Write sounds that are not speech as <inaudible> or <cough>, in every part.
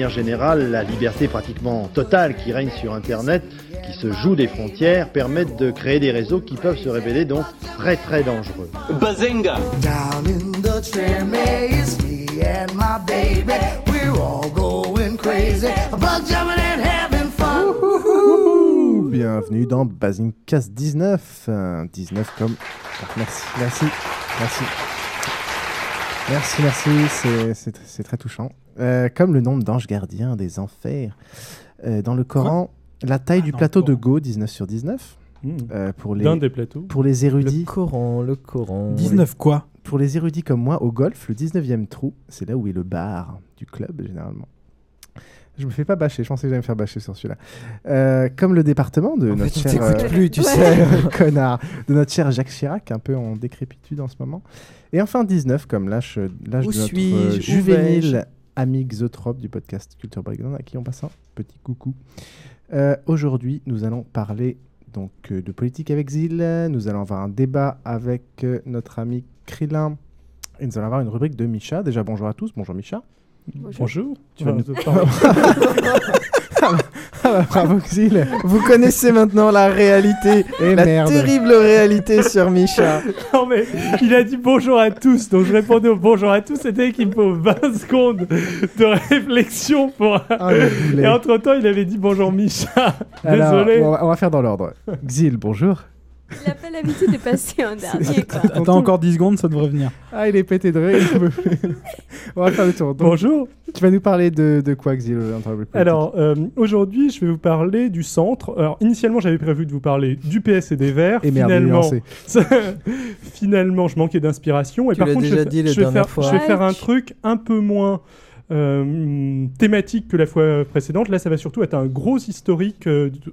manière générale, la liberté pratiquement totale qui règne sur Internet, qui se joue des frontières, permettent de créer des réseaux qui peuvent se révéler donc très très dangereux. Bazinga Bienvenue dans Basingcast 19. euh, 19 comme. Merci, merci, merci. Merci, merci, c'est très touchant. Euh, comme le nombre d'anges gardiens des enfers. Euh, dans le Coran, la taille du dans le plateau de. Go, 19 sur 19. Hmm. euh, pour, les, des plateaux. pour les érudits. Coran, le Coran. 19 quoi Pour les érudits comme moi, au golf, le 19e trou, c'est là où est le bar du club, généralement. Je me fais pas bâcher, je pensais que j'allais me faire bâcher sur celui-là. Euh, comme le département de En notre fait, cher... t'écoute plus, tu Ouais. <laughs> sais. <laughs> Connard. De notre cher Jacques Chirac, un peu en décrépitude en ce moment. Et enfin 19, comme l'âge de notre juvénile ami Xotrope du podcast Culture Breakdown, à qui on passe un petit coucou. Euh, Aujourd'hui, nous allons parler donc euh, de politique avec Zil. Nous allons avoir un débat avec euh, notre ami Krillin. Et nous allons avoir une rubrique de Micha. Déjà, bonjour à tous. Bonjour Micha. Bonjour. Tu vas Ah, nous <laughs> Ah bah, Bravo Xil. Vous connaissez maintenant la réalité, Et la merde. terrible réalité sur Micha. <laughs> Non mais il a dit bonjour à tous, donc je répondais au bonjour à tous, c'était qu'il me faut 20 secondes de réflexion pour... Ah. Et entre temps il avait dit bonjour Micha. Alors, Désolé. on va, on va faire dans l'ordre. Xil, bonjour. Il n'a pas l'habitude de passer en dernier, quoi. Attends encore 10 secondes, ça devrait venir. Ah, il est pété de rire. <laughs> on va faire le tour. Donc, Bonjour. Tu vas nous parler de, de quoi, Xil dans ta rubrique politique Alors, euh, aujourd'hui, je vais vous parler du centre. Alors, initialement, j'avais prévu de vous parler du PS et des Verts. Et merde, finalement, nuancé. <laughs> finalement, je manquais d'inspiration. Et Tu par l'as contre, je déjà vais, dit la je vais dernière faire, fois. je vais faire un truc un peu moins euh, thématique que la fois précédente. Là, ça va surtout être un gros historique euh, de,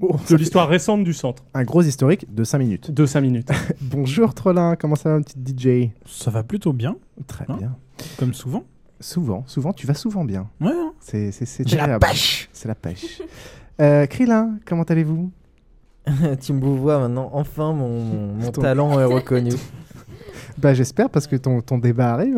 Oh, de fait l'histoire récente du centre. Un gros historique de 5 minutes. De 5 minutes. <laughs> Bonjour Trollin, comment ça va, mon petit DJ Ça va plutôt bien, Très Hein? bien. comme souvent. Souvent, souvent, tu vas souvent bien. Ouais, hein. C'est c'est- c'est J'ai la pêche. C'est la pêche. euh, Krillin, comment allez-vous? <laughs> Tu me vois maintenant, enfin mon, talent est reconnu. <laughs> Bah j'espère parce que ton, ton débat arrive.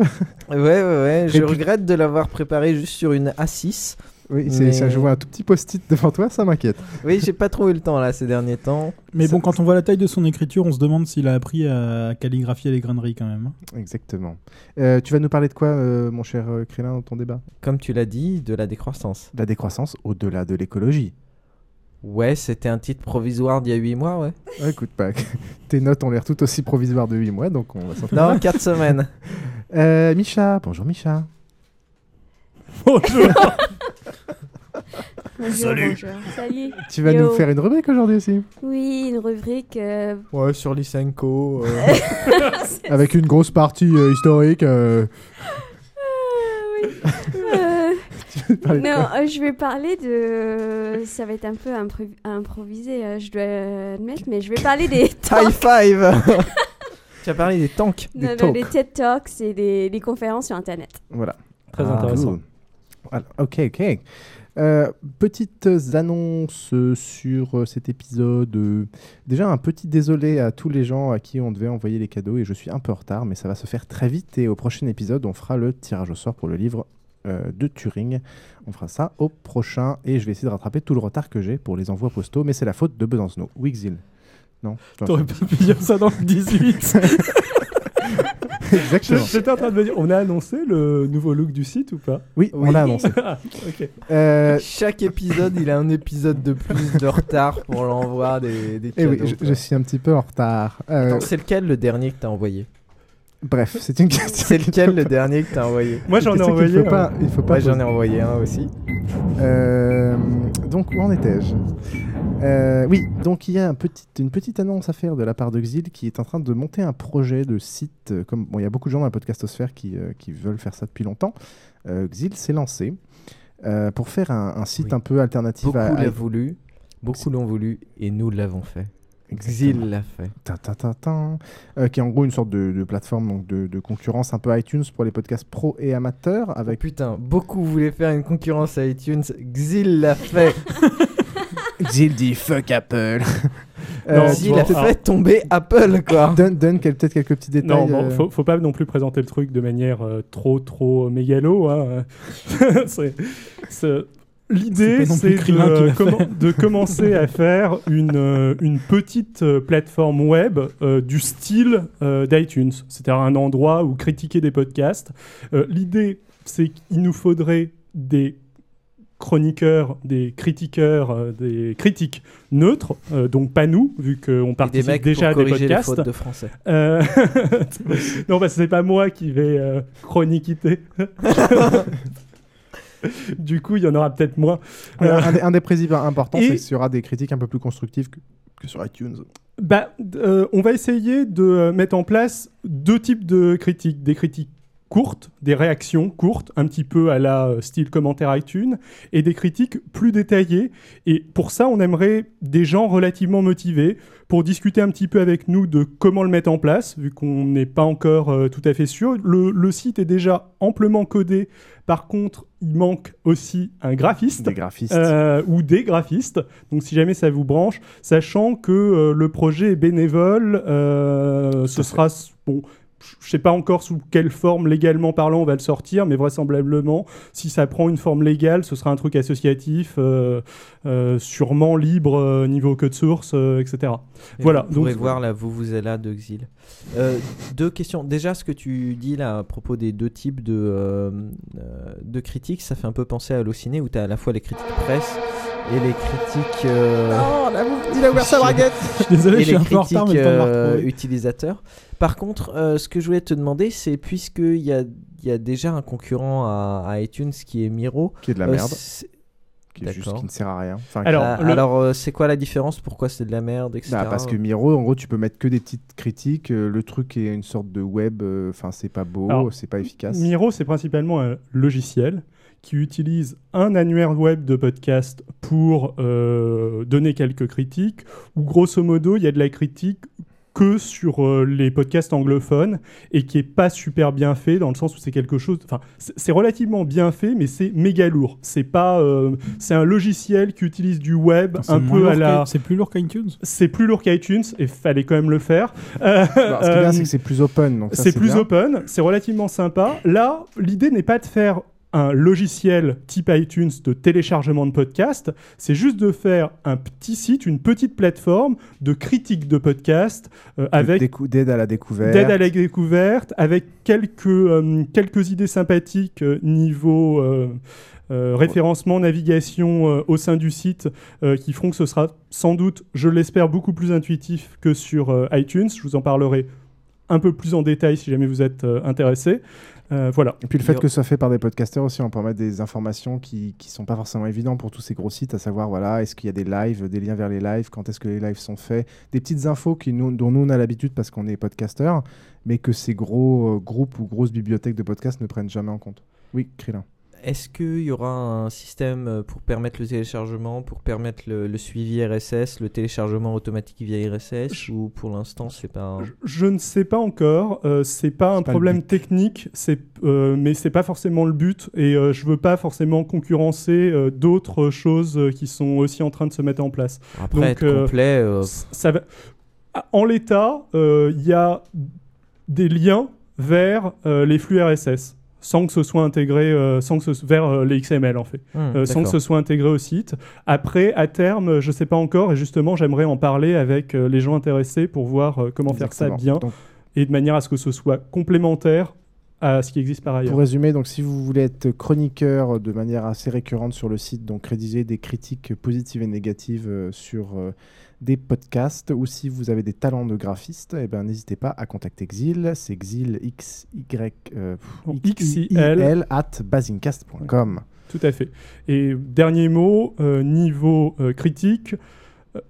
Ouais, ouais, ouais, je puis- regrette de l'avoir préparé juste sur une A6. Oui, c'est Mais- ça, je vois un tout petit post-it devant toi, ça m'inquiète. Oui, j'ai pas trouvé le temps là ces derniers temps. Mais Ça- bon, quand on voit la taille de son écriture, on se demande s'il a appris à calligraphier les graineries quand même. hein. Exactement. Euh, tu vas nous parler de quoi, euh, mon cher euh, Krillin, dans ton débat? Comme tu l'as dit, de la décroissance. La décroissance au-delà de l'écologie. Ouais, c'était un titre provisoire d'il y a 8 mois, ouais. Ah, écoute pas, <laughs> tes notes ont l'air tout aussi provisoires de 8 mois, donc on va s'en Non, 4 semaines. <laughs> Euh, Micha, bonjour Micha. Bonjour. <laughs> Bonjour, Salut. bonjour. Salut. Tu vas Yo. nous faire une rubrique aujourd'hui aussi Oui, une rubrique. euh, Ouais, sur Lysenko. c'est- Avec une grosse partie euh, historique. euh, Ah, oui. Non, euh, je vais parler de. Ça va être un peu impro- improvisé, euh, je dois admettre, mais je vais parler des <laughs> High talks. five <laughs> Tu as parlé des tanks. Non, non, talks. les TED Talks et des, des conférences sur Internet. Voilà. Très Ah, intéressant. cool. Voilà, Ok, ok. Euh, petites annonces sur euh, cet épisode. Déjà, un petit désolé à tous les gens à qui on devait envoyer les cadeaux et je suis un peu en retard, mais ça va se faire très vite. Et au prochain épisode, on fera le tirage au sort pour le livre euh, de Turing. On fera ça au prochain et je vais essayer de rattraper tout le retard que j'ai pour les envois postaux, mais c'est la faute de Besancenot. Wixil. Non T'aurais pas pu dire ça dans le 18. <laughs> Exactement. J'étais en train de me dire, on a annoncé le nouveau look du site ou pas? Oui, on l'a annoncé. <laughs> Ah. Euh, Chaque épisode, il a un épisode de plus de retard pour l'envoi des, des eh oui, je, je suis un petit peu en retard. Euh, c'est lequel le dernier que t'as envoyé? Bref, c'est une question. C'est lequel le dernier que t'as envoyé Moi, j'en ai envoyé faut pas- il faut pas Moi, j'en ai envoyé un aussi. Euh, donc, où en étais-je? Euh, Oui, donc il y a un petit, une petite annonce à faire de la part de Xil qui est en train de monter un projet de site. euh, Comme, bon, il y a beaucoup de gens dans la podcastosphère qui, euh, qui veulent faire ça depuis longtemps. Euh, Xil s'est lancé euh, pour faire un, un site Oui. un peu alternatif Beaucoup à, voulu, beaucoup l'ont voulu, et nous l'avons fait. Xil l'a fait. Euh, qui est en gros une sorte de, de plateforme donc de, de concurrence un peu iTunes pour les podcasts pro et amateurs avec Putain, beaucoup voulaient faire une concurrence à iTunes. Xil l'a fait. <laughs> Xil dit fuck Apple. <laughs> Non, Euh, a fait tomber Apple, quoi. <laughs> Donne, donne quel- peut-être quelques petits détails. Non, bon, euh, faut, faut pas non plus présenter le truc de manière euh, trop, trop mégalo. hein. C'est L'idée, c'est de, commencer à faire une, euh, une petite euh, plateforme web euh, du style euh, d'iTunes, c'est-à-dire un endroit où critiquer des podcasts. Euh, L'idée, c'est qu'il nous faudrait des chroniqueurs, des critiqueurs, euh, des critiques neutres, euh, donc pas nous, vu qu'on participe mecs déjà à des les podcasts. fautes de français. Euh, <laughs> non, parce que c'est pas moi qui vais euh, chroniquiter. <laughs> <laughs> du coup, il y en aura peut-être moins. un, Euh, un des, un des principes importants, et- c'est qu'il y aura des critiques un peu plus constructives que, que sur iTunes. Bah, euh, on va essayer de euh, mettre en place deux types de critiques. Des critiques courtes, des réactions courtes, un petit peu à la euh, style commentaire iTunes, et des critiques plus détaillées. Et pour ça, on aimerait des gens relativement motivés pour discuter un petit peu avec nous de comment le mettre en place, vu qu'on n'est pas encore euh, tout à fait sûr. Le, le site est déjà amplement codé. Par contre, il manque aussi un graphiste. Des graphistes. Euh, ou des graphistes. Donc si jamais ça vous branche, sachant que euh, le projet est bénévole, ce sera bon. Je sais pas encore sous quelle forme légalement parlant on va le sortir, mais vraisemblablement, si ça prend une forme légale, ce sera un truc associatif, euh, euh, sûrement libre euh, niveau code source, euh, etc. Et voilà. Vous pourrez voir là, vous vous êtes là de Xil. Euh, deux questions. Déjà, ce que tu dis là à propos des deux types de, de critiques, ça fait un peu penser à Allociné où tu as à la fois les critiques presse et les critiques. euh, il a ouvert sa braguette Je suis désolé, et je suis les un peu en retard, mais euh, utilisateurs. Par contre, euh, ce que je voulais te demander, c'est puisqu'il y a, il y a déjà un concurrent à, à iTunes qui est Miro. Qui est de la euh, merde. Qui, est juste, qui ne sert à rien. Enfin, Alors, Ah, le- alors, euh, c'est quoi la différence? Pourquoi c'est de la merde, etc. Bah, parce que Miro, en gros, tu peux mettre que des petites critiques. le truc est une sorte de web. euh, Enfin, c'est pas beau, c'est pas efficace. Miro, c'est principalement un logiciel qui utilise un annuaire web de podcast pour euh, donner quelques critiques, où grosso modo, il y a de la critique que sur euh, les podcasts anglophones et qui est pas super bien fait dans le sens où c'est quelque chose enfin c'est relativement bien fait mais c'est méga lourd c'est pas euh, c'est un logiciel qui utilise du web un peu à la C'est plus lourd qu'iTunes c'est plus lourd qu'iTunes et fallait quand même le faire Euh, ce qui est bien, c'est que c'est plus open. c'est plus bien. open, c'est relativement sympa. Là, l'idée n'est pas de faire un logiciel type iTunes de téléchargement de podcasts, c'est juste de faire un petit site, une petite plateforme de critique de podcasts euh, avec D'aide à la découverte. d'aide à la découverte, avec quelques, euh, quelques idées sympathiques euh, niveau référencement, navigation au sein du site, qui feront que ce sera sans doute, je l'espère, beaucoup plus intuitif que sur iTunes. Je vous en parlerai un peu plus en détail si jamais vous êtes intéressé. Euh, voilà. Et puis le fait que ce soit fait par des podcasteurs aussi, on peut mettre des informations qui qui sont pas forcément évidentes pour tous ces gros sites, à savoir voilà, est-ce qu'il y a des lives, des liens vers les lives, quand est-ce que les lives sont faits, des petites infos qui nous, dont nous on a l'habitude parce qu'on est podcasteurs, mais que ces gros euh, groupes ou grosses bibliothèques de podcasts ne prennent jamais en compte. Oui, Krillin. Est-ce qu'il y aura un système euh, pour permettre le téléchargement, pour permettre le, le suivi RSS, le téléchargement automatique via RSS ou pour l'instant c'est pas un... Je ne sais pas encore. Euh, c'est pas un pas problème technique, c'est euh, mais c'est pas forcément le but. Et euh, je veux pas forcément concurrencer euh, d'autres choses euh, qui sont aussi en train de se mettre en place. Après, être complet, c- ça va- En l'état, il y a des liens vers les flux RSS. Sans que ce soit intégré, euh, sans que ce vers euh, les XML en fait, Hmm, Euh, sans que ce soit intégré au site. Après, à terme, je sais pas encore, et justement, j'aimerais en parler avec les gens intéressés pour voir comment faire ça bien Donc- et de manière à ce que ce soit complémentaire à ce qui existe par ailleurs. Pour résumer, donc si vous voulez être chroniqueur de manière assez récurrente sur le site, donc rédiger des critiques positives et négatives euh, sur euh, des podcasts, ou si vous avez des talents de graphiste, eh ben n'hésitez pas à contacter Xil. C'est Xil x y euh, pff, XIL. at basincast.com. Tout à fait. Et dernier mot, niveau critique,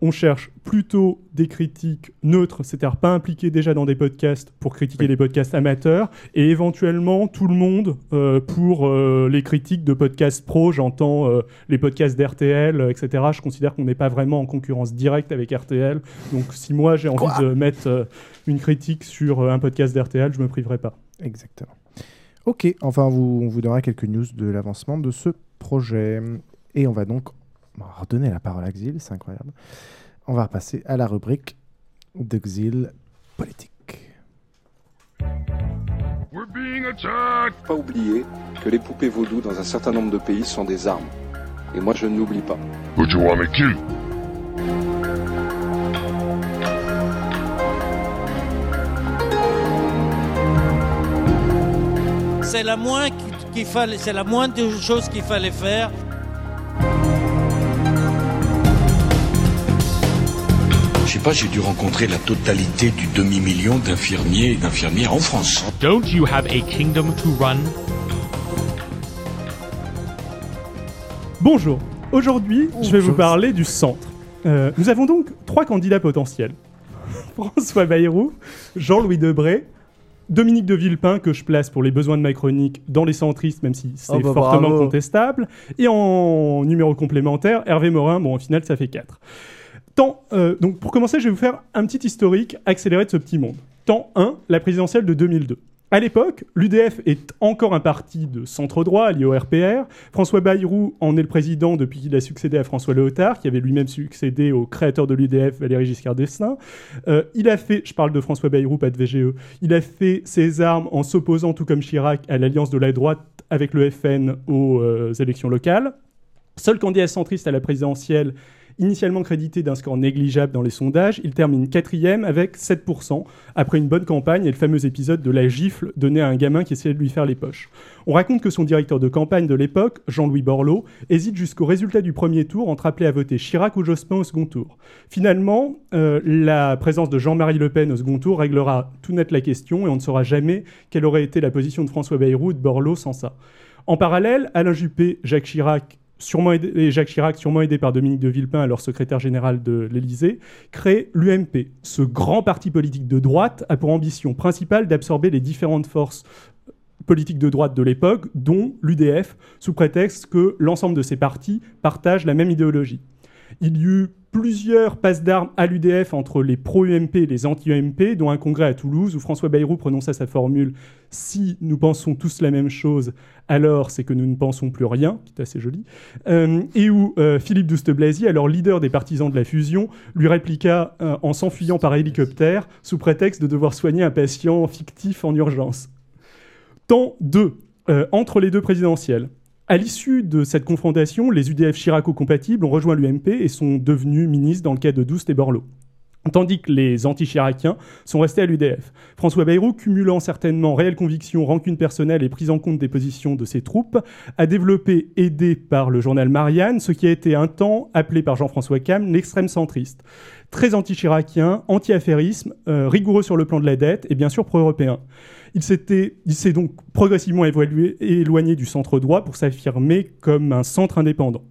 on cherche plutôt des critiques neutres, c'est-à-dire pas impliqués déjà dans des podcasts pour critiquer les podcasts amateurs, et éventuellement tout le monde euh, pour euh, les critiques de podcasts pro, j'entends euh, les podcasts d'RTL, euh, etc. Je considère qu'on n'est pas vraiment en concurrence directe avec RTL, donc si moi j'ai envie de mettre euh, une critique sur euh, un podcast d'RTL, je me priverai pas. Exactement. Ok, enfin, vous, on vous donnera quelques news de l'avancement de ce projet. Et on va donc on va redonner la parole à Xil, c'est incroyable. On va passer à la rubrique de Xil politique. Pas oublier que les poupées vaudou dans un certain nombre de pays sont des armes. Et moi je ne l'oublie pas. But you wanna kill? C'est la moins qu'il- fallait, c'est la moindre des choses qu'il fallait faire. Pas, j'ai dû rencontrer la totalité du demi-million d'infirmiers et d'infirmières en France. Don't you have a kingdom to run? Bonjour. Aujourd'hui, je vais vous parler du centre. Euh, nous avons donc trois candidats potentiels. <laughs> François Bayrou, Jean-Louis Debré, Dominique de Villepin, que je place pour les besoins de ma chronique dans les centristes, même si c'est Oh bah fortement bravo. contestable. Et en numéro complémentaire, Hervé Morin, bon, au final, ça fait 4. Euh, donc pour commencer, je vais vous faire un petit historique accéléré de ce petit monde. Temps 1, la présidentielle de 2002. À l'époque, l'UDF est encore un parti de centre-droit lié au RPR. François Bayrou en est le président depuis qu'il a succédé à François Léotard, qui avait lui-même succédé au créateur de l'UDF, Valéry Giscard d'Estaing. Euh, il a fait, je parle de François Bayrou, pas de VGE, il a fait ses armes en s'opposant, tout comme Chirac, à l'alliance de la droite avec le FN aux euh, élections locales. Seul candidat centriste à la présidentielle, initialement crédité d'un score négligeable dans les sondages, il termine quatrième avec 7%, après une bonne campagne et le fameux épisode de la gifle donnée à un gamin qui essayait de lui faire les poches. On raconte que son directeur de campagne de l'époque, Jean-Louis Borloo, hésite jusqu'au résultat du premier tour entre appeler à voter Chirac ou Jospin au second tour. Finalement, euh, la présence de Jean-Marie Le Pen au second tour réglera tout net la question et on ne saura jamais quelle aurait été la position de François Bayrou ou de Borloo sans ça. En parallèle, Alain Juppé, Jacques Chirac, et Jacques Chirac, sûrement aidé par Dominique de Villepin, alors secrétaire général de l'Élysée, crée l'UMP. Ce grand parti politique de droite a pour ambition principale d'absorber les différentes forces politiques de droite de l'époque, dont l'UDF, sous prétexte que l'ensemble de ces partis partagent la même idéologie. Il y eut plusieurs passes d'armes à l'UDF entre les pro-UMP et les anti-UMP, dont un congrès à Toulouse où François Bayrou prononça sa formule Si nous pensons tous la même chose, alors c'est que nous ne pensons plus rien, qui est assez joli, euh, et où euh, Philippe Douste-Blazy, alors leader des partisans de la fusion, lui répliqua euh, en s'enfuyant par hélicoptère sous prétexte de devoir soigner un patient fictif en urgence. Temps 2, euh, entre les deux présidentielles. À l'issue de cette confrontation, les UDF Chiraco-compatibles ont rejoint l'UMP et sont devenus ministres dans le cas de Douste et Borloo. Tandis que les anti-chiraciens sont restés à l'UDF. François Bayrou, cumulant certainement réelle conviction, rancune personnelle et prise en compte des positions de ses troupes, a développé, aidé par le journal Marianne, ce qui a été un temps appelé par Jean-François Cam l'extrême centriste. Très anti-chiracien, anti-affairisme, euh, rigoureux sur le plan de la dette et bien sûr pro-européen. Il s'est donc progressivement évolué- éloigné du centre droit pour s'affirmer comme un centre indépendant.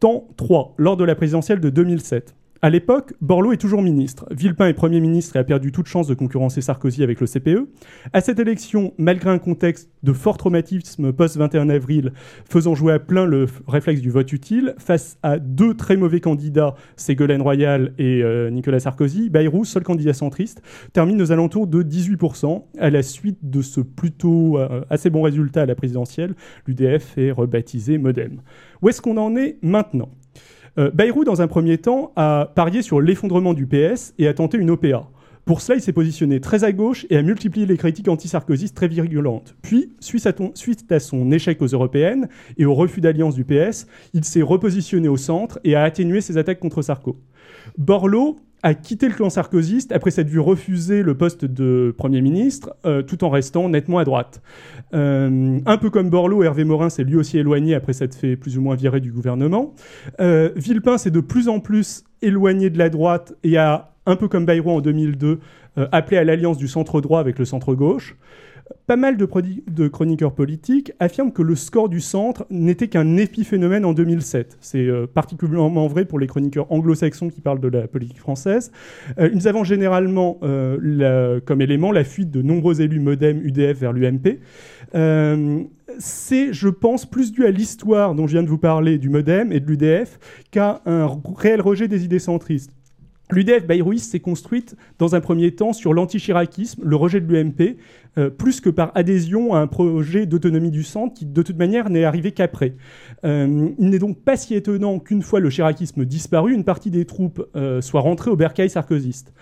Temps 3, lors de la présidentielle de 2007. À l'époque, Borloo est toujours ministre. Villepin est Premier ministre et a perdu toute chance de concurrencer Sarkozy avec le CPE. À cette élection, malgré un contexte de fort traumatisme post-21 avril, faisant jouer à plein le réflexe du vote utile, face à deux très mauvais candidats, Ségolène Royal et euh, Nicolas Sarkozy, Bayrou, seul candidat centriste, termine aux alentours de 18%. À la suite de ce plutôt euh, assez bon résultat à la présidentielle, l'UDF est rebaptisé Modem. Où est-ce qu'on en est maintenant? Euh, Bayrou, dans un premier temps, a parié sur l'effondrement du PS et a tenté une OPA. Pour cela, il s'est positionné très à gauche et a multiplié les critiques anti-sarkozystes très virulentes. Puis, suite à, suite à son échec aux européennes et au refus d'alliance du PS, il s'est repositionné au centre et a atténué ses attaques contre Sarko. Borloo a quitté le clan sarkozyste après s'être vu refuser le poste de Premier ministre, euh, tout en restant nettement à droite. Euh, un peu comme Borloo, Hervé Morin s'est lui aussi éloigné après s'être fait plus ou moins virer du gouvernement. Euh, Villepin s'est de plus en plus éloigné de la droite et a, un peu comme Bayrou en 2002, euh, appelé à l'alliance du centre droit avec le centre gauche. Pas mal de, chroniqueurs politiques affirment que le score du centre n'était qu'un épiphénomène en 2007. C'est euh, particulièrement vrai pour les chroniqueurs anglo-saxons qui parlent de la politique française. Euh, ils avancent généralement euh, comme élément la fuite de nombreux élus modem UDF vers l'UMP. Euh, c'est, je pense, plus dû à l'histoire dont je viens de vous parler du modem et de l'UDF qu'à un réel rejet des idées centristes. L'UDF bayrouiste s'est construite dans un premier temps sur l'anti-chiracisme, le rejet de l'UMP, euh, plus que par adhésion à un projet d'autonomie du centre qui, de toute manière, n'est arrivé qu'après. Euh, il n'est donc pas si étonnant qu'une fois le chiracisme disparu, une partie des troupes euh, soit rentrée au bercail sarkozyste.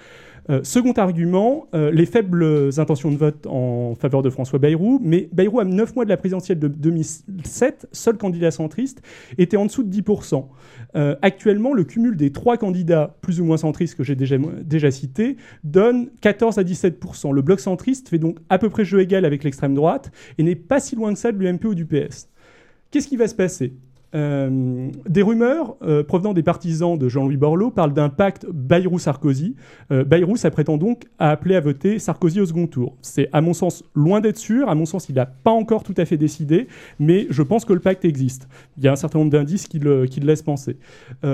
Euh, second argument, euh, les faibles intentions de vote en faveur de François Bayrou, mais Bayrou, à 9 mois de la présidentielle de 2007, seul candidat centriste, était en dessous de 10%. Euh, actuellement, le cumul des trois candidats plus ou moins centristes que j'ai déjà, déjà cités donne 14 à 17%. Le bloc centriste fait donc à peu près jeu égal avec l'extrême droite et n'est pas si loin que ça de l'UMP ou du PS. Qu'est-ce qui va se passer? Euh, des rumeurs euh, provenant des partisans de Jean-Louis Borloo parlent d'un pacte Bayrou-Sarkozy. Euh, Bayrou s'apprêtant donc à appeler à voter Sarkozy au second tour. C'est à mon sens loin d'être sûr, à mon sens il n'a pas encore tout à fait décidé, mais je pense que le pacte existe. Il y a un certain nombre d'indices qui le, laissent penser.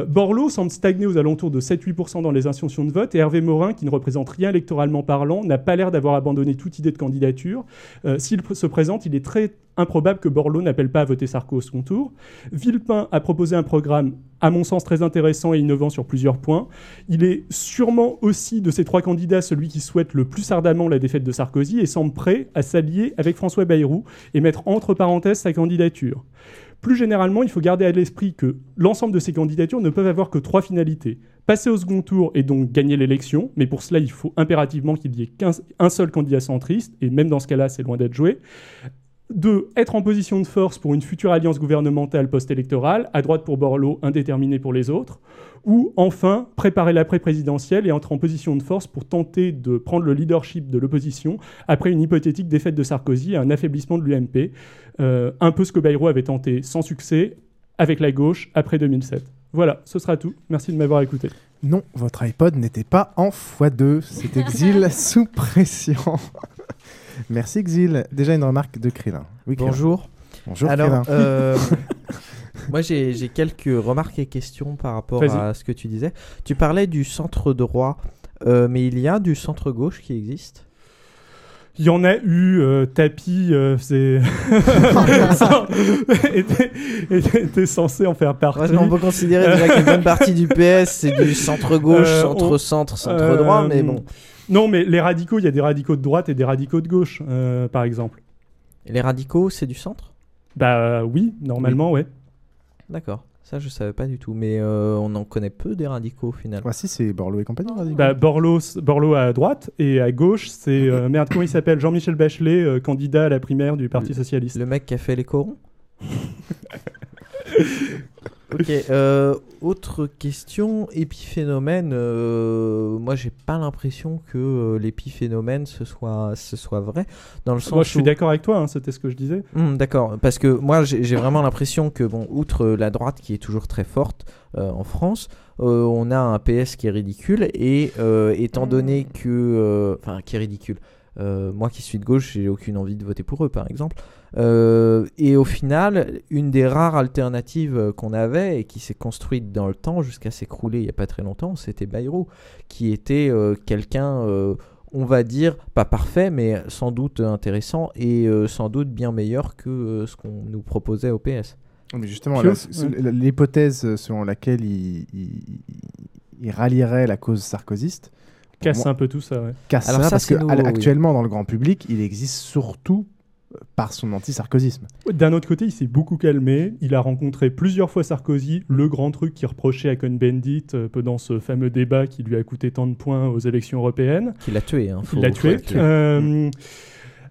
Borloo semble stagner aux alentours de 7-8% dans les intentions de vote et Hervé Morin, qui ne représente rien électoralement parlant, n'a pas l'air d'avoir abandonné toute idée de candidature. S'il se présente, il est très improbable que Borloo n'appelle pas à voter Sarko au second tour. Villepin a proposé un programme, à mon sens, très intéressant et innovant sur plusieurs points. Il est sûrement aussi de ces trois candidats celui qui souhaite le plus ardemment la défaite de Sarkozy et semble prêt à s'allier avec François Bayrou et mettre entre parenthèses sa candidature. Plus généralement, il faut garder à l'esprit que l'ensemble de ces candidatures ne peuvent avoir que trois finalités. Passer au second tour et donc gagner l'élection, mais pour cela, il faut impérativement qu'il y ait qu'un un seul candidat centriste, et même dans ce cas-là, c'est loin d'être joué. Deux, être en position de force pour une future alliance gouvernementale post-électorale, à droite pour Borloo, indéterminé pour les autres. Ou enfin, préparer l'après-présidentielle et entrer en position de force pour tenter de prendre le leadership de l'opposition après une hypothétique défaite de Sarkozy et un affaiblissement de l'UMP. Euh, un peu ce que Bayrou avait tenté sans succès avec la gauche après 2007. Voilà, ce sera tout. Merci de m'avoir écouté. Non, votre iPod n'était pas en x2. C'est Exil <laughs> sous pression. <laughs> Merci Exil. Déjà une remarque de Krillin. Oui, Krillin. Bonjour. Bonjour Alors, Krillin. euh, <laughs> moi j'ai j'ai quelques remarques et questions par rapport à ce que tu disais. Tu parlais du centre droit, euh, mais il y a du centre gauche qui existe? Il y en a eu, euh, Tapi, euh, c'est. <laughs> <laughs> était, était- était censé en faire partie. Ouais, on peut considérer déjà qu'une bonne partie du PS c'est du centre gauche, Euh, centre on- centre, centre euh, droit, mais bon. Non, mais les radicaux, il y a des radicaux de droite et des radicaux de gauche, euh, par exemple. Et les radicaux c'est du centre? Bah oui, normalement, ouais. D'accord. Ça je savais pas du tout, mais euh, on en connaît peu des radicaux au final. Voici, c'est Borloo et compagnie. radicaux. Bah, Borloo, Borloo à droite et à gauche, c'est. euh, merde, comment il s'appelle? Jean-Michel Bachelet, euh, candidat à la primaire du Parti Socialiste. Le mec qui a fait les corons? <laughs> Ok, euh, autre question, épiphénomène. euh, moi, j'ai pas l'impression que euh, l'épiphénomène ce soit, ce soit vrai. Dans le sens Moi, je suis où- d'accord avec toi, hein, c'était ce que je disais. Hmm, D'accord, parce que moi j'ai vraiment l'impression que, bon, outre la droite qui est toujours très forte euh, en France, on a un PS qui est ridicule et étant donné que. Enfin, qui est ridicule. moi qui suis de gauche, j'ai aucune envie de voter pour eux par exemple. Euh, et au final, une des rares alternatives euh, qu'on avait et qui s'est construite dans le temps jusqu'à s'écrouler il n'y a pas très longtemps, c'était Bayrou, qui était euh, quelqu'un, euh, on va dire, pas parfait, mais sans doute intéressant et euh, sans doute bien meilleur que euh, ce qu'on nous proposait au PS. Mais justement, ouais. l'hypothèse selon laquelle il, il- il rallierait la cause sarkozyste Casse moi, un peu tout ça, ouais. Casse Alors ça, ça, parce que c'est nouveau, à- oui. actuellement dans le grand public, il existe surtout par son anti-sarkozysme. D'un autre côté, il s'est beaucoup calmé. Il a rencontré plusieurs fois Sarkozy. Le grand truc qu'il reprochait à Cohn-Bendit euh, pendant ce fameux débat qui lui a coûté tant de points aux élections européennes. Qui l'a tué. Hein, Il l'a tué. Euh,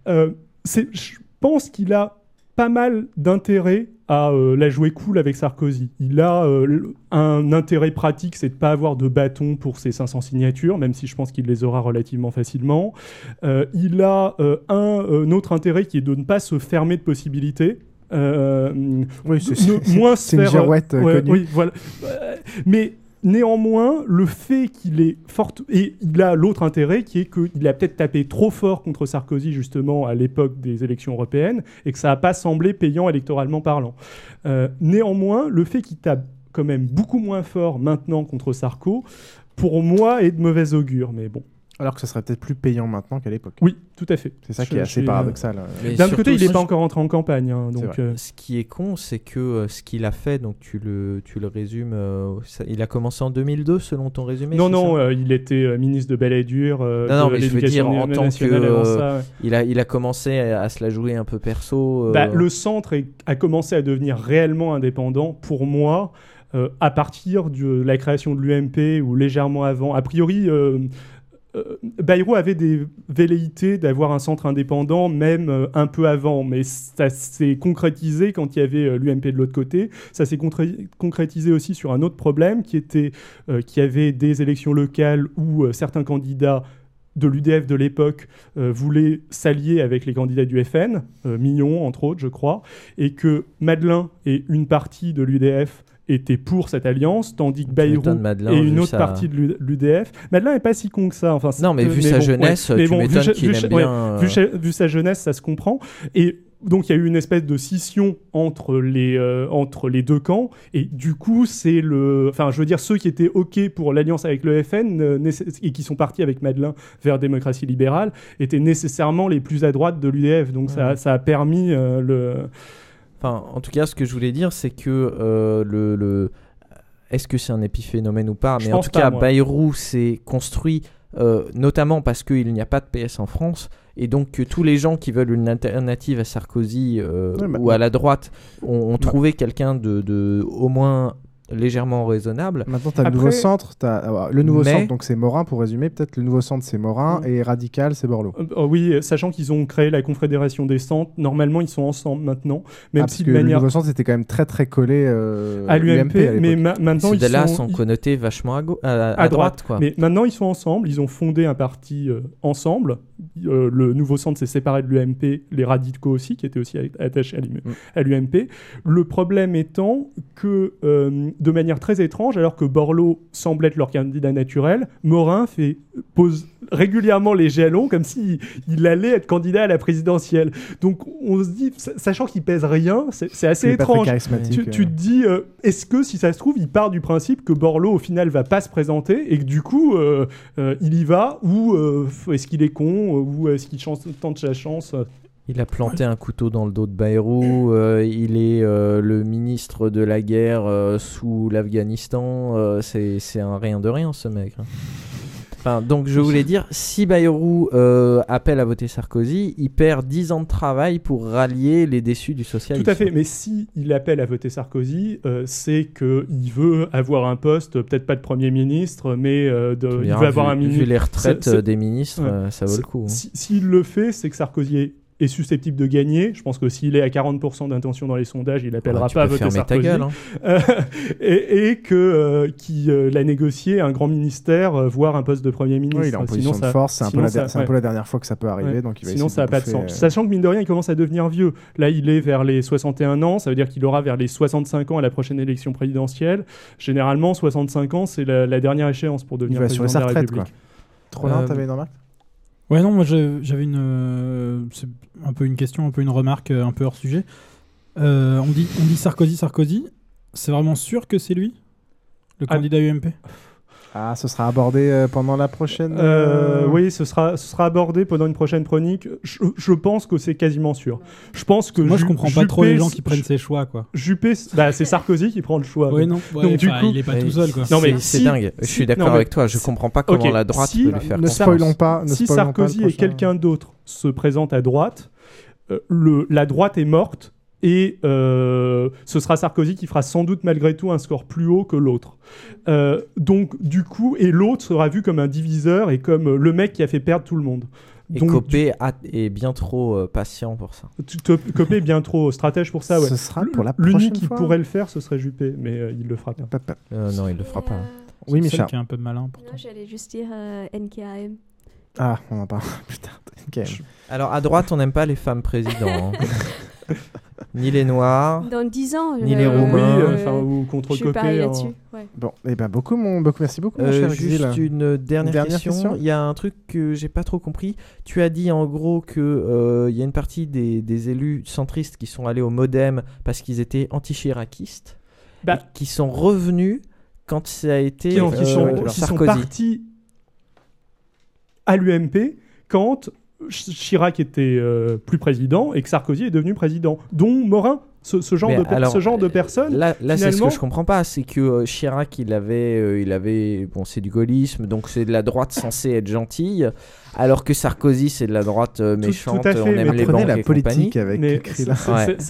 euh, c'est- je pense qu'il a pas mal d'intérêt à euh, la jouer cool avec Sarkozy. Il a euh, un intérêt pratique, c'est de pas avoir de bâton pour ses 500 signatures, même si je pense qu'il les aura relativement facilement. Euh, il a un, un autre intérêt qui est de ne pas se fermer de possibilités. Oui, c'est- ne- moins une girouette, ouais, connue. oui, voilà. Mais néanmoins, le fait qu'il est fort et il a l'autre intérêt qui est qu'il a peut-être tapé trop fort contre Sarkozy justement à l'époque des élections européennes et que ça n'a pas semblé payant électoralement parlant. Euh, néanmoins, le fait qu'il tape quand même beaucoup moins fort maintenant contre Sarko, pour moi, est de mauvais augure. Mais bon. Alors que ce serait peut-être plus payant maintenant qu'à l'époque. Oui, tout à fait. C'est ça Je- qui est assez suis, euh, paradoxal. Mais D'un côté, il n'est pas encore entré en campagne. hein, donc, euh, Ce qui est con, c'est que euh, ce qu'il a fait, donc tu le, tu le résumes, euh, ça- il a commencé en 2002 selon ton résumé non, non, euh, il était euh, ministre de Belle et Dure. euh, non, non, de mais je veux dire en tant que euh, ça, ouais. il a il a commencé à, à se la jouer un peu perso. euh, Bah, le centre est- a commencé à devenir réellement indépendant pour moi euh, à partir de la création de l'UMP ou légèrement avant. A priori, Bayrou avait des velléités d'avoir un centre indépendant même euh, un peu avant, mais ça s'est concrétisé quand il y avait euh, l'UMP de l'autre côté. Ça s'est concré- concrétisé aussi sur un autre problème qui était euh, qu'il y avait des élections locales où euh, certains candidats de l'UDF de l'époque euh, voulaient s'allier avec les candidats du FN, euh, Millon entre autres, je crois, et que Madelin et une partie de l'UDF étaient pour cette alliance, tandis que Bayrou Madelin, et une autre sa- partie de l'U- l'UDF. Madelin n'est pas si con que ça. Enfin, Non, mais vu sa jeunesse, tu m'étonnes qu'il aime bien, euh, vu sa jeunesse, ça se comprend. Et donc il y a eu une espèce de scission entre les, euh, entre les deux camps. Et du coup, c'est le. Enfin, je veux dire, ceux qui étaient OK pour l'alliance avec le FN euh, et qui sont partis avec Madelin vers démocratie libérale étaient nécessairement les plus à droite de l'UDF. Donc ça, ça a permis euh, le. Enfin, en tout cas, ce que je voulais dire, c'est que euh, le, le- est-ce que c'est un épiphénomène ou pas? Je Mais en tout pas, cas, moi. Bayrou s'est construit euh, notamment parce qu'il n'y a pas de PS en France. Et donc que tous les gens qui veulent une alternative à Sarkozy euh, Ouais, bah- ou à la droite ont, ont Bah- trouvé quelqu'un de, de au moins légèrement raisonnable. Maintenant, tu as le Après- nouveau centre. t'as- alors, le nouveau Mais- centre, donc c'est Morin pour résumer. Peut-être le nouveau centre, c'est Morin. Et Radical, c'est Borloo. Euh, oh oui, euh, sachant qu'ils ont créé la Confédération des centres, normalement ils sont ensemble maintenant, même Ah, parce si que de le manière nouveau centre c'était quand même très très collé euh, à l'UMP, mais ma- maintenant ils Ceux-là sont, sont ils- connotés vachement à, à, à, droite, quoi. Mais maintenant, ils sont ensemble. Ils ont fondé un parti euh, ensemble. Euh, le nouveau centre s'est séparé de l'UMP, les radicaux aussi, qui étaient aussi attachés à l'UM- Mm. l'UMP. Le problème étant que, euh, de manière très étrange, alors que Borloo semble être leur candidat naturel, Morin fait, pose régulièrement les jalons comme s'il il allait être candidat à la présidentielle. Donc on se dit, sa- sachant qu'il pèse rien, c'est assez étrange. Tu, tu euh. te dis, euh, est-ce que si ça se trouve, il part du principe que Borloo au final va pas se présenter et que du coup euh, euh, il y va ou est-ce qu'il est con ou est-ce qu'il tente sa chance. Il a planté un couteau dans le dos de Bayrou. euh, il est euh, le ministre de la guerre euh, sous l'Afghanistan. c'est un rien de rien, ce mec. hein. Enfin, donc, je voulais dire, si Bayrou appelle à voter Sarkozy, il perd 10 ans de travail pour rallier les déçus du socialisme. Tout à fait, mais si il appelle à voter Sarkozy, c'est qu'il veut avoir un poste, peut-être pas de Premier ministre, mais de, il veut avoir vu- un vu ministre. les retraites, des ministres, euh, ça vaut le coup, hein. Si- S'il le fait, c'est que Sarkozy est est susceptible de gagner. Je pense que s'il est à 40% d'intention dans les sondages, il appellera Ah, pas à voter Sarkozy. gueule, hein. <laughs> Euh, et, et que euh, qui euh, l'a négocié un grand ministère, euh, voire un poste de premier ministre. Oui, il est en position Sinon, de ça- force, c'est un, peu la, ça- c'est un peu ouais. la dernière fois que ça peut arriver, Ouais. donc il va Sinon, ça n'a pas de sens. euh, Sachant que mine de rien, il commence à devenir vieux. Là, il est vers les 61 ans. Ça veut dire qu'il aura vers les 65 ans à la prochaine élection présidentielle. Généralement, 65 ans, c'est la, la dernière échéance pour Il devenir va président assurer sa de la retraite, République. quoi. Trollin, Euh, t'avais une remarque Ouais, non, moi j'avais une. euh, c'est un peu une question, un peu une remarque, euh, un peu hors sujet. Euh, on, dit, on dit Sarkozy, Sarkozy. C'est vraiment sûr que c'est lui? Le Ah. candidat UMP Ah, ce sera abordé euh, pendant la prochaine. Euh, euh, oui, ce sera, ce sera abordé pendant une prochaine chronique. Je, je pense que c'est quasiment sûr. Je pense que Moi, je Ju- comprends pas trop les Juppé- gens qui prennent ses choix, quoi. Juppé, bah, c'est Sarkozy qui prend le choix. Donc- non, ouais, donc, du coup, il est pas tout seul, quoi. Non, mais C'est- si- dingue. Je suis d'accord avec toi. Je comprends pas comment la droite si- peut lui faire Ne confiance. spoilons pas. Ne si spoilons pas le Sarkozy et quelqu'un d'autre se présentent à droite, euh, le, la droite est morte et euh, ce sera Sarkozy qui fera sans doute malgré tout un score plus haut que l'autre. Euh, donc du coup, et l'autre sera vu comme un diviseur et comme le mec qui a fait perdre tout le monde. Et Donc, Copé a- est bien trop euh, patient pour ça. Copé est bien trop stratège pour ça. Ouais. Ce sera pour la L'unique prochaine qui fois. pourrait le faire, ce serait Juppé, mais euh, il le fera pas. Euh, non, il le fera pas. Oui, C'est le Micha. seul qui est un peu malin. pourtant. Non, j'allais juste dire euh, NKM. Ah, on en parle <laughs> plus tard. Ok. Alors à droite, on n'aime pas les femmes présidents. hein. <laughs> ni les noirs. Dans 10 ans, Ni euh, les Roumains. Oui, euh, enfin, ou contre je suis pareil hein. là-dessus. ouais. Bon, et ben beaucoup, mon, beaucoup, merci beaucoup, mon Euh, cher juste Exil. une dernière, Dernière question. question Il y a un truc que j'ai pas trop compris. Tu as dit en gros que euh, il y a une partie des, des élus centristes qui sont allés au MoDem parce qu'ils étaient anti-chiracistes, Bah. et qui sont revenus quand ça a été qui, qui euh, sont, qui sont Sarkozy. partis à l'UMP quand Chirac était euh, plus président et que Sarkozy est devenu président, dont Morin. Ce, ce genre, Mais de, alors, ce genre de personnes. Là, là c'est ce que je comprends pas, c'est que euh, Chirac, il avait, euh, il avait, bon, c'est du gaullisme, donc c'est de la droite censée être gentille, alors que Sarkozy, c'est de la droite euh, Tout- méchante, tout fait, on mais aime les prenez banques la et politique compagnie. avec Mais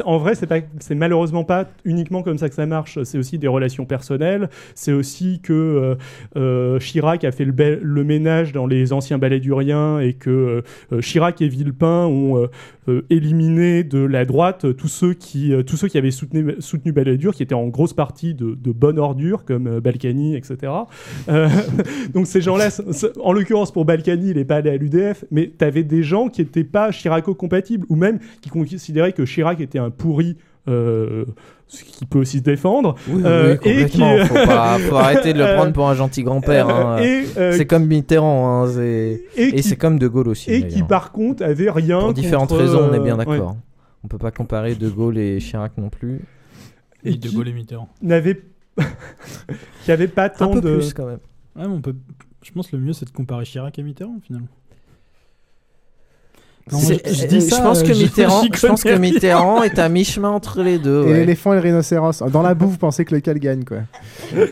en vrai, c'est pas, c'est malheureusement pas uniquement comme ça que ça marche. C'est aussi des relations personnelles. C'est aussi que euh, euh, Chirac a fait le, ménage dans les anciens ballets duriens et que euh, Chirac et Villepin ont euh, euh, éliminé de la droite tous ceux qui, euh, tous ceux qui avaient soutenu, soutenu Balladur, qui étaient en grosse partie de, de bonnes ordures comme euh, Balkany, etc. Euh, <laughs> donc ces gens-là, en l'occurrence pour Balkany, il n'est pas allé à l'UDF, mais tu avais des gens qui n'étaient pas Chiraco-compatibles, ou même qui considéraient que Chirac était un pourri. euh, ce qui peut aussi se défendre. Oui, oui, Euh, et complètement. qui- Faut, pas- <laughs> faut arrêter de le prendre pour un gentil grand-père. hein. Euh, et, euh, c'est comme Mitterrand, hein, et et, qui- c'est comme De Gaulle aussi. et qui par contre avait rien Pour différentes contre, raisons, on est euh, bien ouais. d'accord. On peut pas comparer De Gaulle et Chirac non plus. Et Et De Gaulle et Mitterrand. n'avait <laughs> qui avait pas Un tant peu de plus quand même. Ouais, mais on peut... Je pense que le mieux, c'est de comparer Chirac et Mitterrand, finalement. Non, moi, je, pense que je- Mitterrand, j'y je pense que connais rien. Mitterrand est à mi-chemin entre les deux. Et ouais. l'éléphant et le rhinocéros. Dans la boue, vous pensez que lequel gagne, quoi.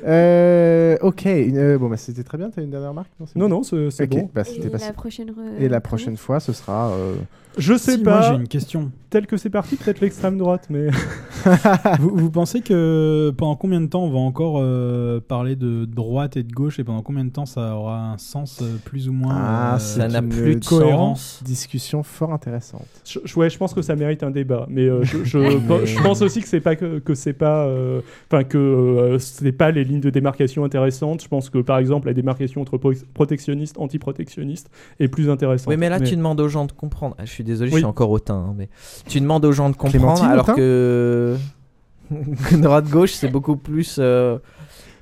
Euh, ok. une- euh, bon, bah, c'était très bien. T'as une dernière remarque? Non, bon non, c'est c'est Ok, bon. bah, Et c'était pas la si- prochaine re- Et la chronique prochaine fois, ce sera. euh, Je sais Si, moi, pas. j'ai une question. Tel que c'est parti, peut-être l'extrême droite, mais <laughs> vous, vous pensez que pendant combien de temps on va encore euh, parler de droite et de gauche et pendant combien de temps ça aura un sens euh, plus ou moins Ah, euh, ça n'a plus de sens. Discussion fort intéressante. je, ouais, je pense que ça mérite un débat. Mais euh, je, je, <laughs> Mais- je pense aussi que c'est pas que, que c'est pas, euh, enfin que euh, c'est pas les lignes de démarcation intéressantes. Je pense que par exemple la démarcation entre pro- protectionniste, anti-protectionniste est plus intéressante. Oui, mais là, tu demandes aux gens de comprendre. Ah, je suis désolé, je suis encore hautain. hein, mais tu demandes aux gens de comprendre Clémentine, alors que... <laughs> droite-gauche, c'est beaucoup plus euh,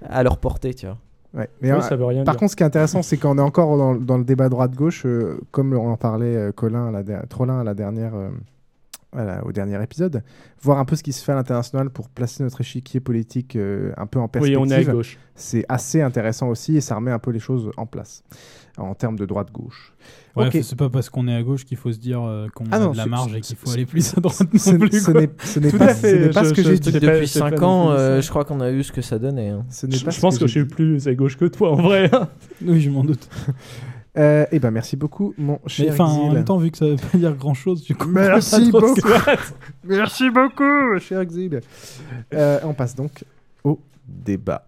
à leur portée, tu vois. Ouais. Mais, Oui, euh, ça veut rien par dire. contre, ce qui est intéressant, c'est qu'on est encore dans, dans le débat droite-gauche, euh, comme on en parlait euh, Colin à la Trollin à la dernière, euh, à la- au dernier épisode, voir un peu ce qui se fait à l'international pour placer notre échiquier politique euh, un peu en Oui, perspective. on est à gauche. C'est assez intéressant aussi et ça remet un peu les choses en place en termes de droite-gauche. Ouais, Ok. c'est pas parce qu'on est à gauche qu'il faut se dire euh, qu'on Ah a non, de la marge et qu'il faut aller plus à droite Ce, non plus. ce n'est pas, à fait, ce n'est pas je- ce que je- j'ai je- dit. Depuis j'ai pas 5 non ans, euh, je crois qu'on a eu ce que ça donnait. hein. Ce Je, pas je ce pense que je j'ai suis plus à gauche que toi en vrai. <laughs> <laughs> Oui, je m'en doute. Euh, eh ben merci beaucoup, mon Mais cher enfin, en même temps, vu que ça veut pas dire grand chose, du coup. Merci <laughs> beaucoup. Merci beaucoup, cher Exil. Euh, on passe donc au débat.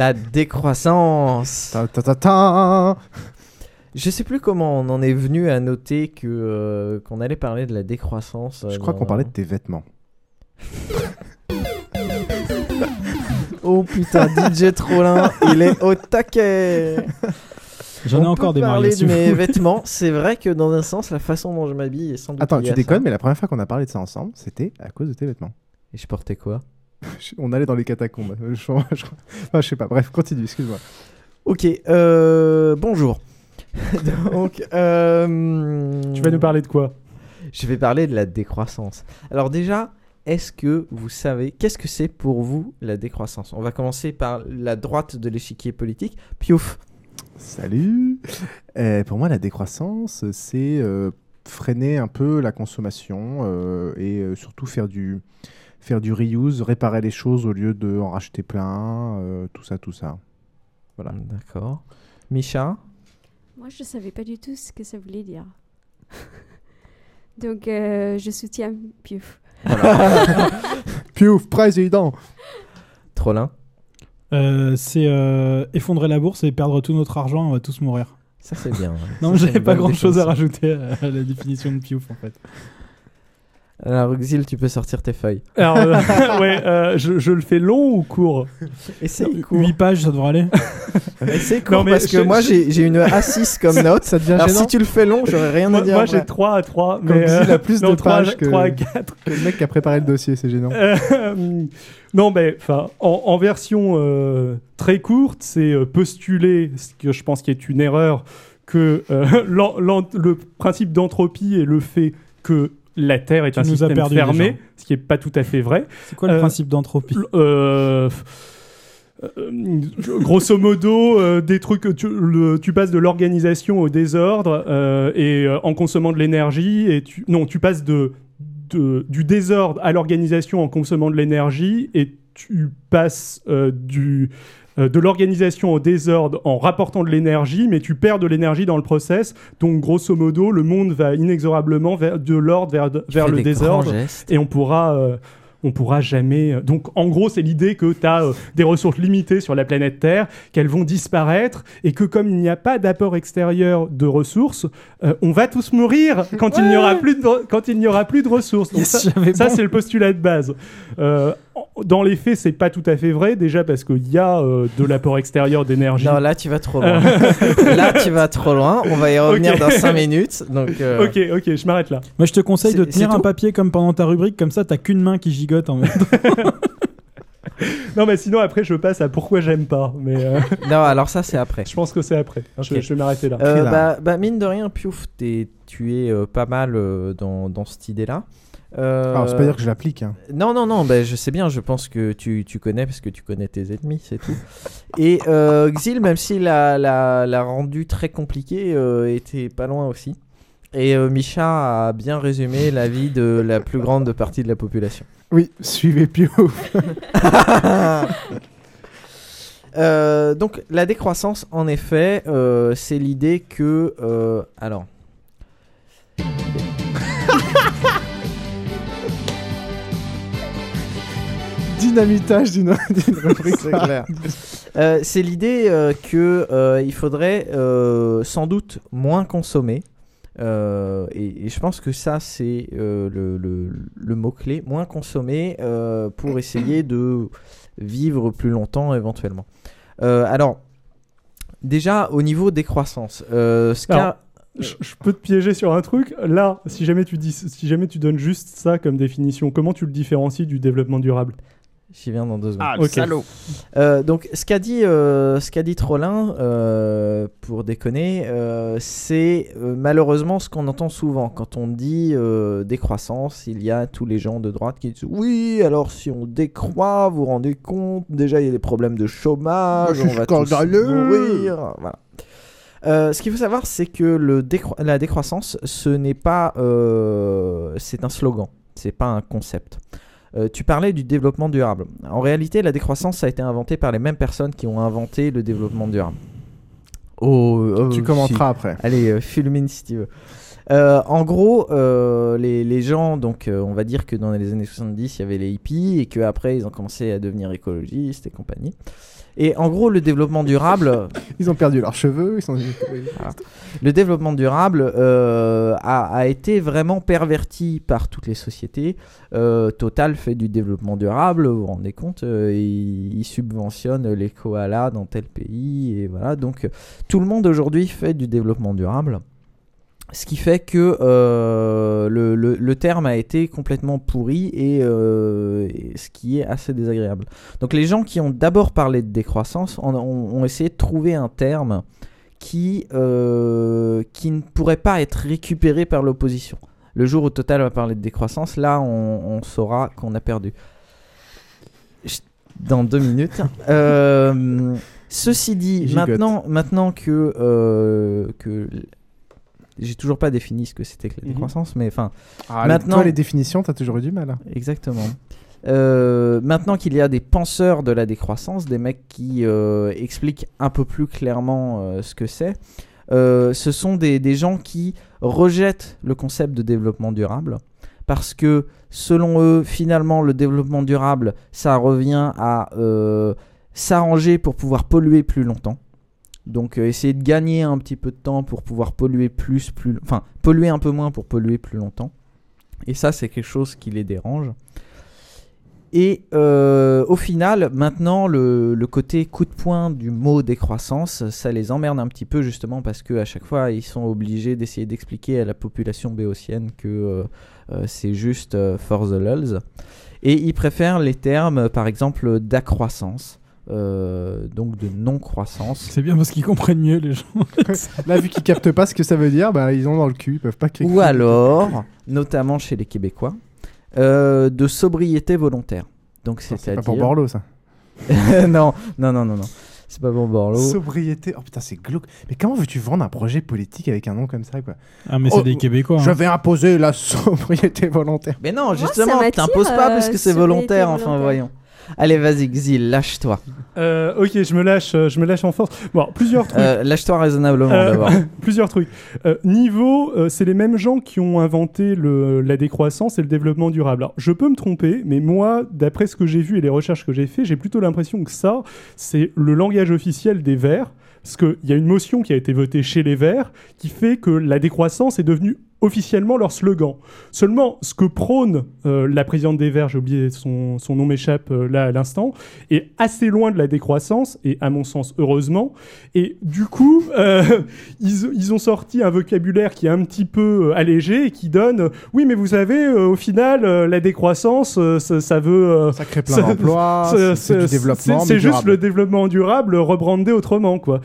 La décroissance. Ta, ta, ta, ta. Je sais plus comment on en est venu à noter que euh, qu'on allait parler de la décroissance. euh, Je crois dans- qu'on parlait de tes vêtements. <laughs> Oh putain, DJ Trollin, il est au taquet. J'en ai On encore peut des parler de mes vêtements. C'est vrai que dans un sens, la façon dont je m'habille est sans doute. Attends, tu déconnes, ça. mais la première fois qu'on a parlé de ça ensemble, c'était à cause de tes vêtements. Et je portais quoi? <laughs> On allait dans les catacombes. Je, <laughs> je- je- enfin, je sais pas. Bref, continue, excuse-moi. Ok, euh, bonjour. <laughs> Donc, euh, Tu vas nous parler de quoi? Je vais parler de la décroissance. Alors déjà, est-ce que vous savez qu'est-ce que c'est pour vous la décroissance? On va commencer par la droite de l'échiquier politique. Piouf. Salut Euh, Pour moi, la décroissance, c'est euh, freiner un peu la consommation euh, et euh, surtout faire du, faire du reuse, réparer les choses au lieu de en racheter plein, euh, tout ça, tout ça. Voilà. D'accord. Micha Moi, je ne savais pas du tout ce que ça voulait dire. <laughs> Donc, euh, je soutiens Piouf. <laughs> Piouf, président Trollin Euh, c'est euh, effondrer la bourse et perdre tout notre argent, on va tous mourir. Ça, c'est bien, ouais. <laughs> non, j'avais pas grand chose à rajouter à la définition de Piouf en fait. Alors, Xil, tu peux sortir tes feuilles. Alors, euh, <laughs> <laughs> ouais, euh, je, je le fais long ou court? Essaye court. 8 pages, ça devrait aller. <laughs> Essaye court Non, mais parce que je- moi, j'ai une A6 comme note. Ça devient Alors, gênant. si tu le fais long, j'aurais rien à dire. moi, j'ai 3 à 3. Comme Mais, s'il euh, a plus non, de 3, pages que, 3 à 4. que le mec qui a préparé le dossier, c'est gênant. Euh, non, mais en, en version très courte, c'est postuler, ce que je pense qui est une erreur, que le principe d'entropie est le fait que la Terre est Tu un système perdu fermé, ce qui est pas tout à fait vrai. C'est quoi le Euh, principe d'entropie euh, euh, grosso modo, des trucs, tu, le- tu passes de l'organisation au désordre et en consommant de l'énergie et tu, non, tu passes de, de- du désordre à l'organisation en consommant de l'énergie et tu passes du euh, de l'organisation au désordre en rapportant de l'énergie, mais tu perds de l'énergie dans le process. Donc, grosso modo, le monde va inexorablement vers, de l'ordre vers, le désordre et on pourra euh, on pourra jamais euh, donc en gros c'est l'idée que tu as des ressources limitées sur la planète Terre qu'elles vont disparaître et que comme il n'y a pas d'apport extérieur de ressources euh, on va tous mourir quand il n'y aura plus de quand il n'y aura plus de ressources donc Yes, ça, j'avais ça, bon. c'est le postulat de base Euh, dans les faits c'est pas tout à fait vrai déjà parce qu'il y a euh, de l'apport extérieur d'énergie Non, là, tu vas trop loin. <laughs> là, tu vas trop loin. On va y revenir dans 5 minutes. Donc, euh, ok ok je m'arrête là Moi je te conseille de tenir un papier comme pendant ta rubrique, comme ça t'as qu'une main qui gigote en même temps. <laughs> non mais sinon après je passe à pourquoi j'aime pas mais euh, <laughs> Non, alors ça, c'est après. je pense que c'est après je, Ok. je vais m'arrêter là Euh, bah, bah, mine de rien, Piouf, tu es euh, pas mal euh, dans, dans cette idée-là. Euh, Alors, c'est pas dire que je l'applique. hein. Non, non, non, bah, je sais bien, je pense que tu, tu connais parce que tu connais tes ennemis, c'est tout. <laughs> Et euh, Xil, même s'il l'a l'a- l'a rendu très compliqué, euh, était pas loin aussi. Et euh, Micha a bien résumé la vie de la plus grande partie de la population. Oui, suivez. <laughs> Euh, donc la décroissance, en effet, c'est l'idée que... alors... Dynamitage d'une <laughs> rubrique. C'est clair. Euh, c'est l'idée euh, que euh, il faudrait euh, sans doute moins consommer. Et, et je pense que ça, c'est le, le- le mot-clé. Moins consommer pour essayer de vivre plus longtemps éventuellement. Alors, déjà, au niveau des croissances, ce je peux te piéger sur un truc. Là, si jamais tu dis, si jamais tu donnes juste ça comme définition, comment tu le différencies du développement durable? J'y viens dans deux secondes. Ah, le salaud. Euh, donc, ce qu'a dit, euh, ce qu'a dit Trollin, euh, pour déconner, euh, c'est euh, malheureusement ce qu'on entend souvent. Quand on dit euh, décroissance, il y a tous les gens de droite qui disent Oui, alors si on décroît, vous vous rendez compte, déjà il y a des problèmes de chômage, C'est on va tous scandaleux. mourir. Voilà. Euh, ce qu'il faut savoir, c'est que le décro- la décroissance, ce n'est pas. euh, c'est un slogan, c'est pas un concept. Euh, tu parlais du développement durable. En réalité, la décroissance, ça a été inventé par les mêmes personnes qui ont inventé le développement durable. Oh, oh, Tu commenteras après. Allez, euh, fulmine si tu veux. Euh, en gros, euh, les, les gens, donc euh, on va dire que dans les années 70, il y avait les hippies et qu'après ils ont commencé à devenir écologistes et compagnie. Et en gros, le développement durable. <laughs> Ils ont perdu leurs cheveux. Ils sont... Voilà. Le développement durable euh, a, a été vraiment perverti par toutes les sociétés. Euh, Total fait du développement durable, vous vous rendez compte, euh, il, il subventionne les koalas dans tel pays, et voilà. Donc tout le monde aujourd'hui fait du développement durable. Ce qui fait que euh, le, le- le terme a été complètement pourri et, euh, et ce qui est assez désagréable. Donc les gens qui ont d'abord parlé de décroissance ont, essayé de trouver un terme qui, euh, qui ne pourrait pas être récupéré par l'opposition. Le jour où Total va parler de décroissance, là on, on saura qu'on a perdu. Dans deux minutes. <laughs> Ceci dit, maintenant, maintenant que, que j'ai toujours pas défini ce que c'était que la Mhm. décroissance, mais enfin, Ah, maintenant, Toi, les définitions, t'as toujours eu du mal. hein. Exactement. Euh, maintenant qu'il y a des penseurs de la décroissance, des mecs qui euh, expliquent un peu plus clairement euh, ce que c'est, ce sont des, des gens qui rejettent le concept de développement durable parce que selon eux, finalement, le développement durable, ça revient à s'arranger pour pouvoir polluer plus longtemps. Donc euh, essayer de gagner un petit peu de temps pour pouvoir polluer plus, plus, enfin polluer un peu moins pour polluer plus longtemps. Et ça, c'est quelque chose qui les dérange. Et euh, au final, maintenant, le, côté coup de poing du mot décroissance, ça les emmerde un petit peu justement parce que à chaque fois, ils sont obligés d'essayer d'expliquer à la population béotienne que euh, c'est juste for the lulz. Et ils préfèrent les termes, par exemple, d'accroissance, euh, donc de non-croissance. C'est bien parce qu'ils comprennent mieux les gens. <laughs> Là, vu qu'ils captent pas ce que ça veut dire, bah, ils ont dans le cul, ils peuvent pas cliquer. Ou alors, notamment chez les Québécois, euh, de sobriété volontaire. Donc c'est pas pour Borloo, ça. <laughs> non, non, non, non, non. C'est pas pour Borloo. Sobriété. Oh putain, c'est glauque. Mais comment veux-tu vendre un projet politique avec un nom comme ça, quoi? Ah, mais c'est Oh, des Québécois. Je hein. vais imposer la <laughs> sobriété volontaire. Mais non, justement, t'imposes pas euh, parce que c'est volontaire, enfin, voyons. Allez, vas-y, Xil, lâche-toi. Euh, ok, je me lâche, euh, je me lâche en force. Bon, plusieurs trucs. Euh, lâche-toi raisonnablement Euh, d'abord. <laughs> plusieurs trucs. Niveau, c'est les mêmes gens qui ont inventé le, la décroissance et le développement durable. Alors, je peux me tromper, mais moi, d'après ce que j'ai vu et les recherches que j'ai fait, j'ai plutôt l'impression que ça, c'est le langage officiel des Verts. Parce qu'il y a une motion qui a été votée chez les Verts qui fait que la décroissance est devenue officiellement leur slogan. Seulement, ce que prône euh, la présidente des Verts, j'ai oublié son, son nom m'échappe euh, là à l'instant, est assez loin de la décroissance, et à mon sens, heureusement. Et du coup, euh, <laughs> ils, ils ont sorti un vocabulaire qui est un petit peu allégé et qui donne, oui, mais vous savez, au final, la décroissance, ça, ça veut... Ça crée plein d'emplois, <laughs> c'est- du développement, C'est juste le développement durable rebrandé autrement, quoi.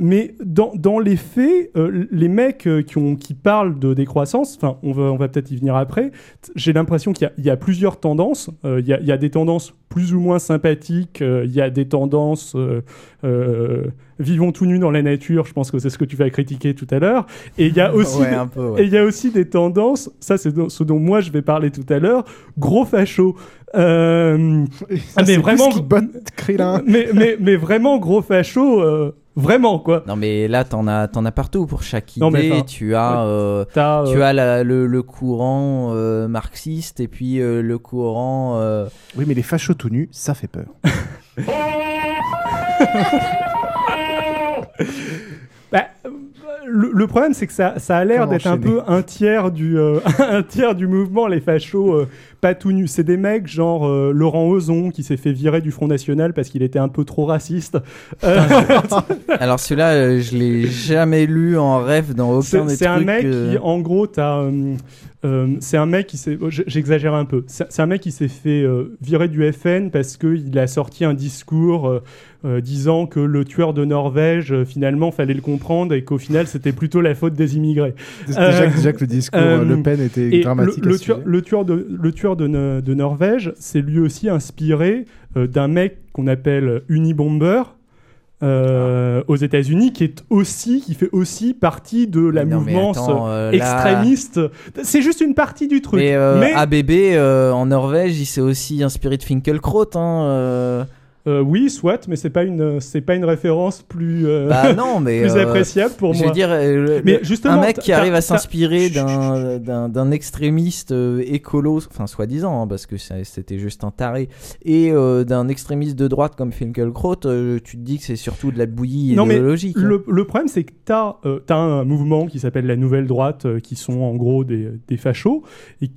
Mais dans, dans les faits, les mecs qui, ont, qui parlent de décroissance, enfin, on va, on va peut-être y venir après, j'ai l'impression qu'il y a- il y, a plusieurs tendances. Euh, Il y, a, il y a des tendances plus ou moins sympathiques, euh, il y a des tendances euh, euh, vivons tout nus dans la nature, je pense que c'est ce que tu vas critiquer tout à l'heure. Et il y a <laughs> aussi, Ouais, un peu, ouais. et il y a aussi des tendances, ça c'est ce dont moi je vais parler tout à l'heure, gros facho. Euh, <laughs> ah, mais c'est vraiment, Krillin. <laughs> mais, mais, mais vraiment gros facho, euh, vraiment quoi. Non mais là t'en as t'en as partout pour chaque idée. Non, mais enfin, tu as euh, t'as, euh, tu as la- le, le courant euh, marxiste et puis euh, le courant. euh, Oui, mais les fachos tout nus, ça fait peur. <laughs> Bah, le, le problème, c'est que ça, ça a l'air d'être un peu un tiers du, euh, <laughs> un tiers du mouvement, les fachos, euh, pas tout nus. C'est des mecs genre euh, Laurent Ozon qui s'est fait virer du Front National parce qu'il était un peu trop raciste. Euh, <laughs> Alors celui-là euh, je l'ai jamais lu en rêve dans aucun c'est des c'est un mec euh, qui, en gros, t'as. Euh, c'est un mec qui s'est. oh, J'exagère un peu. C'est un mec qui s'est fait euh, virer du FN parce qu'il a sorti un discours euh, disant que le tueur de Norvège, finalement, fallait le comprendre et qu'au final, c'était plutôt la faute des immigrés. Déjà déjà que le discours, Le Pen était et dramatique Le, tueur, sujet. le tueur de, le tueur de, No- de Norvège, c'est lui aussi inspiré d'un mec qu'on appelle Unibomber. Euh, aux États-Unis, qui est aussi, qui fait aussi partie de la Non, mouvance attends, euh, là- extrémiste. C'est juste une partie du truc. Mais, euh, Mais- ABB euh, en Norvège, il s'est aussi inspiré de Finkelkraut. Hein, euh, oui, soit, mais c'est pas une, c'est pas une référence plus, euh, Bah non, mais <laughs> plus euh, appréciable pour je moi. veux dire, mais justement, un mec qui t'as- arrive à t'as- s'inspirer d'un, extrémiste écolo, enfin soi-disant, hein, parce que c'était juste un taré, et d'un extrémiste de droite comme Finkelkraut, euh, tu te dis que c'est surtout de la bouillie Non, mais idéologique. hein. le, le problème, c'est que tu as, un mouvement qui s'appelle la Nouvelle Droite, qui sont en gros des, des fachos, et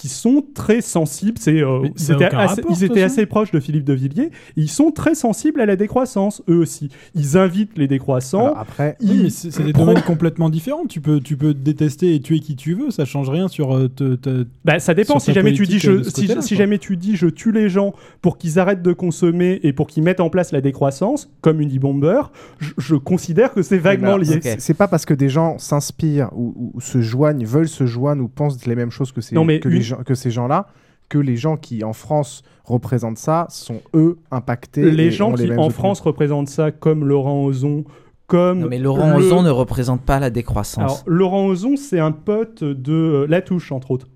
qui sont très sensibles. C'est, euh, ils étaient, assez, rapport, ils de toute étaient façon. assez proches de Philippe de Villiers. ils sont très sensibles à la décroissance, eux aussi. Ils invitent les décroissants. Alors après, ils c'est c'est des domaines complètement différents. Tu peux, tu peux détester et tuer qui tu veux, ça change rien sur euh, te- te- Bah, ça dépend. sur Si jamais tu dis je, si, jamais tu dis je tue les gens pour qu'ils arrêtent de consommer et pour qu'ils mettent en place la décroissance, comme une e-bomber, je, je considère que c'est vaguement lié. c'est- C'est pas parce que des gens s'inspirent ou, se joignent, veulent se joindre ou pensent les mêmes choses que ces, Non, mais que une- les gens, que ces gens-là, que les gens qui en France représentent ça sont eux impactés. Les gens les qui en opinions. France représentent ça, comme Laurent Ozon, comme Non, mais Laurent le- Ozon ne représente pas la décroissance. Alors, Laurent Ozon, c'est un pote de euh, Latouche, entre autres.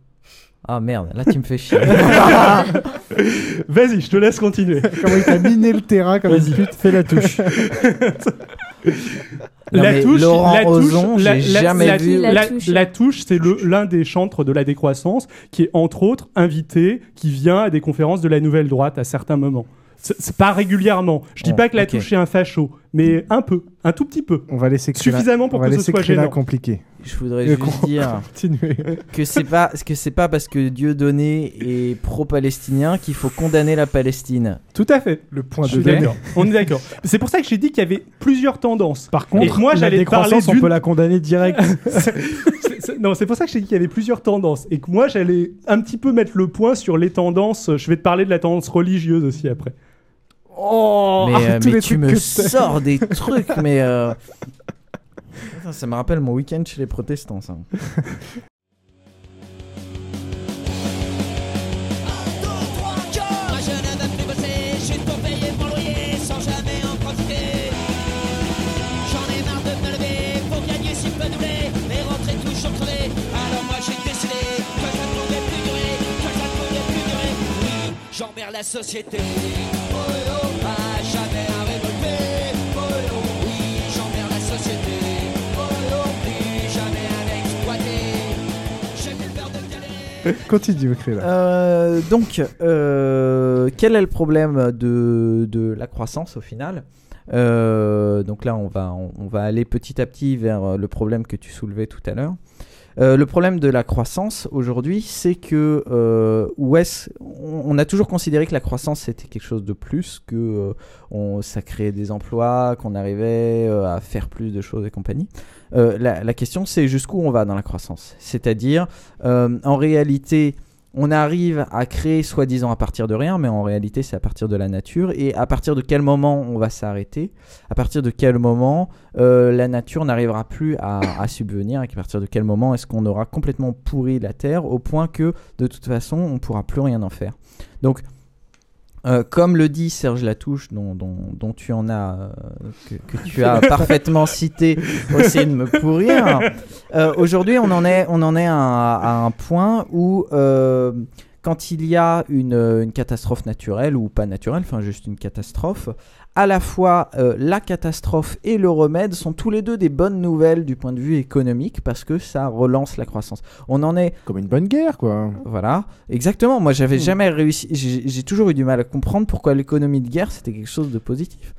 Ah merde, là tu me fais chier. <laughs> Vas-y, je te laisse continuer. <laughs> Comment il t'a miné le terrain comme une pute fais la touche. <laughs> Non, la touche, Laurent la touche, Ozon, la, j'ai la- jamais la- vu. La, La touche. la touche, c'est l'un des chantres de la décroissance qui est entre autres invité, qui vient à des conférences de la Nouvelle Droite à certains moments. C'est pas régulièrement. Je dis Bon, pas que la touche est un facho, mais un peu, un tout petit peu. On va laisser Suffisamment pour on va que ce soit gênant. compliqué. Je voudrais juste con- dire <laughs> que c'est pas que c'est pas parce que Dieudonné est pro-palestinien qu'il faut condamner la Palestine. Tout à fait. Le point de d'accord. On est d'accord. C'est pour ça que j'ai dit qu'il y avait plusieurs tendances. Par contre, Et moi, la j'allais parler on peut la condamner direct. <laughs> Non, c'est pour ça que j'ai dit qu'il y avait plusieurs tendances et que moi j'allais un petit peu mettre le point sur les tendances. Je vais te parler de la tendance religieuse aussi après. Oh mais <laughs> euh, mais tu me sors des <laughs> trucs, mais euh, Putain, ça me rappelle mon week-end chez les protestants, ça. <laughs> Moi je <laughs> Continue. Euh, donc, euh, quel est le problème de, de la croissance au final Euh, Donc là, on va, on, va aller petit à petit vers euh, le problème que tu soulevais tout à l'heure. Le problème de la croissance aujourd'hui, c'est que où est-ce- on, on a toujours considéré que la croissance c'était quelque chose de plus, que on, ça créait des emplois, qu'on arrivait à faire plus de choses et compagnie. Euh, la, question c'est jusqu'où on va dans la croissance? C'est-à-dire, euh, en réalité, on arrive à créer soi-disant à partir de rien, mais en réalité c'est à partir de la nature. Et à partir de quel moment on va s'arrêter? À partir de quel moment euh, la nature n'arrivera plus à, subvenir? Et à partir de quel moment est-ce qu'on aura complètement pourri la terre au point que de toute façon on ne pourra plus rien en faire? Euh, comme le dit Serge Latouche, dont, dont, dont tu en as, euh, que, que tu as <laughs> parfaitement cité, pour essayer de me pourrir. euh, Aujourd'hui, on en est, on en est à, à un point où, quand il y a une, une catastrophe naturelle ou pas naturelle, enfin juste une catastrophe, à la fois euh, la catastrophe et le remède sont tous les deux des bonnes nouvelles du point de vue économique parce que ça relance la croissance. On en est comme une bonne guerre, quoi. Voilà, exactement. Moi, j'avais Hmm. jamais réussi. J'ai j'ai toujours eu du mal à comprendre pourquoi l'économie de guerre c'était quelque chose de positif.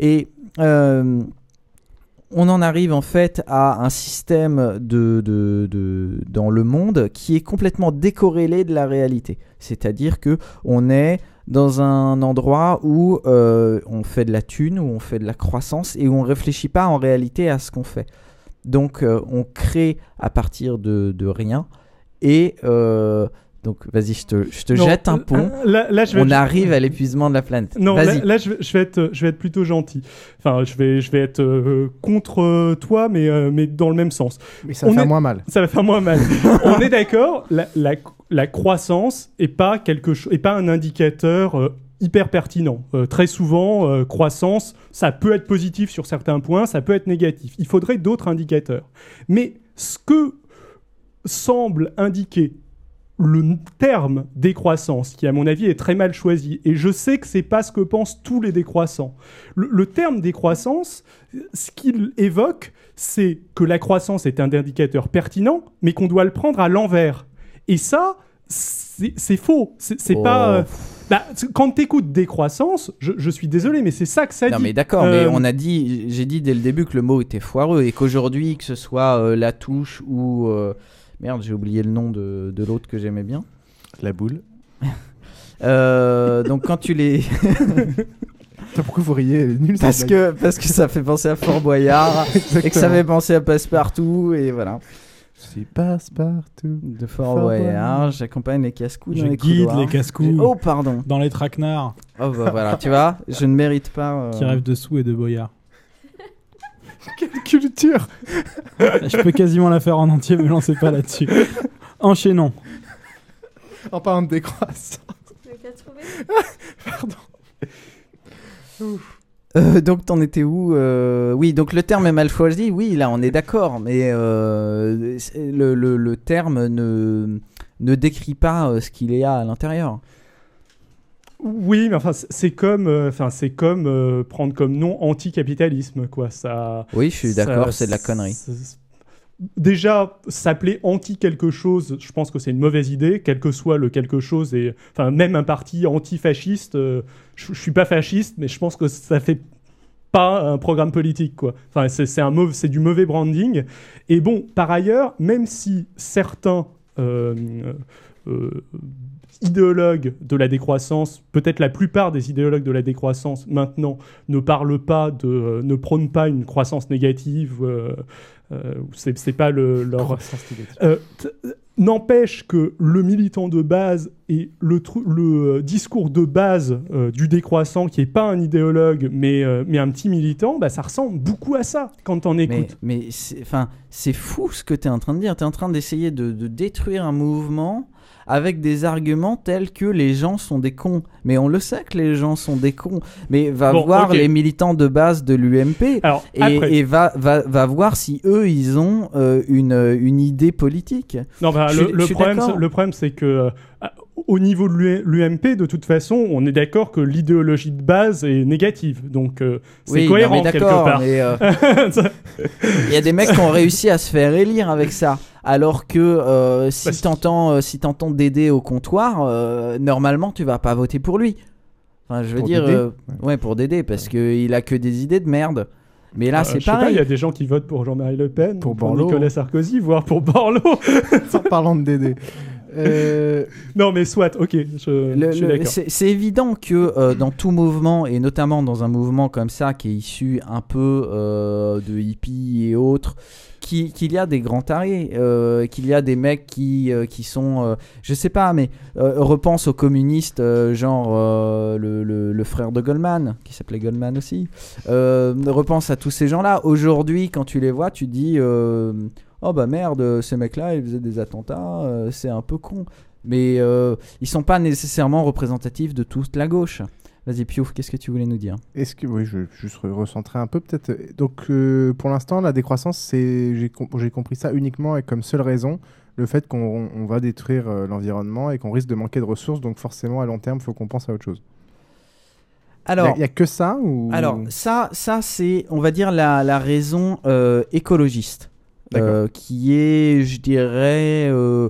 Et euh, on en arrive en fait à un système de, de, de- dans le monde qui est complètement décorrélé de la réalité. C'est-à-dire que on est dans un endroit où euh, on fait de la thune, où on fait de la croissance et où on réfléchit pas en réalité à ce qu'on fait. Donc euh, on crée à partir de, de rien et euh, donc vas-y je te, je te Non, jette un pont. là- là, je vais on être- arrive à l'épuisement de la planète. Non, là, vas-y. là, je, vais, je vais être, je vais être plutôt gentil. Enfin, je vais, je vais être euh, contre toi, mais, euh, mais dans le même sens. Mais ça va faire moins mal. Ça va faire moins mal. <laughs> On est d'accord. La, la, la croissance est pas quelque chose, est pas un indicateur euh, hyper pertinent. Euh, très souvent, euh, croissance, ça peut être positif sur certains points, ça peut être négatif. Il faudrait d'autres indicateurs. Mais ce que semble indiquer le terme décroissance, qui à mon avis est très mal choisi, et je sais que c'est pas ce que pensent tous les décroissants. Le, le terme décroissance, ce qu'il évoque, c'est que la croissance est un indicateur pertinent, mais qu'on doit le prendre à l'envers. Et ça, c'est faux. C'est Oh. pas. euh, bah, quand t'écoutes décroissance, je, je suis désolé, mais c'est ça que ça Non dit. mais d'accord, Euh, mais on a dit, j'ai dit dès le début que le mot était foireux et qu'aujourd'hui, que ce soit euh, la touche ou euh, merde, j'ai oublié le nom de, de l'autre que j'aimais bien. La boule. <laughs> Euh, donc quand tu les <laughs> Pourquoi vous riez Nul, parce que parce que ça fait penser à Fort Boyard <laughs> et que ça fait penser à Passepartout et voilà. C'est passe-partout. De Fort Boyard, j'accompagne les casse-cous Je dans les guide couloirs. les casse-coups. Oh pardon. Dans les traquenards. Oh bah voilà, tu vois, je ne mérite pas. euh, Qui rêvent de sous et de boyard. <laughs> Quelle culture <laughs> Je peux quasiment la faire en entier, me lancez pas là-dessus. Enchaînons. En parlant de décroissance. <laughs> Pardon. Euh, donc t'en étais où Euh, Oui, donc le terme est mal choisi. Oui, là on est d'accord, mais euh, le, le- le terme ne ne décrit pas euh, ce qu'il y a à l'intérieur. Oui, mais enfin, c'est- comme, euh, enfin, c'est comme euh, prendre comme nom anticapitalisme, quoi. Ça. Oui, je suis d'accord, c'est de la connerie. Déjà, s'appeler anti quelque chose, je pense que c'est une mauvaise idée, quel que soit le quelque chose, et enfin même un parti antifasciste. euh, je, je suis pas fasciste, mais je pense que ça fait pas un programme politique, quoi. Enfin, c'est c'est un mauvais- c'est du mauvais branding. Et bon, par ailleurs, même si certains euh, euh, idéologues de la décroissance, peut-être la plupart des idéologues de la décroissance maintenant ne parlent pas de, euh, ne prônent pas une croissance négative. euh, euh, c'est pas le, leur. N'empêche que le militant de base et le, le discours de base euh, du décroissant, qui est pas un idéologue, mais, euh, mais un petit militant, bah, ça ressemble beaucoup à ça quand on Mais, écoute. mais c'est, enfin, c'est fou ce que tu es en train de dire. Tu es en train d'essayer de, de détruire un mouvement avec des arguments tels que les gens sont des cons. Mais on le sait que les gens sont des cons. Mais va Bon, voir les militants de base de l'UMP et, va, va, va voir si eux, ils ont euh, une, une idée politique. Non, bah, Je le, suis- je le suis problème, d'accord. c'est- le problème, c'est que euh, au niveau de l'UMP, de toute façon, on est d'accord que l'idéologie de base est négative. Donc, euh, c'est Oui, non, cohérent mais quelque d'accord, part. mais, euh, <laughs> Il y a des mecs qui ont réussi à se faire élire avec ça. Alors que euh, si t'entends euh, si t'entends Dédé au comptoir, euh, normalement tu vas pas voter pour lui. Enfin, je veux Pour dire, Dédé euh, ouais. pour Dédé parce que il a que des idées de merde. Mais là Euh, c'est je sais pas, pareil. Il y a des gens qui votent pour Jean-Marie Le Pen, pour. Nicolas Sarkozy, voire pour Borloo. <laughs> En parlant de Dédé. Euh, Non, mais soit, ok, je, Le- je suis d'accord. c'est évident que euh, dans tout mouvement, et notamment dans un mouvement comme ça qui est issu un peu euh, de hippies et autres, qui- qu'il y a des grands tarés, qu'il y a des mecs qui, qui sont, je sais pas, mais repense aux communistes, genre le, le- le frère de Goldman, qui s'appelait Goldman aussi, repense à tous ces gens-là. Aujourd'hui, quand tu les vois, tu dis, oh bah merde, ces mecs-là, ils faisaient des attentats, euh, c'est un peu con. Mais euh, ils sont pas nécessairement représentatifs de toute la gauche. Vas-y, Piouf, qu'est-ce que tu voulais nous dire? Est-ce que oui, je vais juste re- recentrer un peu peut-être. Donc euh, pour l'instant, la décroissance, c'est j'ai com- j'ai compris ça uniquement avec comme seule raison le fait qu'on on va détruire euh, l'environnement et qu'on risque de manquer de ressources. Donc forcément, à long terme, il faut qu'on pense à autre chose. Alors, il y, a que ça ou Alors, ça, ça c'est, on va dire, la, la raison euh, écologiste. Euh, qui est, je dirais, euh,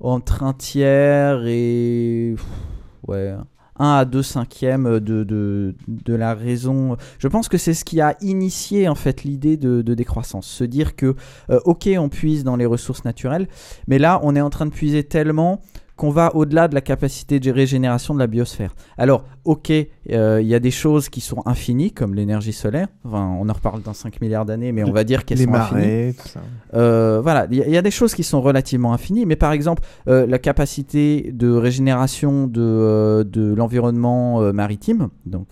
entre un tiers et. Ouais. 1 à 2 cinquièmes de, de, de la raison. Je pense que c'est ce qui a initié en fait l'idée de, de décroissance. Se dire que, euh, ok, on puise dans les ressources naturelles, mais là, on est en train de puiser tellement qu'on va au-delà de la capacité de régénération de la biosphère. Alors, ok, euh, il y a des choses qui sont infinies, comme l'énergie solaire. Enfin, on en reparle dans 5 milliards d'années, mais on va dire qu'elles Les sont marées, infinies. tout ça. Euh, voilà, il y, a- il y a des choses qui sont relativement infinies, mais par exemple, euh, la capacité de régénération de, de l'environnement maritime, donc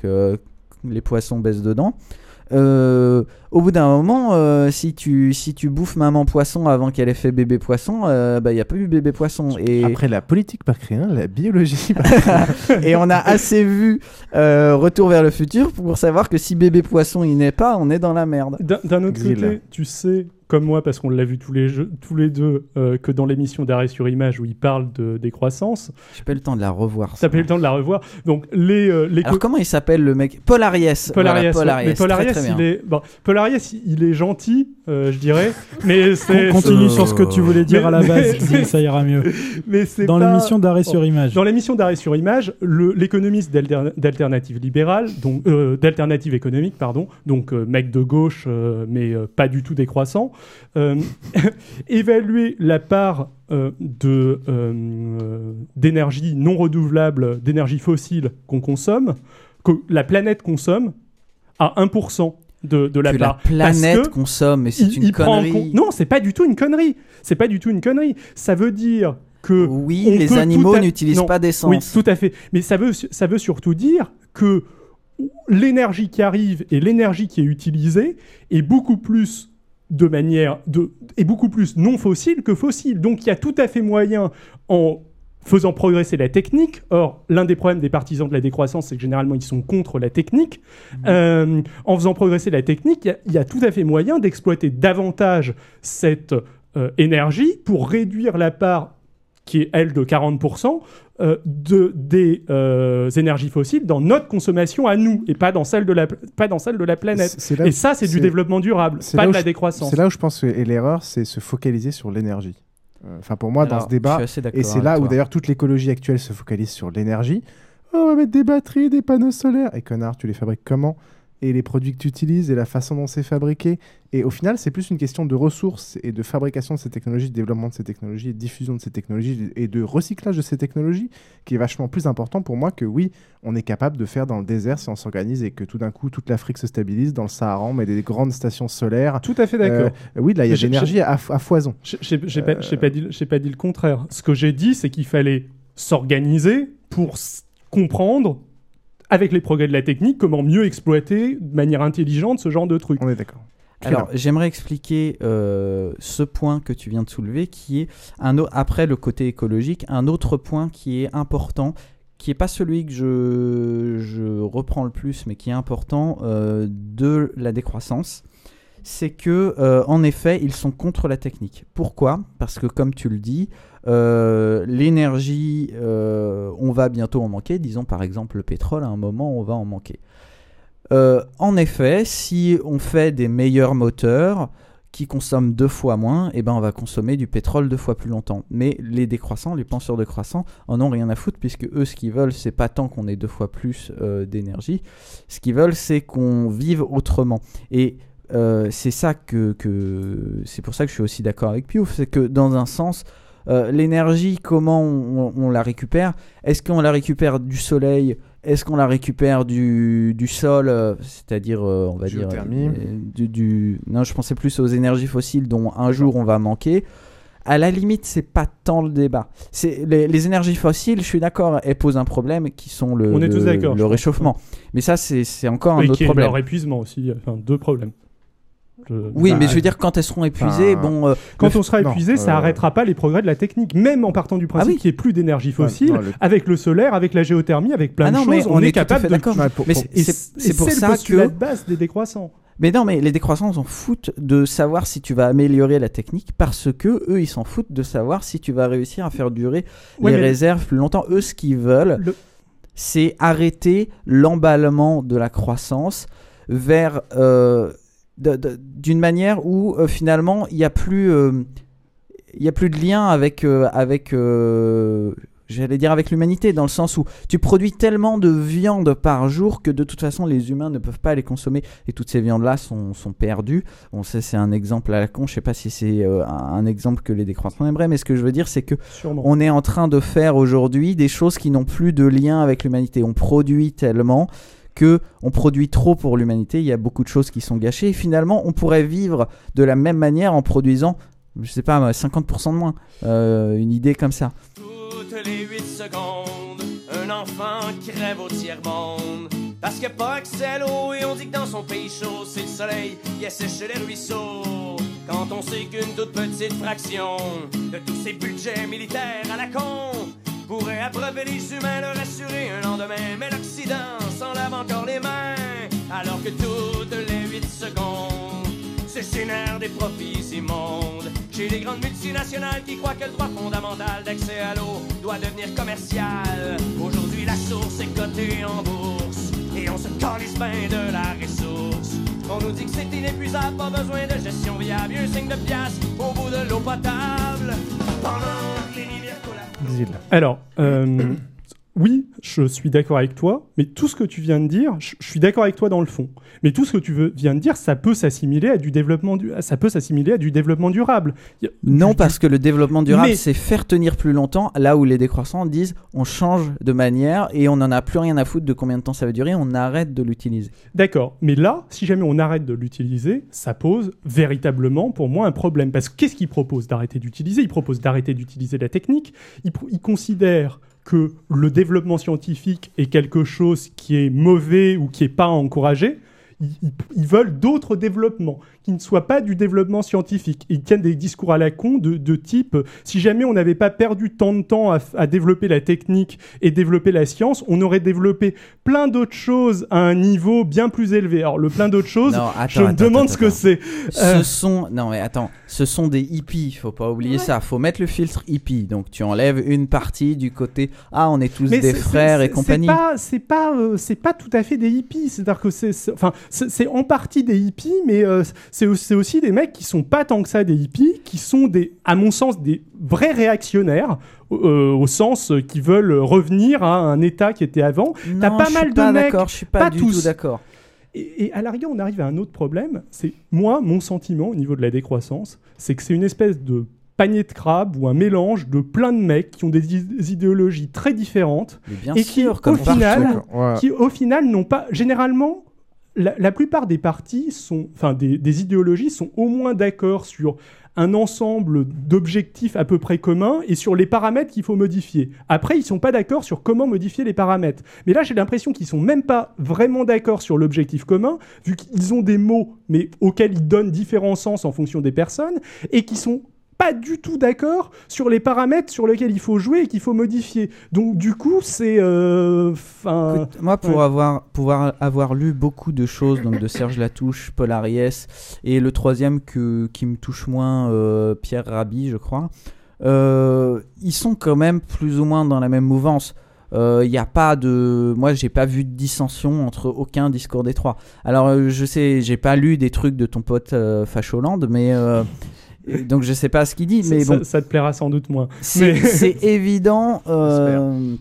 les poissons baissent dedans. Euh, au bout d'un moment, euh, si, tu, si tu bouffes maman poisson avant qu'elle ait fait bébé poisson, euh, bah, il n'y a pas eu bébé poisson. Et... Après la politique par créer, la biologie. <laughs> et on a assez vu euh, Retour vers le futur pour savoir que si bébé poisson il n'est pas, on est dans la merde. D'un autre côté, tu sais comme moi, parce qu'on l'a vu tous les, jeux- tous les deux, euh, que dans l'émission d'arrêt sur image où il parle de décroissance. J'ai pas eu le temps de la revoir. Ça pas eu le temps de la revoir. Donc les, euh, les Alors comment il s'appelle le mec? Paul Ariès. Paul Voilà, Ariès, Paul ouais. Ariès, Paul très il est bon, Paul Ariès, il est gentil, euh, je dirais, <laughs> mais c'est Continue sur ce que tu voulais dire Mais- à la base, mais- ça ira mieux. <laughs> Mais c'est Dans pas- l'émission d'arrêt sur Bon. image. Dans l'émission d'arrêt sur image, le- l'économiste d'alter- d'alternative libérale, donc euh, d'alternative économique, pardon, donc euh, mec de gauche, euh, mais euh, pas du tout décroissant, euh, <laughs> évaluer la part euh, euh, euh, d'énergie non renouvelable, d'énergie fossile qu'on consomme, que la planète consomme, à 1% de, de la Que la part. Parce planète que consomme, mais c'est une connerie. Non, c'est pas du tout une connerie. C'est pas du tout une connerie. Ça veut dire que Oui, les animaux n'utilisent pas d'essence. Oui, tout à fait. Mais ça veut, ça veut surtout dire que l'énergie qui arrive et l'énergie qui est utilisée est beaucoup plus de manière de est beaucoup plus non fossile que fossile. Donc il y a tout à fait moyen en faisant progresser la technique. Or, l'un des problèmes des partisans de la décroissance, c'est que généralement ils sont contre la technique. Euh, en faisant progresser la technique, il y a- il y, a tout à fait moyen d'exploiter davantage cette euh, énergie pour réduire la part qui est elle de 40% euh, de, des euh, énergies fossiles dans notre consommation à nous et pas dans celle de la, pas dans celle de la planète. C'est- c'est là Et ça, c'est du c'est- développement durable, C'est pas de la je- décroissance. C'est là où je pense que et l'erreur, c'est se focaliser sur l'énergie. Euh, Enfin, pour moi, dans ce débat, et c'est là où d'ailleurs toute l'écologie actuelle se focalise sur l'énergie. Oh, on va mettre des batteries, des panneaux solaires. Et connard, tu les fabriques comment? Et les produits que tu utilises et la façon dont c'est fabriqué. Et au final, c'est plus une question de ressources et de fabrication de ces technologies, de développement de ces technologies, de diffusion de ces technologies et de recyclage de ces technologies qui est vachement plus important pour moi que oui, on est capable de faire dans le désert si on s'organise et que tout d'un coup toute l'Afrique se stabilise. Dans le Sahara, on met des grandes stations solaires. Tout à fait d'accord. Euh, oui, là, il y a de l'énergie à, à foison. J'ai j'ai pas, pas pas dit le contraire. Ce que j'ai dit, c'est qu'il fallait s'organiser pour comprendre, avec les progrès de la technique, comment mieux exploiter de manière intelligente ce genre de truc. On est d'accord. Alors, j'aimerais expliquer euh, ce point que tu viens de soulever, qui est un après le côté écologique, un autre point qui est important, qui est pas celui que je, je reprends le plus, mais qui est important euh, de la décroissance. C'est que, euh, en effet, ils sont contre la technique. Pourquoi? Parce que, comme tu le dis, euh, l'énergie, euh, on va bientôt en manquer. Disons par exemple le pétrole, à un moment, on va en manquer. Euh, en effet, si on fait des meilleurs moteurs qui consomment deux fois moins, eh ben on va consommer du pétrole deux fois plus longtemps. Mais les décroissants, les penseurs décroissants, en ont rien à foutre puisque eux, ce qu'ils veulent, c'est pas tant qu'on ait deux fois plus d'énergie. Ce qu'ils veulent, c'est qu'on vive autrement. Et c'est ça que, que c'est pour ça que je suis aussi d'accord avec Piouf, c'est que dans un sens, euh, l'énergie, comment on, on la récupère? Est-ce qu'on la récupère du soleil? Est-ce qu'on la récupère du, du sol euh, C'est-à-dire, euh, on va Géothermie. dire, du, du- Non, je pensais plus aux énergies fossiles dont un jour on va manquer. À la limite, c'est pas tant le débat. C'est les, les énergies fossiles, je suis d'accord, elles posent un problème qui sont le, On est le- tous d'accord, le je pense. réchauffement. Mais ça, c'est c'est encore un Et autre qui est problème. leur épuisement aussi, enfin deux problèmes. Je- Oui, Enfin, mais je veux dire, quand elles seront épuisées, Enfin, bon. euh, quand on sera non, épuisé, ça euh, arrêtera pas les progrès de la technique, même en partant du principe Ah oui. qu'il n'y ait plus d'énergie fossile, non, le- avec le solaire, avec la géothermie, avec plein Ah de non, choses, mais on, on est, est capable de. d'accord. Ouais, Mais et- c'est- c'est- c'est pour le ça postulat que- de base des décroissants. Mais non, mais les décroissants, on s'en foutent de savoir si tu vas améliorer la technique parce que eux, ils s'en foutent de savoir si tu vas réussir à faire durer Ouais, les mais- réserves plus longtemps. Eux, ce qu'ils veulent, c'est arrêter l'emballement de la croissance vers euh, d'une manière où euh, finalement il n'y a plus euh, il y a plus de lien avec euh, avec j'allais dire avec l'humanité dans le sens où tu produis tellement de viande par jour que de toute façon les humains ne peuvent pas les consommer. Et toutes ces viandes là sont, sont perdues. On sait c'est un exemple à la con. Je sais pas si c'est euh, un, un exemple que les décroissants aimeraient mais ce que je veux dire c'est que Sûrement. on est en train de faire aujourd'hui des choses qui n'ont plus de lien avec l'humanité. On produit tellement que on produit trop pour l'humanité, il y a beaucoup de choses qui sont gâchées et finalement on pourrait vivre de la même manière en produisant je sais pas moi, 50% de moins Euh, une idée comme ça Toutes les 8 secondes, un enfant crève au tiers-monde. Parce a pas accès l'eau et on dit que dans son pays chaud, c'est le soleil qui assèche les ruisseaux. Quand on sait qu'une toute petite fraction de tous ces budgets militaires à la con pourrait abreuver les humains, leur assurer un lendemain. Mais l'Occident s'en lave encore les mains, alors que toutes les 8 secondes, concessionnaires des profits immondes. Chez les grandes multinationales qui croient que le droit fondamental d'accès à l'eau doit devenir commercial. Aujourd'hui, la source est cotée en bourse et on se calisse bien de la ressource. On nous dit que c'est inépuisable, pas besoin de gestion viable. Un signe de pièce au bout de l'eau potable. Pendant Exil. Alors, euh, oui, je suis d'accord avec toi, mais tout ce que tu viens de dire, je, je suis d'accord avec toi dans le fond. Mais tout ce que tu veux- viens de dire, ça peut s'assimiler à du développement, du, ça peut s'assimiler à du développement durable. Non, parce que le développement durable, Mais- c'est faire tenir plus longtemps, là où les décroissants disent on change de manière et on n'en a plus rien à foutre de combien de temps ça va durer, on arrête de l'utiliser. D'accord, mais là, si jamais on arrête de l'utiliser, ça pose véritablement pour moi un problème. Parce que qu'est-ce qu'il propose d'arrêter d'utiliser? Il propose d'arrêter d'utiliser la technique. Il, pro- il considère que le développement scientifique est quelque chose qui est mauvais ou qui n'est pas encouragé. Ils, veulent d'autres développements qui ne soient pas du développement scientifique. Ils tiennent des discours à la con de, de type si jamais on n'avait pas perdu tant de temps à, développer la technique et développer la science, on aurait développé plein d'autres choses à un niveau bien plus élevé. Alors le plein d'autres choses, Non, attends, je me demande attends, ce que c'est. Ce Euh, sont non mais attends, ce sont des hippies, faut pas oublier ça. Faut mettre le filtre hippie. Donc tu enlèves une partie du côté ah on est tous Mais des frères et compagnie. C'est pas, c'est pas, euh, c'est pas tout à fait des hippies. C'est-à-dire que c'est, enfin, c'est en partie des hippies, mais euh, c'est aussi, des mecs qui sont pas tant que ça des hippies, qui sont des, à mon sens, des vrais réactionnaires. euh, au sens euh, qui veulent revenir à un état qui était avant. T'as pas mal de pas mecs, je suis pas du tous. tout d'accord. Et, et à la rigueur, on arrive à un autre problème. C'est moi, mon sentiment au niveau de la décroissance, c'est que c'est une espèce de panier de crabes ou un mélange de plein de mecs qui ont des, idéologies très différentes Mais bien et qui, sûr, comme au final. Ouais. qui au final n'ont pas généralement. La, plupart des partis sont, enfin des, idéologies sont au moins d'accord sur un ensemble d'objectifs à peu près communs et sur les paramètres qu'il faut modifier. Après, ils sont pas d'accord sur comment modifier les paramètres. Mais là, j'ai l'impression qu'ils sont même pas vraiment d'accord sur l'objectif commun, vu qu'ils ont des mots, mais auxquels ils donnent différents sens en fonction des personnes, et qui sont pas du tout d'accord sur les paramètres sur lesquels il faut jouer et qu'il faut modifier. Donc du coup, c'est... euh, Moi, pour ouais. avoir, pouvoir avoir lu beaucoup de choses, donc de Serge Latouche, Paul Ariès, et le troisième que, qui me touche moins, euh, Pierre Rabhi, je crois, euh, ils sont quand même plus ou moins dans la même mouvance. Il n'y a pas de. Moi, j'ai pas vu de dissension entre aucun discours des trois. Alors, euh, je sais, j'ai pas lu des trucs de ton pote euh, Facholand, mais. Donc, je sais pas ce qu'il dit, mais ça- bon. ça te plaira sans doute moins. C'est Mais- <laughs> évident. euh,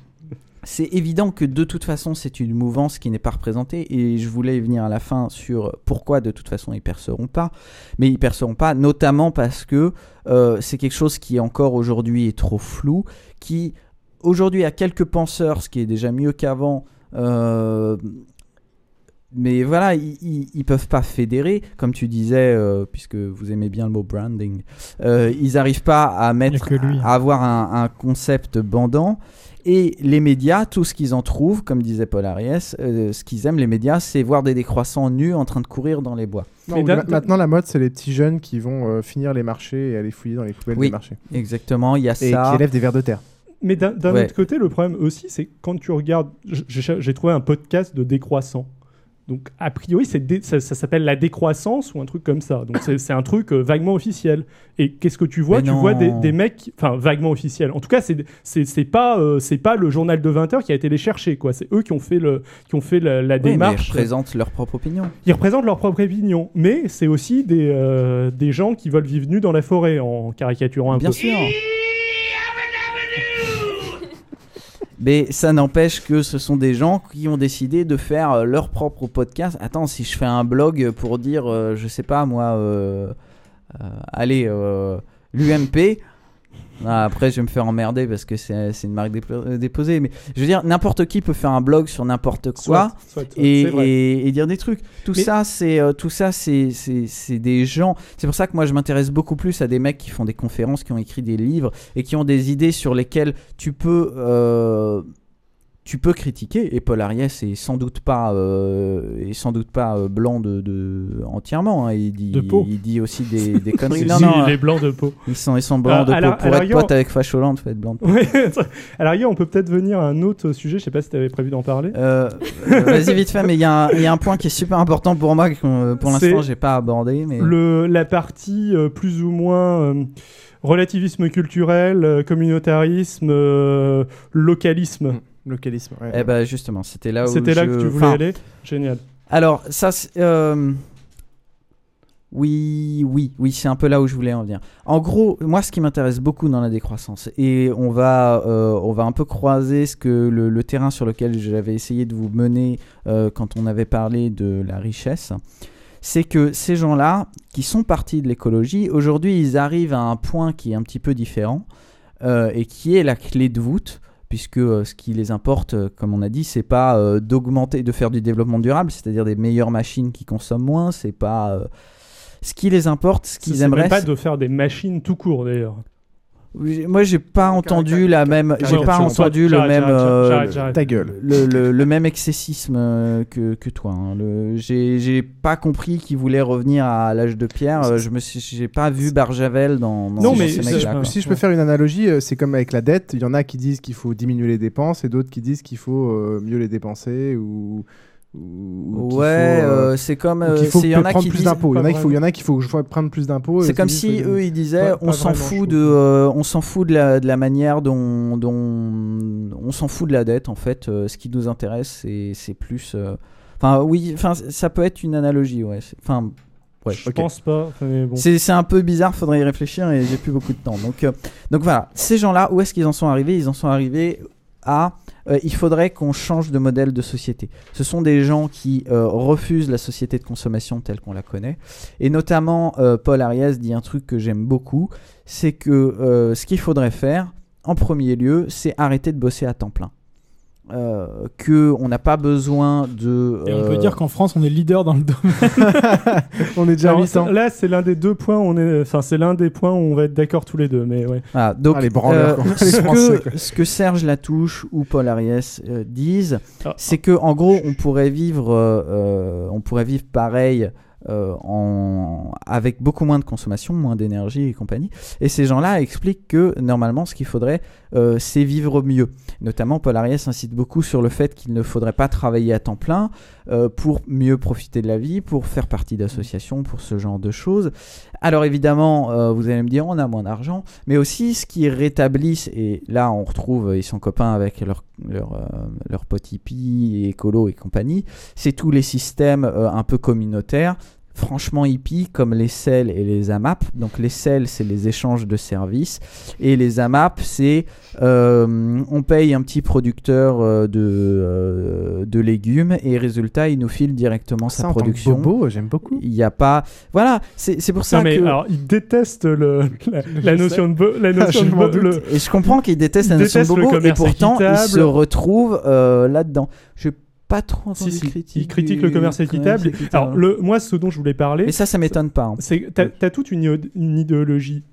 c'est évident que de toute façon, c'est une mouvance qui n'est pas représentée. Et je voulais venir à la fin sur pourquoi de toute façon ils perceront pas. Mais ils perceront pas, notamment parce que euh, c'est quelque chose qui encore aujourd'hui est trop flou, qui aujourd'hui a quelques penseurs, ce qui est déjà mieux qu'avant. euh, mais voilà, ils, ils peuvent pas fédérer, comme tu disais, euh, puisque vous aimez bien le mot branding. Euh, ils n'arrivent pas à mettre, que lui. à avoir un, un concept bandant. Et les médias, tout ce qu'ils en trouvent, comme disait Paul Ariès, euh, ce qu'ils aiment, les médias, c'est voir des décroissants nus en train de courir dans les bois. Non, ma- maintenant, la mode, c'est les petits jeunes qui vont euh, finir les marchés et aller fouiller dans les poubelles Oui, des marchés. exactement, il y a et ça. qui élèvent des vers de terre. Mais d'un Ouais. autre côté, le problème aussi, c'est quand tu regardes, j'ai j'ai trouvé un podcast de décroissant. Donc, a priori, ça, ça s'appelle la décroissance ou un truc comme ça. Donc, c'est un truc euh, vaguement officiel. Et qu'est-ce que tu vois? Mais Tu non. vois des, des mecs, enfin, vaguement officiel. En tout cas, c'est pas, euh, c'est pas le journal de 20 heures qui a été les chercher, quoi. C'est eux qui ont fait, le, qui ont fait la, la Oui, mais démarche. ils représentent leur propre opinion. Ils représentent leur propre opinion. Mais c'est aussi des, euh, des gens qui veulent vivre nus dans la forêt, en caricaturant un Bien peu. sûr. Mais ça n'empêche que ce sont des gens qui ont décidé de faire euh, leur propre podcast. Attends, si je fais un blog pour dire, euh, je sais pas moi, euh, euh, allez, euh, l'UMP. Ah, après, je vais me faire emmerder parce que c'est une marque euh, déposée. Mais je veux dire, n'importe qui peut faire un blog sur n'importe quoi Soit, soit, soit, et, dire des trucs. Tout Mais- ça, c'est euh, tout ça, c'est des gens. C'est pour ça que moi, je m'intéresse beaucoup plus à des mecs qui font des conférences, qui ont écrit des livres et qui ont des idées sur lesquelles tu peux euh, tu peux critiquer et Paul Ariès est sans doute pas euh, est sans doute pas euh, blanc de, de- entièrement hein. il dit De peau. il dit aussi des, des <laughs> conneries non non il est blanc de peau. ils sont ils sont blancs Euh, de la- peau pour être pote avec Facholand faut être blanc de peau Ouais, <laughs> à l'arrière, on peut peut-être venir à un autre sujet. Je sais pas si tu avais prévu d'en parler. Euh, euh, Vas-y vite fait, mais il y, a un- il y a un point qui est super important pour moi que euh, pour l'instant j'ai pas abordé. Mais Le, la partie euh, plus ou moins euh, relativisme culturel, euh, communautarisme, euh, localisme. Localisme, ouais. Eh ben justement, c'était là où C'était là je- que tu voulais enfin, aller? Génial. Alors ça, c'est, euh, oui, oui, oui, c'est un peu là où je voulais en venir. En gros, moi, ce qui m'intéresse beaucoup dans la décroissance, et on va, euh, on va un peu croiser ce que le, le terrain sur lequel j'avais essayé de vous mener euh, quand on avait parlé de la richesse, c'est que ces gens-là, qui sont partis de l'écologie, aujourd'hui, ils arrivent à un point qui est un petit peu différent euh, et qui est la clé de voûte puisque euh, ce qui les importe, euh, comme on a dit, c'est pas euh, d'augmenter, de faire du développement durable, c'est-à-dire des meilleures machines qui consomment moins, c'est pas ce qui les importe, ce qu'ils C'est aimeraient. pas de faire des machines tout court d'ailleurs. Moi, j'ai pas entendu la même, j'ai pas entendu le même, euh. Ta gueule. le, <laughs> même excessisme euh, que, que toi. hein. J'ai j'ai pas compris qu'il voulait revenir à l'âge de pierre. euh, Je me j'ai pas vu Barjavel dans. dans Non, mais. Si je peux faire une analogie, c'est comme avec la dette. Il y en a qui disent qu'il faut diminuer les dépenses et d'autres qui disent qu'il faut mieux les dépenser ou. Ou- ou qu'il Ouais, faut, euh, c'est comme, euh, faut il y en a prendre qui plus d'impôts. Il y en a qu'il faut, il y en a qu'il faut que je fasse prendre plus d'impôts. C'est comme si que- eux ils disaient Pas- on s'en fout de euh, on s'en fout de la, de la manière dont, dont on s'en fout de la dette en fait Euh, ce qui nous intéresse c'est c'est plus euh, enfin oui enfin ça peut être une analogie ouais enfin ouais Je ok. pense pas. bon. C'est c'est un peu bizarre, faudrait y réfléchir et j'ai plus beaucoup de temps. Donc, euh, donc voilà, ces gens-là, où est-ce qu'ils en sont arrivés? Ils en sont arrivés à euh, il faudrait qu'on change de modèle de société. Ce sont des gens qui euh, refusent la société de consommation telle qu'on la connaît. Et notamment, euh, Paul Arias dit un truc que j'aime beaucoup, c'est que ce qu'il faudrait faire, en premier lieu, c'est arrêter de bosser à temps plein. Euh, que on n'a pas besoin de. Et on peut euh, dire qu'en France, on est leader dans le <laughs> domaine. On est déjà Alors, 800. Là, c'est l'un des deux points. où On est, enfin, c'est l'un des points où on va être d'accord tous les deux. Mais ouais. Voilà, donc Ah, les branleurs, euh, <laughs> ce, Français, que, ce que Serge Latouche ou Paul Ariès euh, disent, Ah. c'est que en gros on pourrait vivre, on pourrait vivre pareil euh, en, avec beaucoup moins de consommation, moins d'énergie et compagnie. Et ces gens-là expliquent que normalement ce qu'il faudrait, euh, c'est vivre mieux. Notamment Paul insiste beaucoup sur le fait qu'il ne faudrait pas travailler à temps plein euh, pour mieux profiter de la vie, pour faire partie d'associations, pour ce genre de choses. Alors évidemment, euh, vous allez me dire, on a moins d'argent, mais aussi ce qui rétablissent, et là on retrouve, ils sont copains avec leur, leur, leur écolo et compagnie, c'est tous les systèmes un peu communautaires, franchement hippie, comme les CEL et les AMAP. Donc les CEL, c'est les échanges de services, et les AMAP, c'est euh, on paye un petit producteur euh, de, euh, de légumes, et résultat, il nous file directement Ça, sa en production. bobo, j'aime beaucoup. Il n'y a pas. Voilà, c'est c'est pour ça Non, mais que. alors, il déteste le, la, la notion sais. de bo- la notion Je de bo- le- Et je comprends qu'il déteste la notion de déteste le bobo, et pourtant il se retrouve euh, là-dedans. Je pas trop Si, entendu si, critique il critique du le commerce équitable. Alors, le, moi, ce dont je voulais parler, Et ça, ça m'étonne pas. hein. c'est t'as as toute une, une idéologie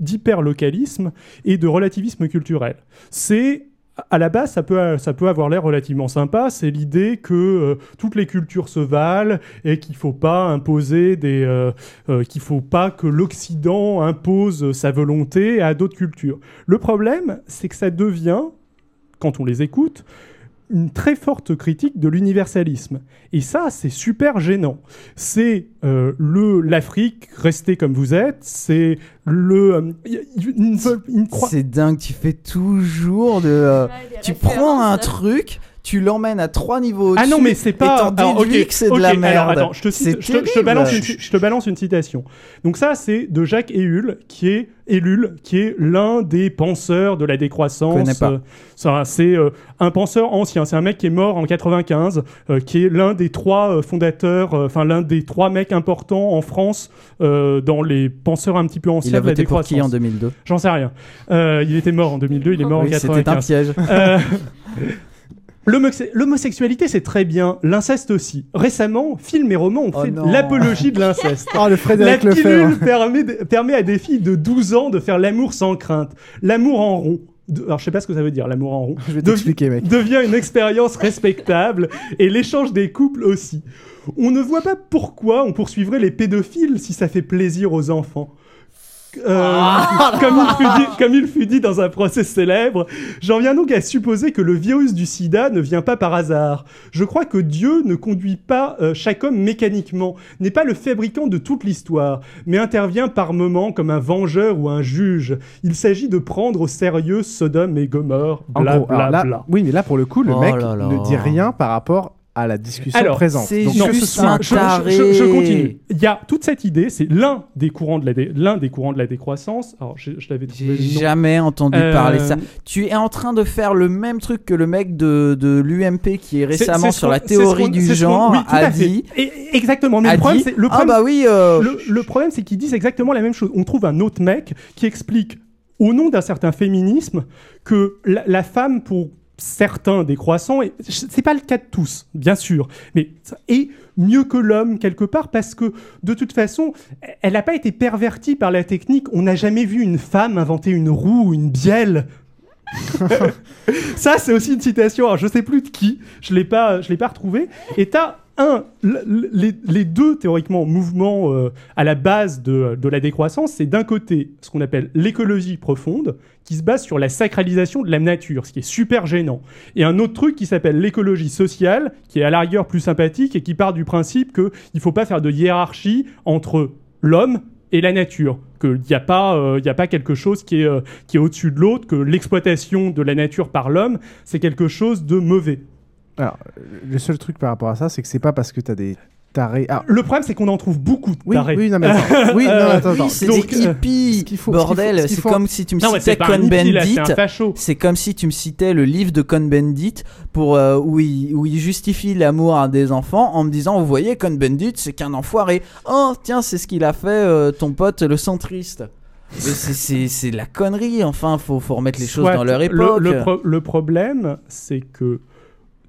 d'hyperlocalisme et de relativisme culturel. C'est à la base, ça peut, ça peut avoir l'air relativement sympa. C'est l'idée que euh, toutes les cultures se valent et qu'il faut pas imposer des, euh, euh, qu'il faut pas que l'Occident impose sa volonté à d'autres cultures. Le problème, c'est que ça devient, quand on les écoute, une très forte critique de l'universalisme. Et ça, c'est super gênant. C'est euh, le l'Afrique, restez comme vous êtes. C'est le. euh, une, une C'est dingue, tu fais toujours de. euh, tu prends un truc, tu l'emmènes à trois niveaux Ah non, mais c'est pas. Et alors, que c'est de la alors, merde. attends, je te, cite- C'est je, te, je te terrible. balance une, je te balance une citation. Donc ça, c'est de Jacques Ellul, qui est Ellul, qui est l'un des penseurs de la décroissance. Euh, ça, c'est euh, un penseur ancien. C'est un mec qui est mort en 95, euh, qui est l'un des trois euh, fondateurs, enfin l'un des trois mecs importants en France dans les penseurs un petit peu anciens Il a de la voté pour qui en 2002 J'en sais rien. Il était mort en 2002, il est mort Oui, en c'était 95. un piège. <laughs> L'homosexualité, c'est très bien. L'inceste aussi. Récemment, films et romans ont Oh fait l'apologie de l'inceste. <laughs> Oh, La pilule permet, de- permet à des filles de 12 ans de faire l'amour sans crainte. L'amour en rond. de- alors je sais pas ce que ça veut dire l'amour en rond, <laughs> Je vais t'expliquer, mec. devient une expérience respectable et l'échange des couples aussi. On ne voit pas pourquoi on poursuivrait les pédophiles si ça fait plaisir aux enfants. Euh, <laughs> comme, il fut dit, comme il fut dit dans un procès célèbre, j'en viens donc à supposer que le virus du sida ne vient pas par hasard. Je crois que Dieu ne conduit pas euh, chaque homme mécaniquement, n'est pas le fabricant de toute l'histoire, mais intervient par moments comme un vengeur ou un juge. Il s'agit de prendre au sérieux Sodome et Gomorre, En bla gros, alors bla là- bla. Oui, mais là, pour le coup, le Oh mec là là. ne dit rien par rapport à la discussion Alors, présente. c'est Donc, Non, que ce juste soit- un je, taré. je- je continue. Il y a toute cette idée, c'est l'un des courants de la dé- l'un des courants de la décroissance. Alors, je, je l'avais trouvé. J'ai jamais entendu Euh, parler de ça. Tu es en train de faire le même truc que le mec de, de l'UMP qui est récemment c'est sur la théorie du genre oui, a dit. Et- exactement. Mais le problème, dit, c'est le ah problème. bah oui. euh, le, le problème, c'est qu'ils disent exactement la même chose. On trouve un autre mec qui explique, au nom d'un certain féminisme, que la, la femme, pour certains décroissants, et c'est pas le cas de tous, bien sûr, mais est mieux que l'homme quelque part parce que de toute façon, elle n'a pas été pervertie par la technique. On n'a jamais vu une femme inventer une roue ou une bielle. <laughs> Ça, c'est aussi une citation. Alors, je sais plus de qui. Je l'ai pas, je l'ai pas retrouvé. Et t'as un, les, deux théoriquement mouvements euh, à la base de, la décroissance, c'est d'un côté ce qu'on appelle l'écologie profonde, qui se base sur la sacralisation de la nature, ce qui est super gênant. Et un autre truc qui s'appelle l'écologie sociale, qui est à la rigueur plus sympathique et qui part du principe qu'il ne faut pas faire de hiérarchie entre l'homme et la nature. Qu'il n'y a, pas, euh, y a pas quelque chose euh, qui est au-dessus de l'autre, que l'exploitation de la nature par l'homme, c'est quelque chose de mauvais. Alors, le seul truc par rapport à ça, c'est que c'est pas parce que t'as des tarés. Ah, Le problème, c'est qu'on en trouve beaucoup de oui, tarés. oui, non, mais <laughs> attends. oui, non, attends, attends. Oui, c'est Donc, des euh, hippies, ce qu'il faut- bordel. ce qu'il faut- ce qu'il C'est faut- comme si tu me Non, mais c'est citais pas un hippie, là, Cohn-Bendit. c'est un facho. C'est comme si tu me citais le livre de Cohn-Bendit pour euh, où il où il justifie l'amour à des enfants en me disant, vous voyez, Cohn-Bendit, c'est qu'un enfoiré. Oh, tiens, c'est ce qu'il a fait, euh, ton pote, le centriste. Mais c'est- c'est c'est de la connerie. Enfin, faut faut remettre les choses Soit dans leur le- époque. Le, pro- le problème, c'est que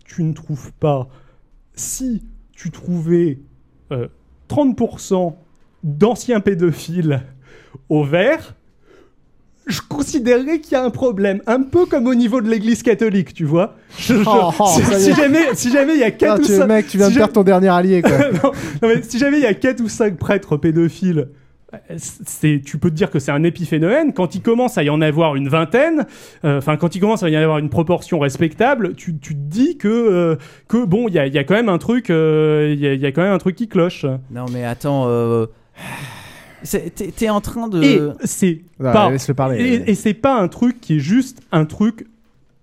tu ne trouves pas. Si tu trouvais euh, 30% d'anciens pédophiles au vert, je considérerais qu'il y a un problème. Un peu comme au niveau de l'église catholique, tu vois. Je- je- Oh, <laughs> oh, si, jamais, si jamais il y a 4 Ah, ou tu, 5. mec, tu viens si de ja- perdre ton dernier allié, quoi. <laughs> non, non, mais si jamais il y a 4 ou 5 prêtres pédophiles, euh, tu peux te dire que c'est un épiphénomène. Quand il commence à y en avoir une vingtaine, euh, enfin quand il commence à y en avoir une proportion respectable, tu, tu te dis que, euh, que bon, il y a, il y a quand même un truc, euh, il y, a, il y a quand même un truc qui cloche. Non, mais attends. euh, c'est- T'es t'es en train de. Et c'est Ouais, pas, parler. et, et c'est pas un truc qui est juste un truc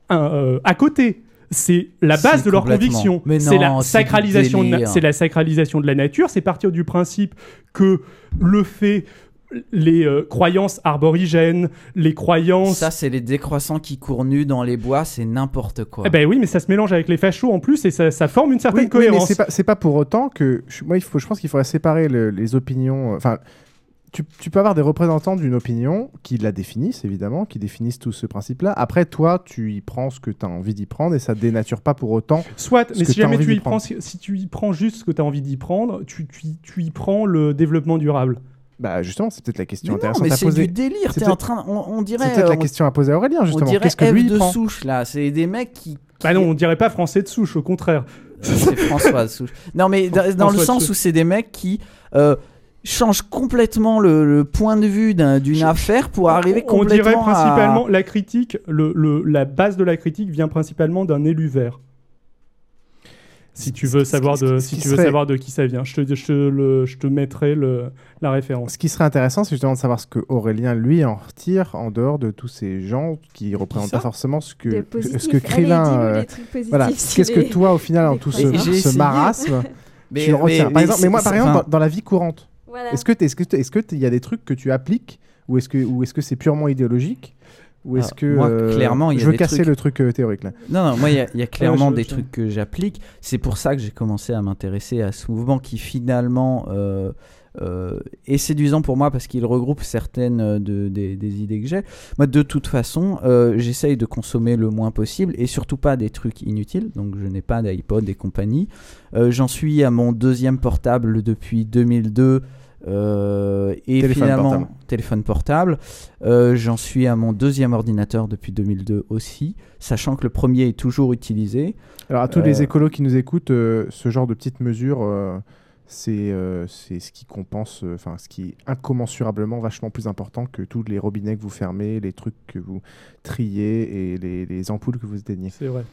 un, euh, à côté. C'est la base de leur conviction. C'est la sacralisation. C'est la sacralisation de la nature. C'est partir du principe que le fait, les euh, croyances arborigènes, les croyances. Ça, c'est les décroissants qui courent nus dans les bois, c'est n'importe quoi. Eh ben oui, mais ça se mélange avec les fachos en plus et ça, ça forme une certaine Oui, oui, mais cohérence. c'est pas, pour autant que. je- Moi, il faut, je pense qu'il faudrait séparer le- les opinions. euh, Enfin, tu, tu peux avoir des représentants d'une opinion qui la définissent, évidemment, qui définissent tout ce principe-là. Après, toi, tu y prends ce que tu as envie d'y prendre et ça dénature pas pour autant. Soit, ce mais que si jamais tu y prends, si, si tu y prends juste ce que tu as envie d'y prendre, tu, tu, y- tu y prends le développement durable. Bah, justement, c'est peut-être la question Mais non, intéressante mais à c'est poser. du délire. C'est T'es en peut-être- train, on, on dirait. C'est peut-être la on- question à poser à Aurélien, On justement. dirait Qu'est-ce que F lui il de prend souche là. C'est des mecs qui. Bah non, on dirait pas français de souche, au contraire. C'est François Souche. Non, mais dans, dans le sens où c'est des mecs qui euh, changent complètement le, le point de vue d'un- d'une affaire pour arriver On complètement dirait principalement à... la critique, le, le- la base de la critique vient principalement d'un élu vert. Si tu veux savoir de, si qui tu veux serait- savoir de qui ça vient, je te, je te, le, je te mettrai le, la référence. Ce qui serait intéressant, c'est justement de savoir ce que Aurélien, lui, en retire en dehors de tous ces gens qui représentent ça pas forcément ce que, ce que euh, <laughs> voilà. Qu'est-ce que toi, au final, dans les tout ce, ce marasme, Mais- <laughs> tu le retiens mais- Par mais exemple, mais moi, par exemple, dans la vie courante, Voilà. est-ce que est-ce que est-ce que il y a des trucs que tu appliques ou est-ce que ou est-ce que c'est purement idéologique ou est-ce Alors, que moi, euh, clairement, il y a je veux des casser trucs- le truc euh, théorique là. Non, non, moi, il y a, il y a <laughs> clairement je- des je- trucs que j'applique. C'est pour ça que j'ai commencé à m'intéresser à ce mouvement qui finalement euh, euh, est séduisant pour moi parce qu'il regroupe certaines euh, de, des, des idées que j'ai. Moi, de toute façon, euh, j'essaye de consommer le moins possible et surtout pas des trucs inutiles. Donc, je n'ai pas d'iPod et compagnie. Euh, J'en suis à mon deuxième portable depuis 2002. Euh, et Téléphone finalement, portable. téléphone portable. Euh, J'en suis à mon deuxième ordinateur depuis 2002 aussi, sachant que le premier est toujours utilisé. Alors à tous les Euh, écolos qui nous écoutent, euh, ce genre de petites mesures, euh, c'est euh, c'est ce qui compense, euh, enfin ce qui est incommensurablement vachement plus important que tous les robinets que vous fermez, les trucs que vous triez et les, les ampoules que vous éteignez. C'est vrai.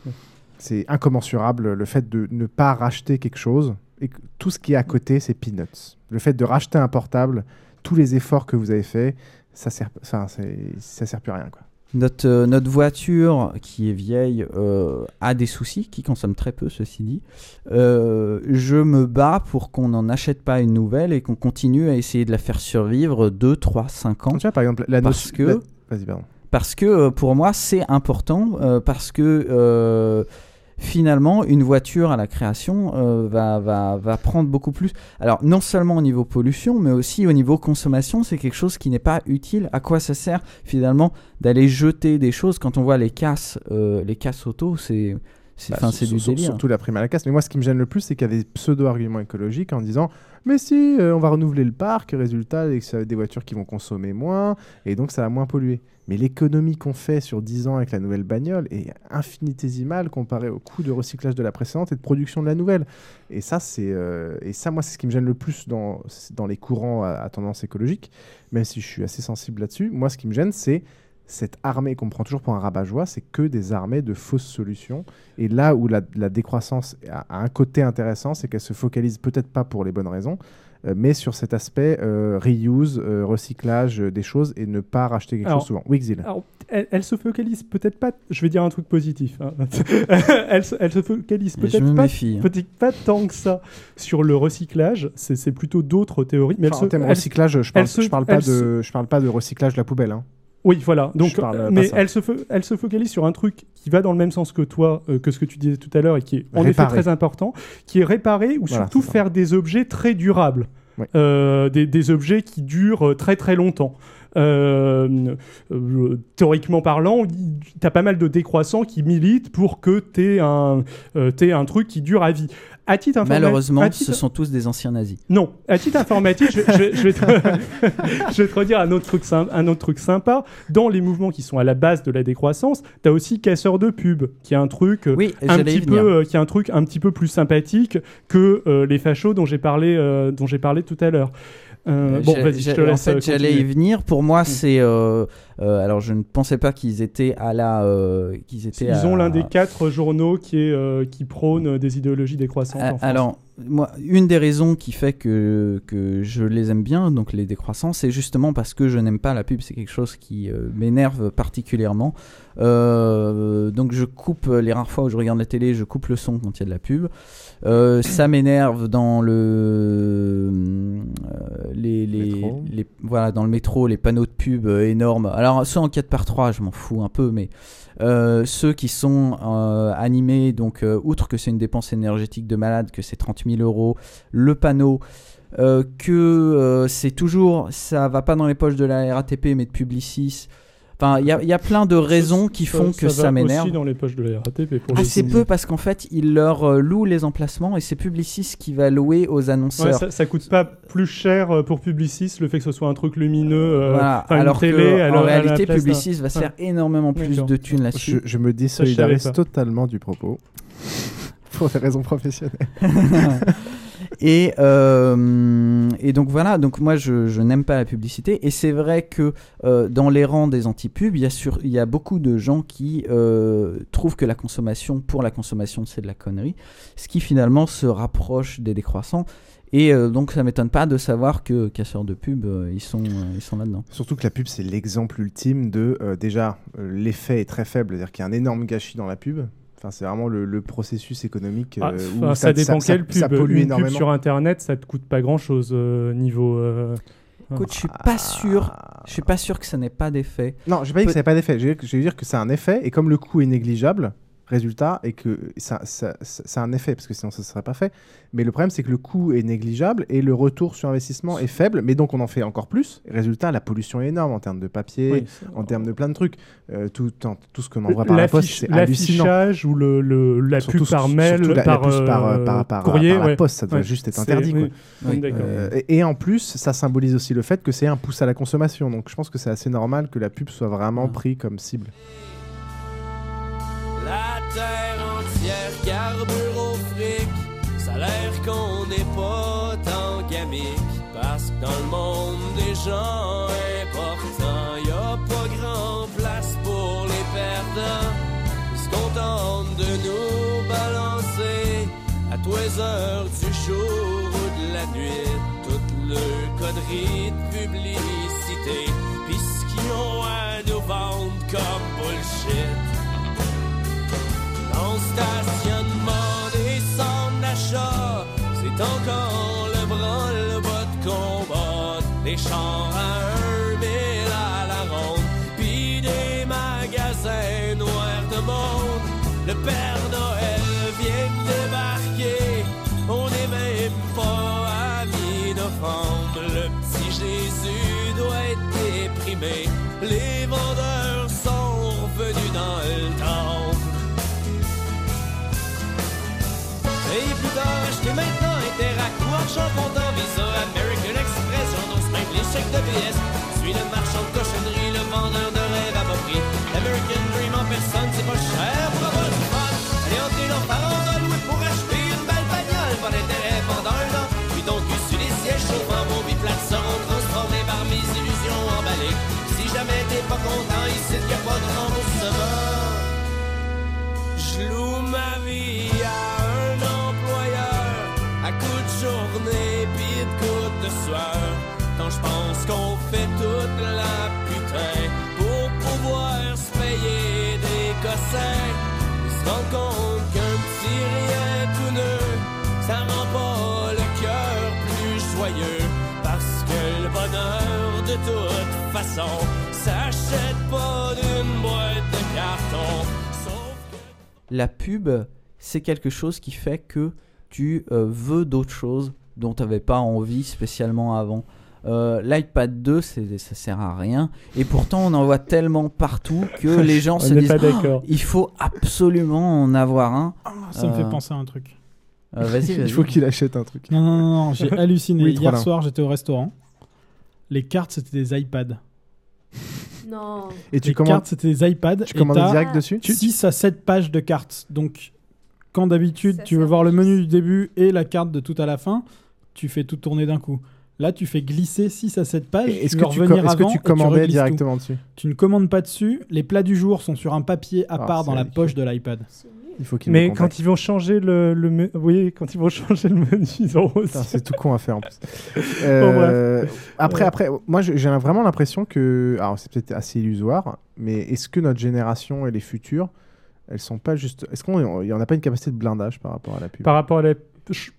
C'est incommensurable le fait de ne pas racheter quelque chose et tout ce qui est à côté, c'est peanuts. Le fait de racheter un portable, tous les efforts que vous avez faits, ça sert, c'est- ça sert plus à rien. Quoi. Notre, euh, notre voiture, qui est vieille, euh, a des soucis, qui consomme très peu, ceci dit. Euh, je me bats pour qu'on n'en achète pas une nouvelle et qu'on continue à essayer de la faire survivre 2, 3, 5 ans. Tu vois, par exemple, la parce que, la- Vas-y, pardon. parce que pour moi, c'est important, parce que finalement, une voiture à la création euh, va, prendre beaucoup plus. Alors, non seulement au niveau pollution, mais aussi au niveau consommation, c'est quelque chose qui n'est pas utile. À quoi ça sert finalement d'aller jeter des choses? Quand on voit les casses, euh, les casses auto, c'est c'est Bah, c'est du délire. Surtout la prime à la casse. Mais moi, ce qui me gêne le plus, c'est qu'il y a des pseudo-arguments écologiques en disant Mais si, euh, on va renouveler le parc, résultat, va être des voitures qui vont consommer moins, et donc ça va moins polluer. Mais l'économie qu'on fait sur 10 ans avec la nouvelle bagnole est infinitésimale comparée au coût de recyclage de la précédente et de production de la nouvelle. Et ça, c'est euh, et ça, moi, c'est ce qui me gêne le plus dans, dans les courants à, à tendance écologique, même si je suis assez sensible là-dessus. Moi, ce qui me gêne, c'est cette armée qu'on prend toujours pour un rabat-joie, c'est que des armées de fausses solutions. Et là où la, la décroissance a, a un côté intéressant, c'est qu'elle se focalise peut-être pas pour les bonnes raisons, euh, mais sur cet aspect euh, reuse, euh, recyclage euh, des choses et ne pas racheter quelque Alors- chose souvent. Wixil. alors, elle, elle se focalise peut-être pas. Je vais dire un truc positif. hein. <laughs> elle, se, elle se focalise peut-être pas, hein. peut-être pas tant que ça sur le recyclage. C'est plutôt d'autres théories. Mais Enfin, elle en se- termes elle- recyclage, je parle, elle se- je parle pas elle se- de, je parle pas de recyclage de la poubelle. hein. Oui, voilà. Donc, euh, mais elle se, fo- elle se focalise sur un truc qui va dans le même sens que toi, euh, que ce que tu disais tout à l'heure, et qui est en effet très important, qui est réparer ou Voilà, surtout faire des objets très durables, Euh, des, des objets qui durent très très longtemps. Euh, euh, théoriquement parlant, tu as pas mal de décroissants qui militent pour que tu aies, un t'aies un truc qui dure à vie. À titre informa- Malheureusement, à titre- ce sont tous des anciens nazis. non, à titre informatique, je, vais- je vais- je vais te, <laughs> je vais te redire un autre, truc sym- un autre truc sympa. Dans les mouvements qui sont à la base de la décroissance, tu as aussi casseur de pub, qui est un truc euh, Oui, un j'allais y petit peu, venir. euh, qui est un truc un petit peu plus sympathique que euh, les fachos dont j'ai parlé, euh, dont j'ai parlé tout à l'heure. Euh, bon, J'ai- vas-y, je te laisse. En euh, fait, j'allais y. Mm. venir. Pour moi, c'est. euh, euh, alors, je ne pensais pas qu'ils étaient à la. euh, qu'ils étaient. Ils à- ont l'un des quatre journaux qui, est, euh, qui prône des idéologies décroissantes. Ah, en France. Alors, moi, une des raisons qui fait que, que je les aime bien, donc les décroissants, c'est justement parce que je n'aime pas la pub. C'est quelque chose qui euh, m'énerve particulièrement. Euh, donc, je coupe les rares fois où je regarde la télé, je coupe le son quand il y a de la pub. Euh, ça m'énerve dans le les, les, les- voilà dans le métro les panneaux de pub énormes. Alors ceux en 4 par 3 je m'en fous un peu, mais euh, ceux qui sont euh, animés, donc euh, outre que c'est une dépense énergétique de malade, que c'est 30 000 euros, le panneau. que c'est toujours, ça va pas dans les poches de la RATP mais de Publicis. Enfin, il y, a- il y a plein de raisons qui font que ça, va m'énerve. aussi dans les poches de la RATP. Pour Assez coup. peu parce qu'en fait, ils leur euh, louent les emplacements et c'est Publicis qui va louer aux annonceurs. Ouais, ça, ça coûte pas plus cher euh, pour Publicis le fait que ce soit un truc lumineux, euh, Voilà, enfin, une alors télé. que, à en réalité, place Publicis va se faire Ouais. énormément plus de thunes là-dessus. Je, je me Ça, désolidarise totalement du propos. <laughs> Pour des raisons professionnelles. <laughs> et, euh, et donc voilà, donc moi je, n'aime pas la publicité et c'est vrai que euh, dans les rangs des anti-pubs, il il y a beaucoup de gens qui euh, trouvent que la consommation pour la consommation c'est de la connerie, ce qui finalement se rapproche des décroissants. Et donc ça m'étonne pas de savoir que casseurs de pub, ils sont, ils sont là-dedans. Surtout que la pub, c'est l'exemple ultime de. déjà, l'effet est très faible, c'est-à-dire qu'il y a un énorme gâchis dans la pub. Enfin, c'est vraiment le, le processus économique Ah, euh, où ça, dépend ça, quelle pub. ça pollue Une énormément. pub sur internet, ça te coûte pas grand chose niveau. euh, Écoute, je suis pas sûr, je suis pas sûr que ça n'ait pas d'effet. Non, j'ai pas dit que ça n'avait pas d'effet. Je veux dire que- je veux dire que c'est un effet, et comme le coût est négligeable, résultat et que ça, ça, ça- ça a un effet parce que sinon ça ne serait pas fait. Mais le problème c'est que le coût est négligeable et le retour sur investissement est faible. Mais donc on en fait encore plus. Résultat, la pollution est énorme en termes de papier, Oui, en termes de plein de trucs. Euh, tout, en- tout ce qu'on envoie par la poste, c'est hallucinant. L'affichage ou le, le- la Surtout- pub par mail, la- par, par, euh, par- par- courrier, par la poste, ça doit Ouais. juste être interdit. oui. quoi. Oui, d'accord. Euh, et, et en plus, ça symbolise aussi le fait que c'est un pouce à la consommation. Donc je pense que c'est assez normal que la pub soit vraiment pris comme cible. Carbure au fric. Ça a l'air qu'on n'est pas tant gamique. Parce que dans le monde des gens importants, y a pas grand place pour les perdants. Ils se contentent de nous balancer à tous les heures du jour ou de la nuit. Toute le connerie de publicité. Puis ce qu'ils ont à nous vendre comme bullshit. Le stationnement des centres d'achat, c'est encore le branle-bas de combat. Des chars à Argent comptant Visa, American Express, j'endosse même les chèques de PS. Suis le marchand de cochonnerie, le vendeur de je pense qu'on fait toute la putain pour pouvoir se payer des cossins, ils se rendent compte qu'un petit rien tout neuf, ça rend pas le cœur plus joyeux. Parce que le bonheur de toute façon s'achète pas d'une boîte de carton. La pub, c'est quelque chose qui fait que tu euh, veux d'autres choses dont tu n'avais pas envie spécialement avant. Euh, L'iPad 2, c'est- ça sert à rien. Et pourtant, on en voit tellement partout que <laughs> les gens se disent. Ah, il faut absolument en avoir un. Ça me fait Euh, penser à un truc. euh, vas-y, <laughs> vas-y. Il faut qu'il achète un truc. Non, non, non, non, j'ai <laughs> halluciné. Oui, Hier soir, j'étais au restaurant. Les cartes, c'était des iPads. Non. Et tu les commandes- cartes, c'était des iPads. tu commandes direct dessus 6 à 7 pages de cartes. Donc, quand d'habitude, tu veux voir le menu du début et la carte de tout à la fin, tu fais tout tourner d'un coup. Là, tu fais glisser 6 à 7 pages. Est-ce que tu revenir com- est-ce que tu commandais directement tout. dessus Tu ne commandes pas dessus. Les plats du jour sont sur un papier à Ah, part dans la ridicule. poche de l'iPad. Il faut qu'il me Mais quand ils vont changer le, le me- oui, quand ils vont <laughs> changer le menu, ils aussi. Putain, c'est tout con à faire en plus. <laughs> Bon, Euh, bref. après, après, moi j'ai j'ai vraiment l'impression que, alors c'est peut-être assez illusoire, mais est-ce que notre génération et les futures, elles sont pas juste, est-ce qu'on y en a pas une capacité de blindage par rapport à la pub? Par rapport à la...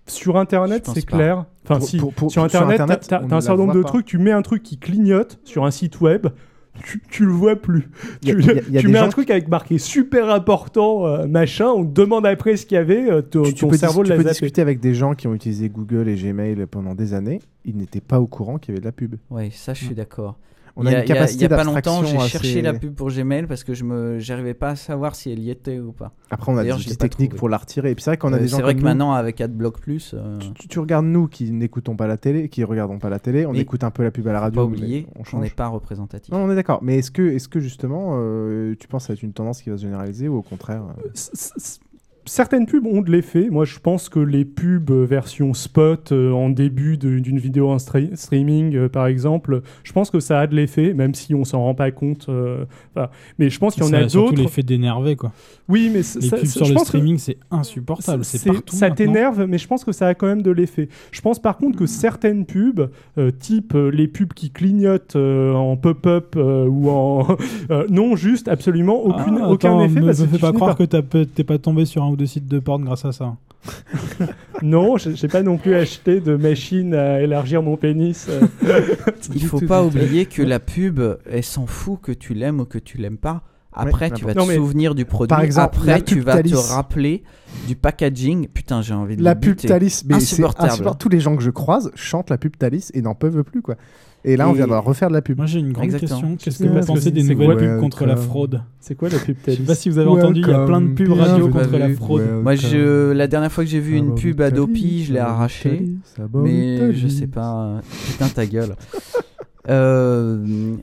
Sur Internet, c'est clair. Enfin, Pour- si, pour- pour- sur sur Internet, Internet, t'as- un la certain nombre de pas. trucs. Tu mets un truc qui clignote sur un site web, tu, tu le vois plus. Y a- tu y a- y a tu des mets un truc avec marqué super important, euh, machin, on te demande après ce qu'il y avait, euh, ton, tu, tu ton peux, cerveau dis- tu l'a peux zappé. discuter avec des gens qui ont utilisé Google et Gmail pendant des années, ils n'étaient pas au courant qu'il y avait de la pub. Oui, ça, je suis d'accord. On il a y a, une capacité il y a pas longtemps, j'ai cherché la pub pour Gmail parce que je me, j'arrivais pas à savoir si elle y était ou pas. Après, on a des techniques pour la retirer. Et puis c'est vrai qu'on a Euh, des gens C'est vrai comme que nous- maintenant, avec AdBlock Plus, euh, Tu, tu regardes nous qui n'écoutons pas la télé, qui regardons pas la télé, on Mais écoute un peu la pub à la radio. pas mais oublier on n'est pas représentatif. Non, on est d'accord. Mais est-ce que, est-ce que justement, euh, tu penses que ça va être une tendance qui va se généraliser ou au contraire euh, Certaines pubs ont de l'effet. Moi, je pense que les pubs euh, version spot euh, en début d'une vidéo en stre- streaming, euh, par exemple, je pense que ça a de l'effet, même si on s'en rend pas compte. euh. Mais je pense qu'il y en Ça a surtout d'autres. l'effet d'énerver, quoi. Oui, mais les ça- pubs sur je le pense que streaming, c'est insupportable. C'est partout. Ça t'énerve, mais je pense que ça a quand même de l'effet. Je pense par contre que certaines pubs, euh, type euh, les pubs qui clignotent euh, en pop-up euh, ou en. <laughs> euh, non, juste absolument aucune, Ah, aucun attends, effet. Me, parce me fais pas croire par- que t'es pas tombé sur un ou deux sites de porn grâce à ça. <laughs> Non, j'ai pas non plus acheté de machine à élargir mon pénis. <laughs> Il faut pas oublier que la pub, elle s'en fout que tu l'aimes ou que tu l'aimes pas. Après, Ouais, tu vas te Non, souvenir du produit. Par exemple, Après, tu vas te Thalys. rappeler du packaging. Putain, j'ai envie de La pub. Thalys, mais c'est insupportable. Tous les gens que je croise chantent la pub Thalys et n'en peuvent plus, quoi. Et là, on vient de refaire de la pub. Moi j'ai une grande Exactement. question. Qu'est-ce que vous pensez des nouvelles pubs contre la fraude C'est quoi la pub Je sais Thalys pas si vous avez entendu, il y a plein de pubs radio contre la fraude. Moi, je, la dernière fois que j'ai vu une pub Adopi, je l'ai arrachée. Mais je sais pas. Putain, ta gueule. Euh,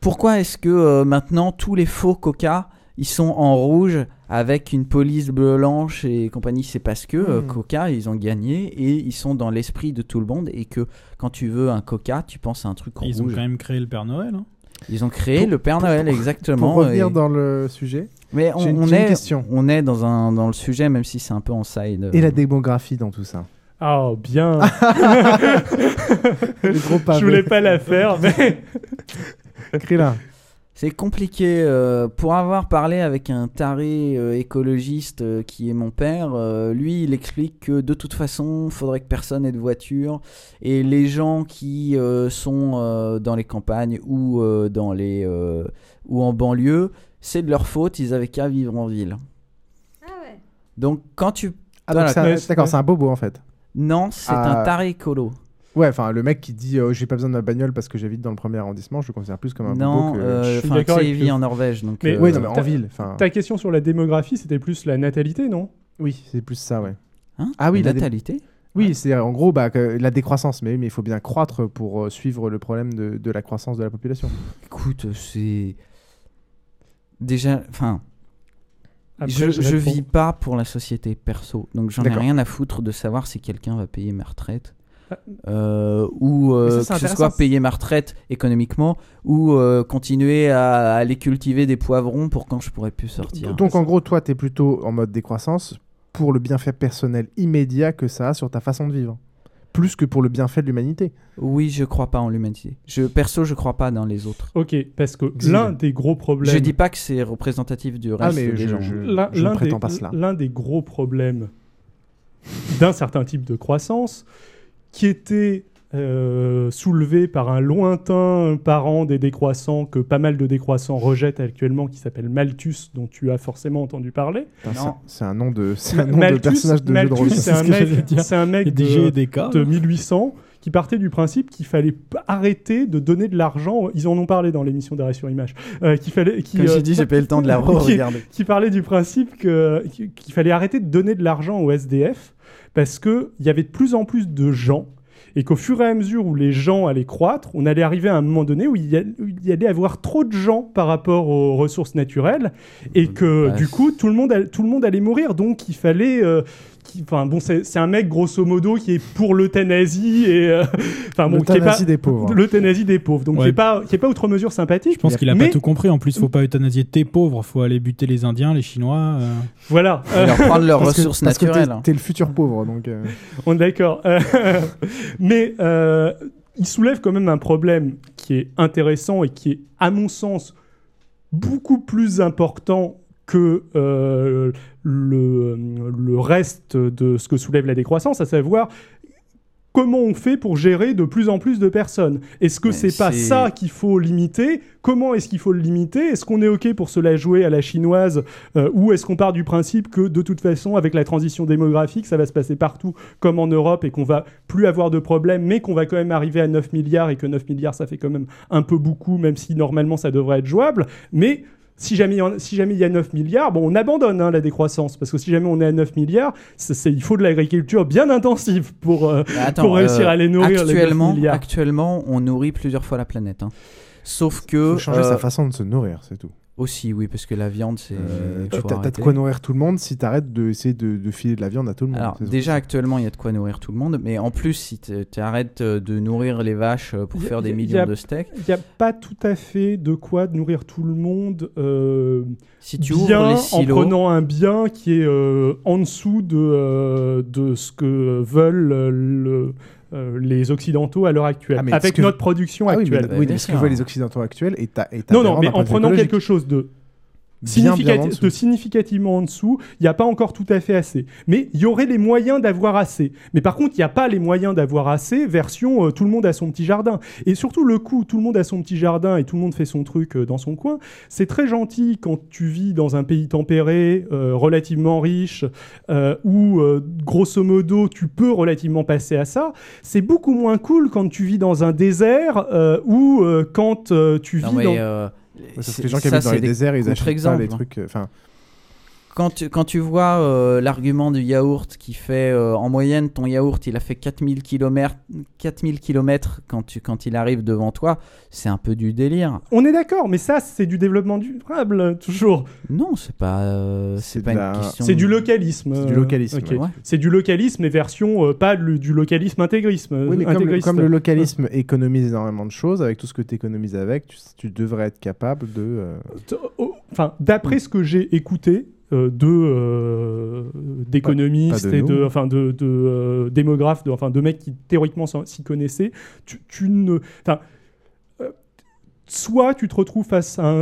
pourquoi est-ce que euh, maintenant tous les faux Coca ils sont en rouge avec une police blanche et compagnie? C'est parce que euh, Hmm. Coca ils ont gagné et ils sont dans l'esprit de tout le monde et que quand tu veux un Coca, tu penses à un truc Ils ont rouge. quand même créé le Père Noël. hein. Ils ont créé Pour- le Père Noël pour- exactement. Pour revenir et- dans le sujet, Mais on, j'ai une- on j'ai une est, question. on est dans, un, dans le sujet, même si c'est un peu en side. Et la démographie dans tout ça? Ah, bien. <laughs> Je voulais pas la faire, mais. <laughs> Krillin. C'est compliqué. euh, pour avoir parlé avec un taré euh, écologiste euh, qui est mon père, euh, lui, il explique que de toute façon, il faudrait que personne ait de voiture. Et les gens qui euh, sont euh, dans les campagnes ou, euh, dans les, euh, ou en banlieue, c'est de leur faute, ils avaient qu'à vivre en ville. Donc quand tu... Ah, donc Voilà, c'est un- quand- d'accord, c'est un bobo en fait. Non, c'est Ah. un taré écolo. Ouais, enfin, le mec qui dit euh, j'ai pas besoin de ma bagnole parce que j'habite dans le premier arrondissement, je le considère plus comme un Non, bobo que. euh, Je suis d'accord vit en Norvège, donc... Mais euh, Oui, non, mais en ta- ville. Ta question sur la démographie, c'était plus la natalité, non? Oui, c'est plus ça, ouais. Hein? Ah oui, la la dé- natalité? Oui, c'est en gros bah, la décroissance, mais, mais il faut bien croître pour euh, suivre le problème de, de la croissance de la population. Écoute, c'est déjà, enfin, Après, je, je vis pas pour la société perso, donc j'en ai rien à foutre de savoir si quelqu'un va payer ma retraite. Ah. euh, ou euh, ça, que ce soit payer ma retraite économiquement ou euh, continuer à, à aller cultiver des poivrons pour quand je pourrais plus sortir. Donc en gros, toi, tu es plutôt en mode décroissance pour le bienfait personnel immédiat que ça a sur ta façon de vivre. Plus que pour le bienfait de l'humanité. Oui, je crois pas en l'humanité. Je perso, je crois pas dans les autres. Ok, parce que l'un des gros problèmes. Je dis pas que c'est représentatif du reste Ah, mais des je- gens. je- ne prétends des, pas cela. l'un des gros problèmes d'un certain type de croissance qui était euh, soulevé par un lointain parent des décroissants que pas mal de décroissants rejettent actuellement, qui s'appelle Malthus, dont tu as forcément entendu parler. C'est- un nom de, c'est <laughs> un nom de Malthus, personnage de jeu de Malthus, rôle. c'est un, ce mec- un de, G et des K, de là. 1800 qui partait du principe qu'il fallait arrêter de donner de l'argent. Ils en ont parlé dans l'émission d'arrêt sur image. Euh, qu'il fallait, qui, Comme j'ai euh, dit, j'ai pas eu le temps de la <laughs> qui- re-regarder. qui parlait du principe que- qu'il fallait arrêter de donner de l'argent aux SDF parce qu'il y avait de plus en plus de gens et qu'au fur et à mesure où les gens allaient croître, on allait arriver à un moment donné où il y, a- où il y allait avoir trop de gens par rapport aux ressources naturelles et que Bah, du coup tout le monde, tout le monde allait mourir. Donc il fallait... euh, qui- Enfin bon, c'est c'est un mec grosso modo qui est pour l'euthanasie et euh, enfin bon, qui est pas L'euthanasie des pauvres. l'euthanasie des pauvres. Donc Ouais. qui est pas qui est pas outre mesure sympathique. Je pense qu'il a mais, pas tout compris. En plus, faut pas euthanasier tes pauvres. Faut aller buter les Indiens, les Chinois. euh. Voilà. Et leur prendre leurs Parce que- ressources parce que t'es- naturelles. T'es le futur pauvre, donc. euh, On est d'accord. Euh, <laughs> mais euh, il soulève quand même un problème qui est intéressant et qui est, à mon sens, beaucoup plus important que euh, le, le reste de ce que soulève la décroissance, à savoir comment on fait pour gérer de plus en plus de personnes. Est-ce que c'est pas ça qu'il faut limiter? Comment est-ce qu'il faut le limiter? Est-ce qu'on est OK pour se la jouer à la chinoise euh, ou est-ce qu'on part du principe que de toute façon, avec la transition démographique, ça va se passer partout comme en Europe et qu'on va plus avoir de problèmes, mais qu'on va quand même arriver à 9 milliards et que 9 milliards, ça fait quand même un peu beaucoup, même si normalement ça devrait être jouable? Mais si jamais, il y en- si jamais il y a 9 milliards, bon, on abandonne hein, la décroissance, parce que si jamais on est à 9 milliards, il faut de l'agriculture bien intensive pour, euh, Bah, Attends, pour réussir euh, à les nourrir. les 9 Actuellement, milliards. actuellement, on nourrit plusieurs fois la planète. hein. Sauf que. faut changer euh, sa façon de se nourrir, c'est tout. Aussi, oui, parce que la viande, c'est. Euh, faut T'as t'as de quoi nourrir tout le monde si t'arrêtes de essayer de, de filer de la viande à tout le monde. Alors, déjà, actuellement, il y a de quoi nourrir tout le monde, mais en plus, si tu arrêtes de nourrir les vaches euh, pour a- faire des millions a- de steaks, Il n'y a pas tout à fait de quoi nourrir tout le monde. euh, si tu bien ouvres les en silos. prenant un bien qui est euh, en dessous de, euh, de ce que veulent euh, le- euh, les Occidentaux à l'heure actuelle, Ah, avec notre production Ah oui, mais, actuelle. oui, mais ce que veulent les Occidentaux actuels est, à- est Non, non, aberrant mais en prenant quelque chose de bien, significati- bien en dessous. de significativement en dessous, il n'y a pas encore tout à fait assez. Mais il y aurait les moyens d'avoir assez. Mais par contre, il n'y a pas les moyens d'avoir assez, version euh, tout le monde a son petit jardin. Et surtout, le coup, tout le monde a son petit jardin et tout le monde fait son truc euh, dans son coin, c'est très gentil quand tu vis dans un pays tempéré, euh, relativement riche, euh, où euh, grosso modo, tu peux relativement passer à ça. C'est beaucoup moins cool quand tu vis dans un désert euh, ou euh, quand euh, tu vis Non, mais, dans... sauf que c'est- les gens qui habitent dans les déserts, ils achètent pas les trucs. euh, Enfin, Quand tu, quand tu vois euh, l'argument du yaourt qui fait euh, en moyenne ton yaourt il a fait 4000 km, 4000 km quand, tu, quand il arrive devant toi, c'est un peu du délire. On est d'accord, mais ça, c'est du développement durable, <laughs> toujours. Non, c'est pas, euh, c'est pas une question. C'est du localisme. C'est du localisme, ok. ouais. C'est du localisme et version euh, pas le- du localisme intégrisme. oui, mais comme, le localisme économise énormément de choses, avec tout ce que tu économises avec, tu, tu devrais être capable de. euh, oh, Enfin, d'après ce que j'ai écouté de euh, d'économistes et de, enfin, de, de, euh, démographes, de, enfin, de mecs qui théoriquement s'y connaissaient, tu, tu ne, enfin, euh, soit tu te retrouves face à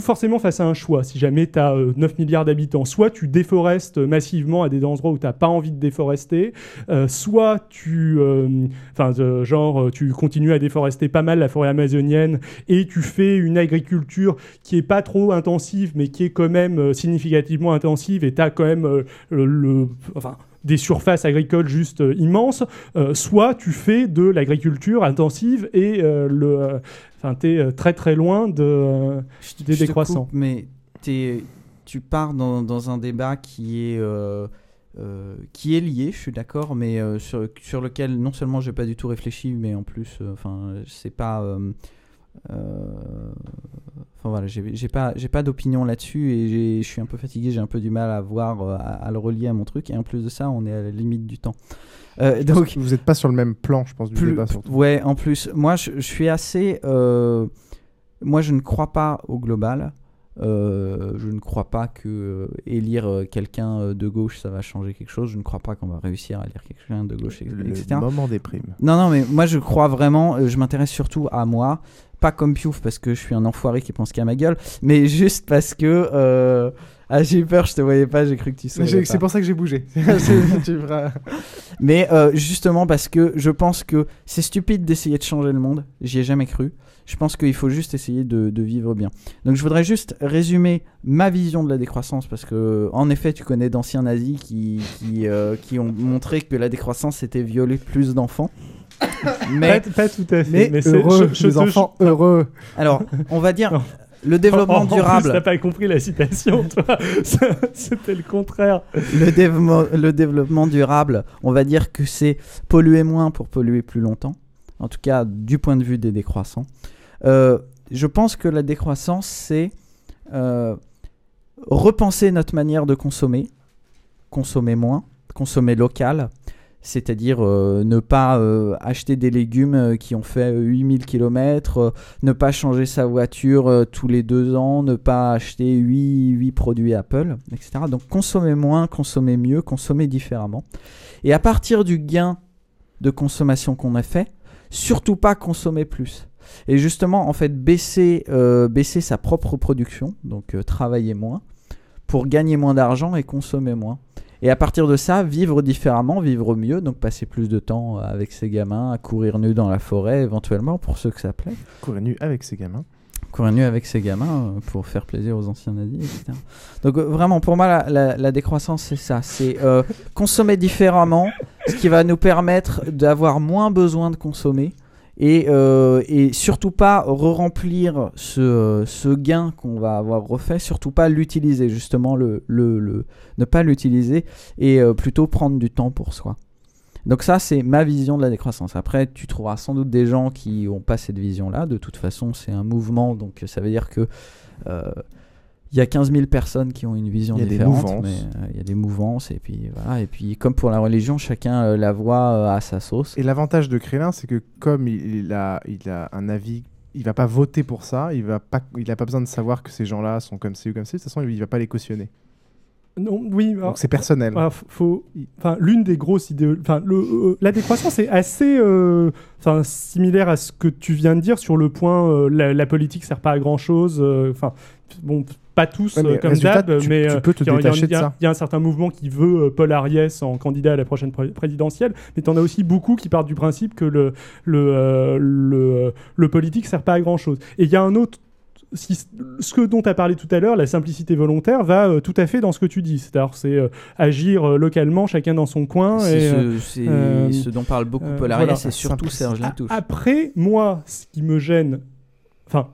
forcément face à un choix si jamais tu as 9 milliards d'habitants. Soit tu déforestes massivement à des endroits où tu n'as pas envie de déforester euh, soit tu euh, euh, tu continues à déforester pas mal la forêt amazonienne et tu fais une agriculture qui est pas trop intensive mais qui est quand même significativement intensive et tu as quand même le, des surfaces agricoles juste euh, immenses, euh, soit tu fais de l'agriculture intensive et euh, le, euh, enfin, tu es très très loin de, euh, des Je te décroissants. coupe, mais t'es- tu pars dans, dans un débat qui est, euh, euh, qui est lié, je suis d'accord, mais euh, sur, sur lequel non seulement j'ai pas du tout réfléchi, mais en plus, euh, enfin, c'est pas. Euh, Enfin voilà, j'ai pas, j'ai pas d'opinion là-dessus et je suis un peu fatigué, j'ai un peu du mal à voir, euh, à, à le relier à mon truc. Et en plus de ça, on est à la limite du temps. Euh, donc, vous n'êtes pas sur le même plan, je pense, du plus- débat surtout. Ouais, en plus, moi je, je suis assez. euh, moi je ne crois pas au global. Euh, je ne crois pas que élire quelqu'un de gauche ça va changer quelque chose. Je ne crois pas qu'on va réussir à élire quelqu'un de gauche, Le etc. moment des primes. Non, non, mais moi je crois vraiment, je m'intéresse surtout à moi, pas comme Piouf parce que je suis un enfoiré qui pense qu'à ma gueule, mais juste parce que. euh, Ah, j'ai eu peur, je te voyais pas, j'ai cru que tu savais. C'est pour ça que j'ai bougé. <laughs> <laughs> Mais euh, justement parce que je pense que c'est stupide d'essayer de changer le monde, j'y ai jamais cru. Je pense qu'il faut juste essayer de, de vivre bien. Donc je voudrais juste résumer ma vision de la décroissance parce que en effet tu connais d'anciens nazis qui, qui, euh, qui ont montré que la décroissance c'était violer plus d'enfants. <laughs> Pas- pas tout à fait, Mais, mais c'est- heureux, je- je les te- enfants heureux. Alors on va dire le développement En- en durable. t'as pas compris la citation, toi. <laughs> C'était le contraire. le, développement, le développement durable, on va dire que c'est polluer moins pour polluer plus longtemps, en tout cas du point de vue des décroissants. Euh, je pense que la décroissance, c'est euh, repenser notre manière de consommer, consommer moins, consommer local, c'est-à-dire euh, ne pas euh, acheter des légumes euh, qui ont fait 8000 km, ne pas changer sa voiture tous les deux ans, ne pas acheter 8, 8 produits Apple, etc. Donc consommer moins, consommer mieux, consommer différemment. Et à partir du gain de consommation qu'on a fait, surtout pas consommer plus. Et justement, en fait, baisser, baisser sa propre production, donc travailler moins, pour gagner moins d'argent et consommer moins. Et à partir de ça, vivre différemment, vivre mieux, donc passer plus de temps avec ses gamins, à courir nu dans la forêt éventuellement, pour ceux que ça plaît. Courir nu avec ses gamins. Courir nu avec ses gamins euh, pour faire plaisir aux anciens nazis, etc. Donc euh, vraiment, pour moi, la, la- la décroissance, c'est ça. C'est euh, consommer différemment, ce qui va nous permettre d'avoir moins besoin de consommer. Et, euh, et surtout pas re-remplir ce, gain qu'on va avoir refait, surtout pas l'utiliser, justement, le- ne pas l'utiliser et euh, plutôt prendre du temps pour soi. Donc ça, c'est ma vision de la décroissance. Après, tu trouveras sans doute des gens qui n'ont pas cette vision-là. De toute façon, c'est un mouvement, donc ça veut dire que euh, il y a 15 000 personnes qui ont une vision Il y a des différente, mais euh, il y a des mouvances. Et puis voilà. Et puis comme pour la religion, chacun euh, la voit euh, à sa sauce. Et l'avantage de Crélin, c'est que comme il, a, il a un avis, il va pas voter pour ça, il va pas, il a pas besoin de savoir que ces gens-là sont comme ci ou comme ci. De toute façon, il va pas les cautionner. Non, oui. Donc c'est personnel. Ah, faut, enfin, l'une des grosses idées, enfin, le, euh, la décroissance est assez, euh, enfin, similaire à ce que tu viens de dire sur le point, euh, la, la politique sert pas à grand chose. Enfin, bon, pas tous Ouais, mais euh, comme d'hab, mais euh, il y a- y y un certain mouvement qui veut euh, Paul Ariès en candidat à la prochaine pré- présidentielle, mais tu en as aussi beaucoup qui partent du principe que le, le, euh, le, le politique sert pas à grand chose. Et il y a un autre si- ce que dont tu as parlé tout à l'heure, la simplicité volontaire, va euh, tout à fait dans ce que tu dis. C'est-à-dire, c'est euh, agir euh, localement, chacun dans son coin. C'est ce- dont parle beaucoup euh, Paul Ariès voilà. et surtout Serge Latouche. Après, moi, ce qui me gêne, enfin,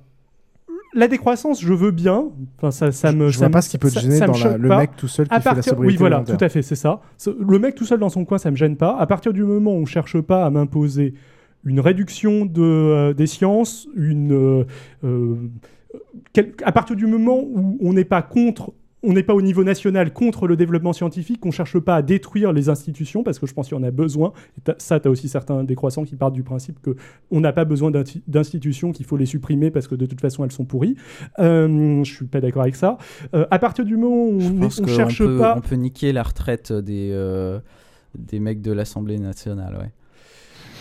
la décroissance, je veux bien. Enfin, ça, ça me. je ça vois me- pas ce qui peut te gêner ça dans la- le mec tout seul qui À fait la sobriété Oui, voilà, tout à fait, c'est ça. Le mec tout seul dans son coin, ça me gêne pas. À partir du moment où on cherche pas à m'imposer une réduction de, euh, des sciences, une, euh, euh, quel- à partir du moment où on n'est pas contre, on n'est pas au niveau national contre le développement scientifique, qu'on cherche pas à détruire les institutions, parce que je pense qu'il y en a besoin. Et ça, tu as aussi certains décroissants qui partent du principe que on n'a pas besoin d'institutions, qu'il faut les supprimer parce que de toute façon elles sont pourries. Euh, je suis pas d'accord avec ça. Euh, à partir du moment où Je on, pense on qu'on cherche peut, pas, on peut niquer la retraite des, euh, des mecs de l'Assemblée nationale, ouais.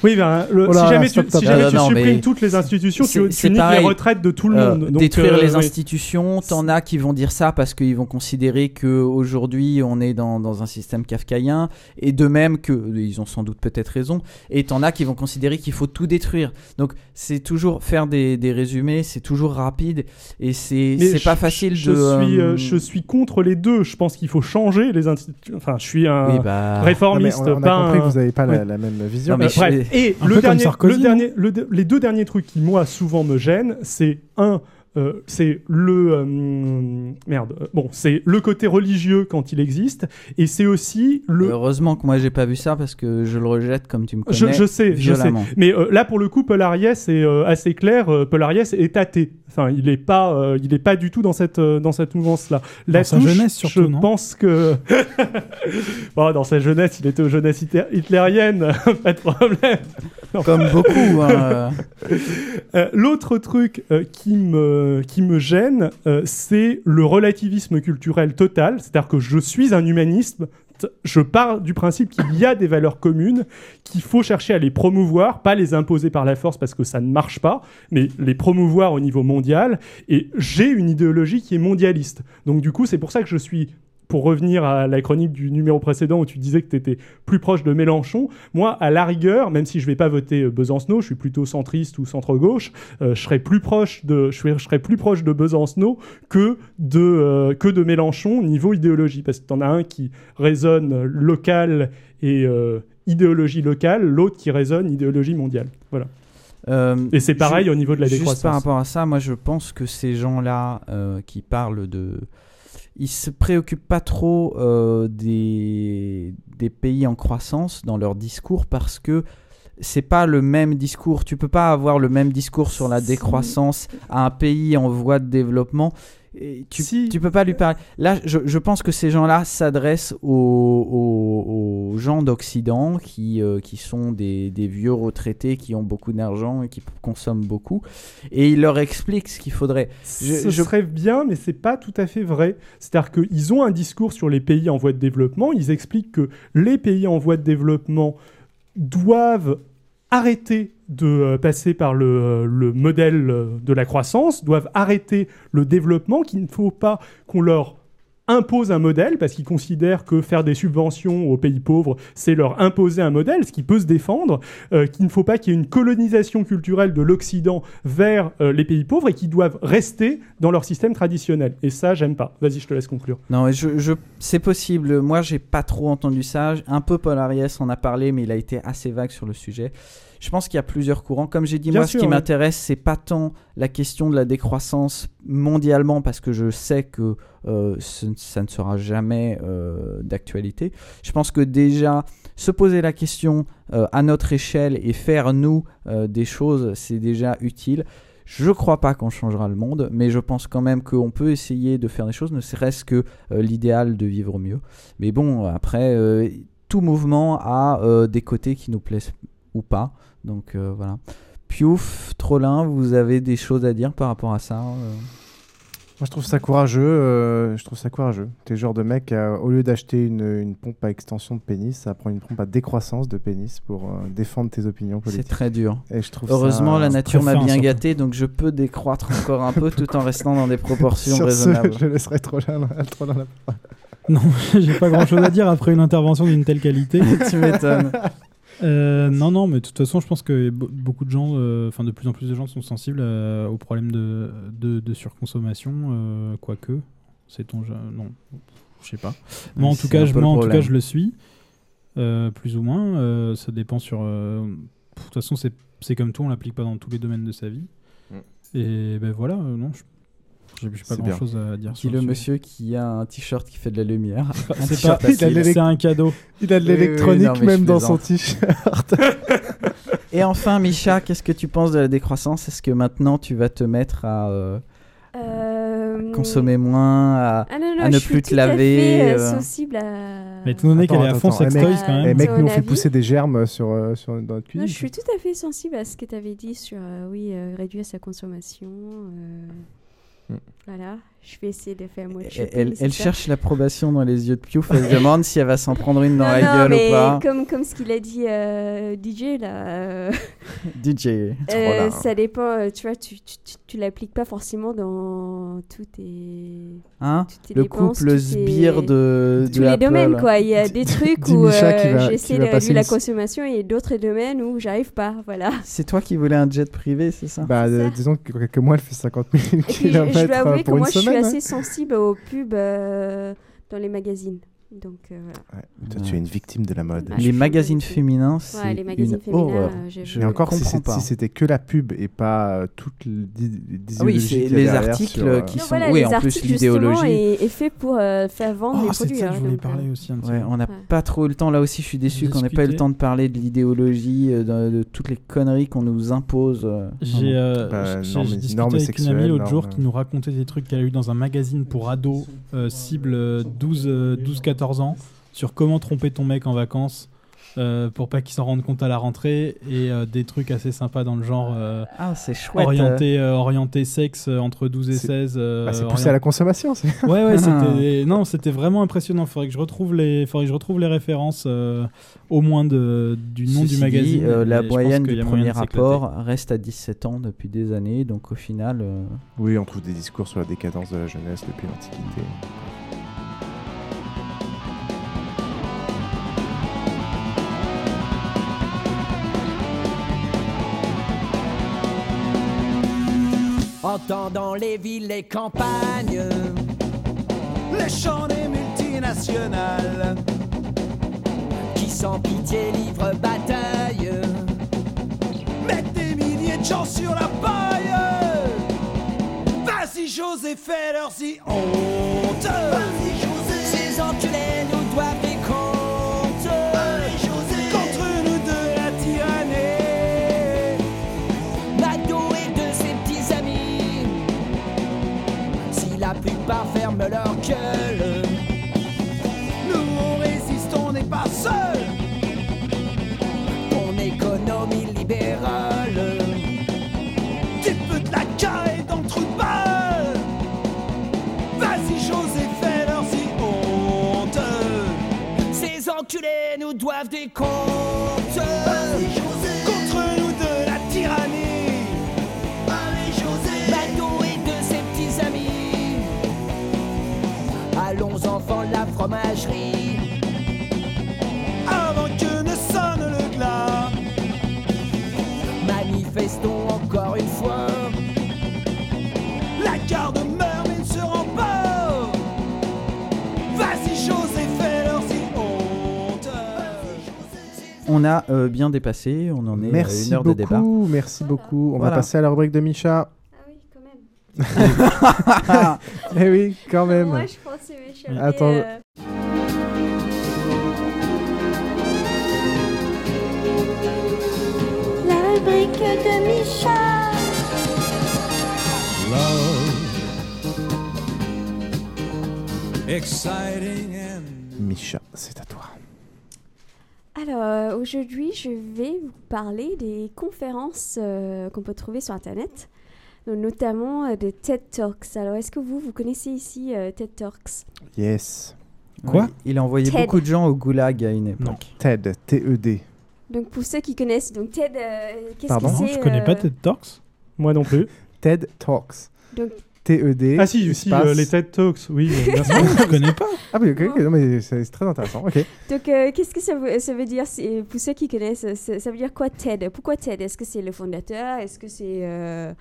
Oui, ben, le- Oh là si jamais stop, tu, stop. si jamais Non, tu non, supprimes toutes les institutions, tu, c'est- tu niques pareil. les retraites de tout le Euh, monde. Donc, détruire euh, les oui. institutions, t'en as qui vont dire ça parce qu'ils vont considérer qu'aujourd'hui on est dans, dans un système kafkaïen, et de même que, ils ont sans doute peut-être raison, et t'en as qui vont considérer qu'il faut tout détruire. Donc c'est toujours faire des, des résumés, c'est toujours rapide, et c'est pas facile je de... Suis, euh, euh, je suis contre les deux. Je pense qu'il faut changer les institutions. Enfin, je suis un Oui, bah- réformiste. Non, on- on a pas compris un- que vous avez pas la- Oui. la même vision. Non, mais je- bref. Et Un peu le comme dernier, Sarkozy, le non dernier, le de- les deux derniers trucs qui moi souvent me gênent, c'est un. euh, c'est le euh, merde euh, bon c'est le côté religieux quand il existe et c'est aussi le Heureusement que moi j'ai pas vu ça parce que je le rejette comme tu me connais. je, je sais, je sais. Mais euh, là, pour le coup, Paul Ariès est euh, assez clair. euh, Paul Ariès est athée. Enfin, il est pas, euh, il est pas du tout dans cette euh, dans cette mouvance-là. Dans sa jeunesse, surtout, Je non pense que <laughs> Bon, dans sa jeunesse, il était aux jeunesses hitlériennes, <laughs> pas de problème. Comme beaucoup. hein. <laughs> Euh, L'autre truc qui, me, qui me gêne, c'est le relativisme culturel total. C'est-à-dire que je suis un humaniste. Je pars du principe qu'il y a des valeurs communes, qu'il faut chercher à les promouvoir, pas les imposer par la force parce que ça ne marche pas, mais les promouvoir au niveau mondial. Et j'ai une idéologie qui est mondialiste. Donc du coup, c'est pour ça que je suis pour revenir à la chronique du numéro précédent où tu disais que tu étais plus proche de Mélenchon, moi, à la rigueur, même si je vais pas voter euh, Besancenot, je suis plutôt centriste ou centre-gauche, euh, je serais plus proche de, je serais, je serais plus proche de Besancenot que de, euh, que de Mélenchon niveau idéologie, parce que t'en as un qui résonne local et euh, idéologie locale, l'autre qui résonne idéologie mondiale. Voilà. Euh, Et c'est pareil au niveau de la Juste décroissance. par rapport à ça, moi je pense que ces gens-là euh, qui parlent de. Ils se préoccupent pas trop euh, des, des pays en croissance dans leur discours parce que c'est pas le même discours. Tu peux pas avoir le même discours sur la décroissance à un pays en voie de développement. Et tu, tu peux pas lui parler. Là, je, je pense que ces gens-là s'adressent aux, aux- aux gens d'Occident qui, euh, qui sont des, des vieux retraités qui ont beaucoup d'argent et qui consomment beaucoup. Et ils leur expliquent ce qu'il faudrait. Je- Ce je- serait bien, mais c'est pas tout à fait vrai. C'est-à-dire qu'ils ont un discours sur les pays en voie de développement. Ils expliquent que les pays en voie de développement doivent arrêter de euh, passer par le, euh, le modèle euh, de la croissance, doivent arrêter le développement, qu'il ne faut pas qu'on leur impose un modèle parce qu'ils considèrent que faire des subventions aux pays pauvres, c'est leur imposer un modèle, ce qui peut se défendre, euh, qu'il ne faut pas qu'il y ait une colonisation culturelle de l'Occident vers euh, les pays pauvres et qu'ils doivent rester dans leur système traditionnel. Et ça, j'aime pas. Vas-y, je te laisse conclure. Non, je, c'est possible. Moi, j'ai pas trop entendu ça. Un peu Paul Ariès en a parlé, mais il a été assez vague sur le sujet. Je pense qu'il y a plusieurs courants. Comme j'ai dit, Bien moi, sûr, ce qui ouais. m'intéresse, c'est pas tant la question de la décroissance mondialement, parce que je sais que euh, ce- ça ne sera jamais euh, d'actualité. Je pense que déjà, se poser la question euh, à notre échelle et faire, nous, des choses, c'est déjà utile. Je crois pas qu'on changera le monde, mais je pense quand même qu'on peut essayer de faire des choses, ne serait-ce que l'idéal de vivre mieux. Mais bon, après, tout mouvement a des côtés qui nous plaisent ou pas. Donc euh, voilà. Piouf, Trollin, vous avez des choses à dire par rapport à ça euh Moi, je trouve ça courageux. euh, je trouve ça courageux. T'es le genre de mec, euh, au lieu d'acheter une, une pompe à extension de pénis, ça prend une pompe à décroissance de pénis pour euh, défendre tes opinions politiques. C'est très dur. Et je trouve Heureusement, ça- la nature m'a bien gâté, donc je peux décroître encore un peu tout en restant dans des proportions Sur ce, raisonnables. je laisserai trop là, trop la parole. Non, <laughs> j'ai pas grand chose à dire après une intervention d'une telle qualité. <laughs> Tu m'étonnes. Euh, non, non, mais de toute façon, je pense que be- beaucoup de gens, euh, enfin de plus en plus de gens sont sensibles euh, aux problèmes de, de, de surconsommation, euh, quoique, sait-on, non, je sais pas. Moi, en tout cas, je, moi, en tout cas, je le suis, euh, plus ou moins. euh, ça dépend sur. euh, de toute façon, c'est comme tout, on l'applique pas dans tous les domaines de sa vie. Et ben voilà, euh, non, je- j'ai pas grand chose à dire. Sur le sujet. monsieur qui a un t-shirt qui fait de la lumière. <laughs> C'est pas- un cadeau. Il a de Oui, oui, l'électronique même dans son t-shirt. <laughs> Et enfin, Micha, qu'est-ce que tu penses de la décroissance? Est-ce que maintenant tu vas te mettre à euh, Euh, consommer moins, à, Ah non, non, à ne je suis plus te tout à laver fait, euh, sensible à... Mais étant donné qu'elle est à fond sex eh, toys quand même. eh, mec, Ton nous on fait pousser des germes sur, sur, dans notre cuisine. Non, je suis tout à fait sensible à ce que tu avais dit sur, euh, oui, euh, réduire sa consommation. Mm. Je vais essayer de faire moi de Elle, elle- cherche l'approbation dans les yeux de Piouf. Elle se demande si elle va s'en prendre une dans non, la non, gueule mais ou pas. Comme, comme ce qu'il a dit euh, DJ là. euh, <laughs> DJ. trop euh, là. ça dépend, euh, tu vois, tu, tu, tu, tu l'appliques pas forcément dans tous tes. Hein tes Le dépenses, couple sbire de, tous de les domaines quoi. Il y a des trucs où euh, j'essaie de réduire la consommation et d'autres domaines où j'arrive pas. Voilà. C'est toi qui voulais un jet privé, c'est ça Bah, euh, disons que quelques mois, elle fait 50 000 Et puis, je, je kilomètres dois avouer que pour une moi, je suis assez sensible aux pubs euh, dans les magazines. Donc, euh, toi, tu es une victime de la mode. Ah, les, magazines féminins, ouais, les magazines féminins, c'est une horreur. Euh, je... Mais encore, si c'était que la pub et pas euh, toutes les, les ah oui, c'est les articles euh, qui sont. Voilà, oui, en plus, l'idéologie. Est, fait pour euh, faire vendre oh, les produits. Ça, hein, je voulais parler aussi un petit peu. On n'a pas trop eu le temps. Là aussi, je suis déçu qu'on n'ait pas eu le temps de parler de l'idéologie, de, toutes les conneries qu'on nous impose. J'ai bah, discuté avec une amie l'autre jour qui nous racontait des trucs qu'elle a eu dans un magazine pour ados, cible 12-14 ans sur comment tromper ton mec en vacances. Euh, pour pas qu'ils s'en rendent compte à la rentrée et euh, des trucs assez sympas dans le genre euh, ah, chouette, euh. orienté, sexe entre 12 et 16 c'est bah, poussé à la consommation ouais ouais <laughs> c'était non c'était vraiment impressionnant. Faudrait que je retrouve les faudrait que je retrouve les références au moins de, du nom du magazine dit, la moyenne du premier rapport reste à 17 ans depuis des années donc au final oui on trouve des discours sur la décadence de la jeunesse depuis l'antiquité Entendant les villes, les campagnes, les chants des multinationales, qui sans pitié livrent bataille, mettent des milliers de gens sur la paille. Vas-y José, fais leur y honte. Vas-y José, ces enculés nous doivent Si plupart ferment leur gueule, nous on résiste, on n'est pas seuls. Ton économie libérale, tu peux te la carrer dans le trou de balle. Vas-y José, fais leur y honte. Ces enculés nous doivent des comptes. La fromagerie. Avant que ne sonne le glas. Manifestons encore une fois. La garde meurt mais ne se rend pas. Vas-y José, fais leur y honte. On a euh, bien dépassé, on en est à Merci une heure de débat. beaucoup, merci beaucoup. On Voilà. va passer à la rubrique de Micha. Ah <laughs> Eh oui, quand même. Moi, je Attends. euh, La rubrique de Micha. Exciting and Micha, c'est à toi. Alors, euh, aujourd'hui, je vais vous parler des conférences euh, qu'on peut trouver sur Internet. Donc notamment euh, de TED Talks. Alors, est-ce que vous, vous connaissez ici euh, TED Talks? Yes. Ouais, il a envoyé TED. beaucoup de gens au goulag à une époque. TED, T-E-D. Donc, pour ceux qui connaissent, donc TED, euh, qu'est-ce Pardon? que c'est Je connais pas euh, TED Talks? Moi non plus. <laughs> TED Talks. Donc- T-E-D. Ah si, si, euh, les TED Talks, oui, euh, bien sûr. <laughs> Je connais pas. <laughs> Ah oui, ok, ok, non, mais c'est très intéressant. Ok. Donc, euh, qu'est-ce que ça veut, ça veut dire Pour ceux qui connaissent, ça, ça veut dire quoi TED? Pourquoi TED? Est-ce que c'est le fondateur? Est-ce que c'est euh,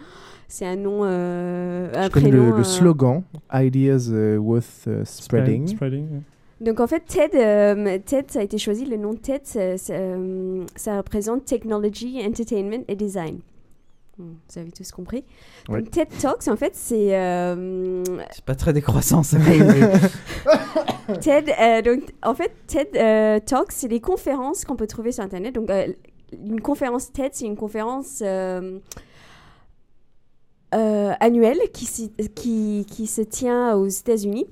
c'est un nom, euh, un Je connais prénom le, le euh, slogan Ideas uh, worth uh, spreading. Donc en fait, TED, euh, TED, ça a été choisi, le nom TED, ça, ça, euh, ça représente Technology, Entertainment et Design. Vous avez tous compris. Ouais. Donc TED Talks, en fait, c'est... euh, C'est pas très décroissant ça. <laughs> TED, euh, donc, en fait, TED euh, Talks, c'est des conférences qu'on peut trouver sur Internet. Donc, une conférence TED, c'est une conférence annuelle qui, s'y- qui, qui se tient aux États-Unis.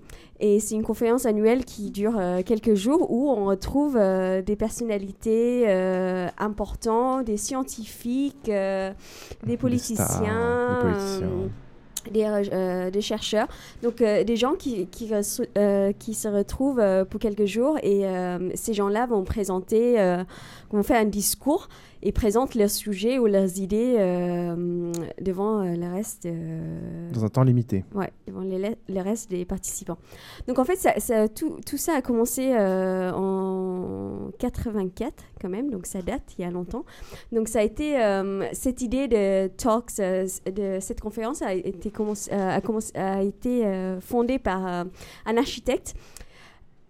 Et c'est une conférence annuelle qui dure euh, quelques jours où on retrouve euh, des personnalités euh, importantes, des scientifiques, des politiciens. stars, des politiciens. des, re- euh, des chercheurs, donc euh, des gens qui, qui, euh, se retrouvent pour quelques jours et ces gens-là vont présenter, vont faire un discours et présentent leurs sujets ou leurs idées euh, devant euh, le reste. euh, Dans un temps limité. Ouais, devant les, le- reste des participants. Donc en fait, ça, ça- tout, tout ça a commencé euh, en 84 quand même, donc ça date il y a longtemps. Donc ça a été, euh, cette idée de talks, euh, de cette conférence a été, commencé, a commencé- a été euh, fondée par euh, un architecte,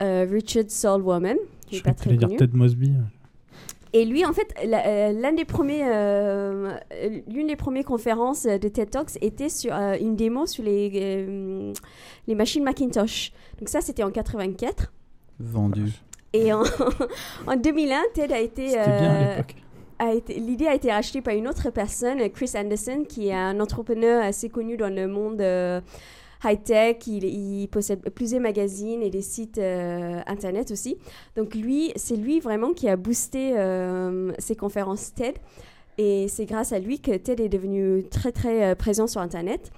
Richard Solomon, qui Je est pas vais très dire connu. Ted Mosby. Et lui, en fait, euh, l'un des premiers, euh, l'une des premières conférences de TED Talks était sur euh, une démo sur les, euh, les machines Macintosh. Donc ça, c'était en 84. Vendu. Et en, <laughs> en 2001, TED a été... C'était bien à l'époque. a été- L'idée a été rachetée par une autre personne, Chris Anderson, qui est un entrepreneur assez connu dans le monde euh, high-tech. Il, possède plusieurs magazines et des sites euh, internet aussi. Donc lui, c'est lui vraiment qui a boosté euh, ses conférences TED. Et c'est grâce à lui que TED est devenu très très euh, présent sur internet.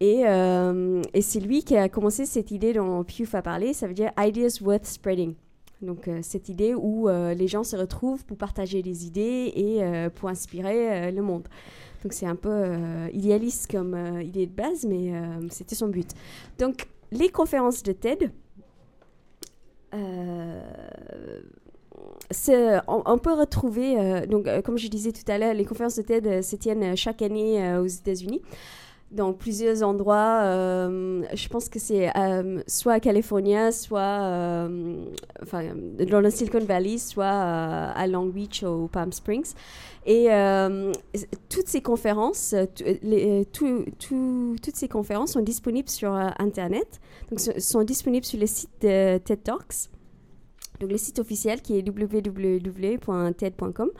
Et, euh, et c'est lui qui a commencé cette idée dont Pugh a parlé, ça veut dire Ideas Worth Spreading. Donc cette idée où les gens se retrouvent pour partager des idées et pour inspirer le monde. Donc c'est un peu euh, idéaliste comme euh, idée de base, mais euh, c'était son but. Donc les conférences de TED, on, on peut retrouver, donc comme je disais tout à l'heure, les conférences de TED se tiennent chaque année aux États-Unis dans plusieurs endroits. euh, je pense que c'est euh, soit à California, soit euh, dans le Silicon Valley, soit à Long Beach ou Palm Springs. Et toutes ces conférences, toutes ces conférences sont disponibles sur Internet. Donc, so- sont disponibles sur le site de TED Talks. Donc, le site officiel qui est www.ted.com.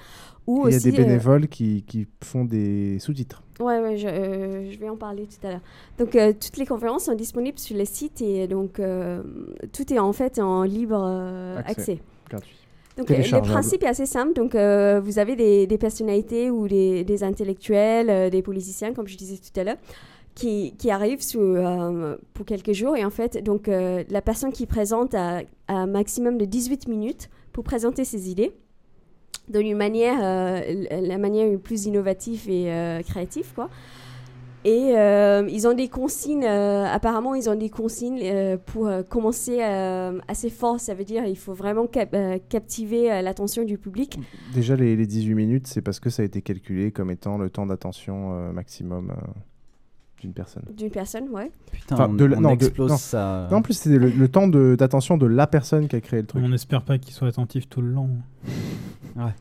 Ou Il y a des euh, bénévoles qui, qui font des sous-titres. Ouais, ouais, je, euh, je vais en parler tout à l'heure. Donc, euh, toutes les conférences sont disponibles sur le site et donc euh, tout est en fait en libre Accès. Gratuit. Donc, le principe est assez simple. Donc, vous avez des, des personnalités ou des, des intellectuels, des politiciens, comme je disais tout à l'heure, qui, qui arrivent sous, pour quelques jours. Et en fait, donc, la personne qui présente a, a un maximum de 18 minutes pour présenter ses idées d'une manière, euh, la manière la plus innovative et euh, créative, quoi. Et euh, ils ont des consignes, euh, apparemment ils ont des consignes euh, pour euh, commencer euh, assez fort, ça veut dire il faut vraiment cap- euh, captiver euh, l'attention du public. Déjà, les, les 18 minutes, c'est parce que ça a été calculé comme étant le temps d'attention euh, maximum euh, d'une personne. D'une personne, ouais. Putain, Enfin, on, de la- on non, de- explose non. ça. Non, en plus, c'est le, le temps de- d'attention de, la personne qui a créé le truc. On n'espère pas qu'il soit attentif tout le long. Ouais.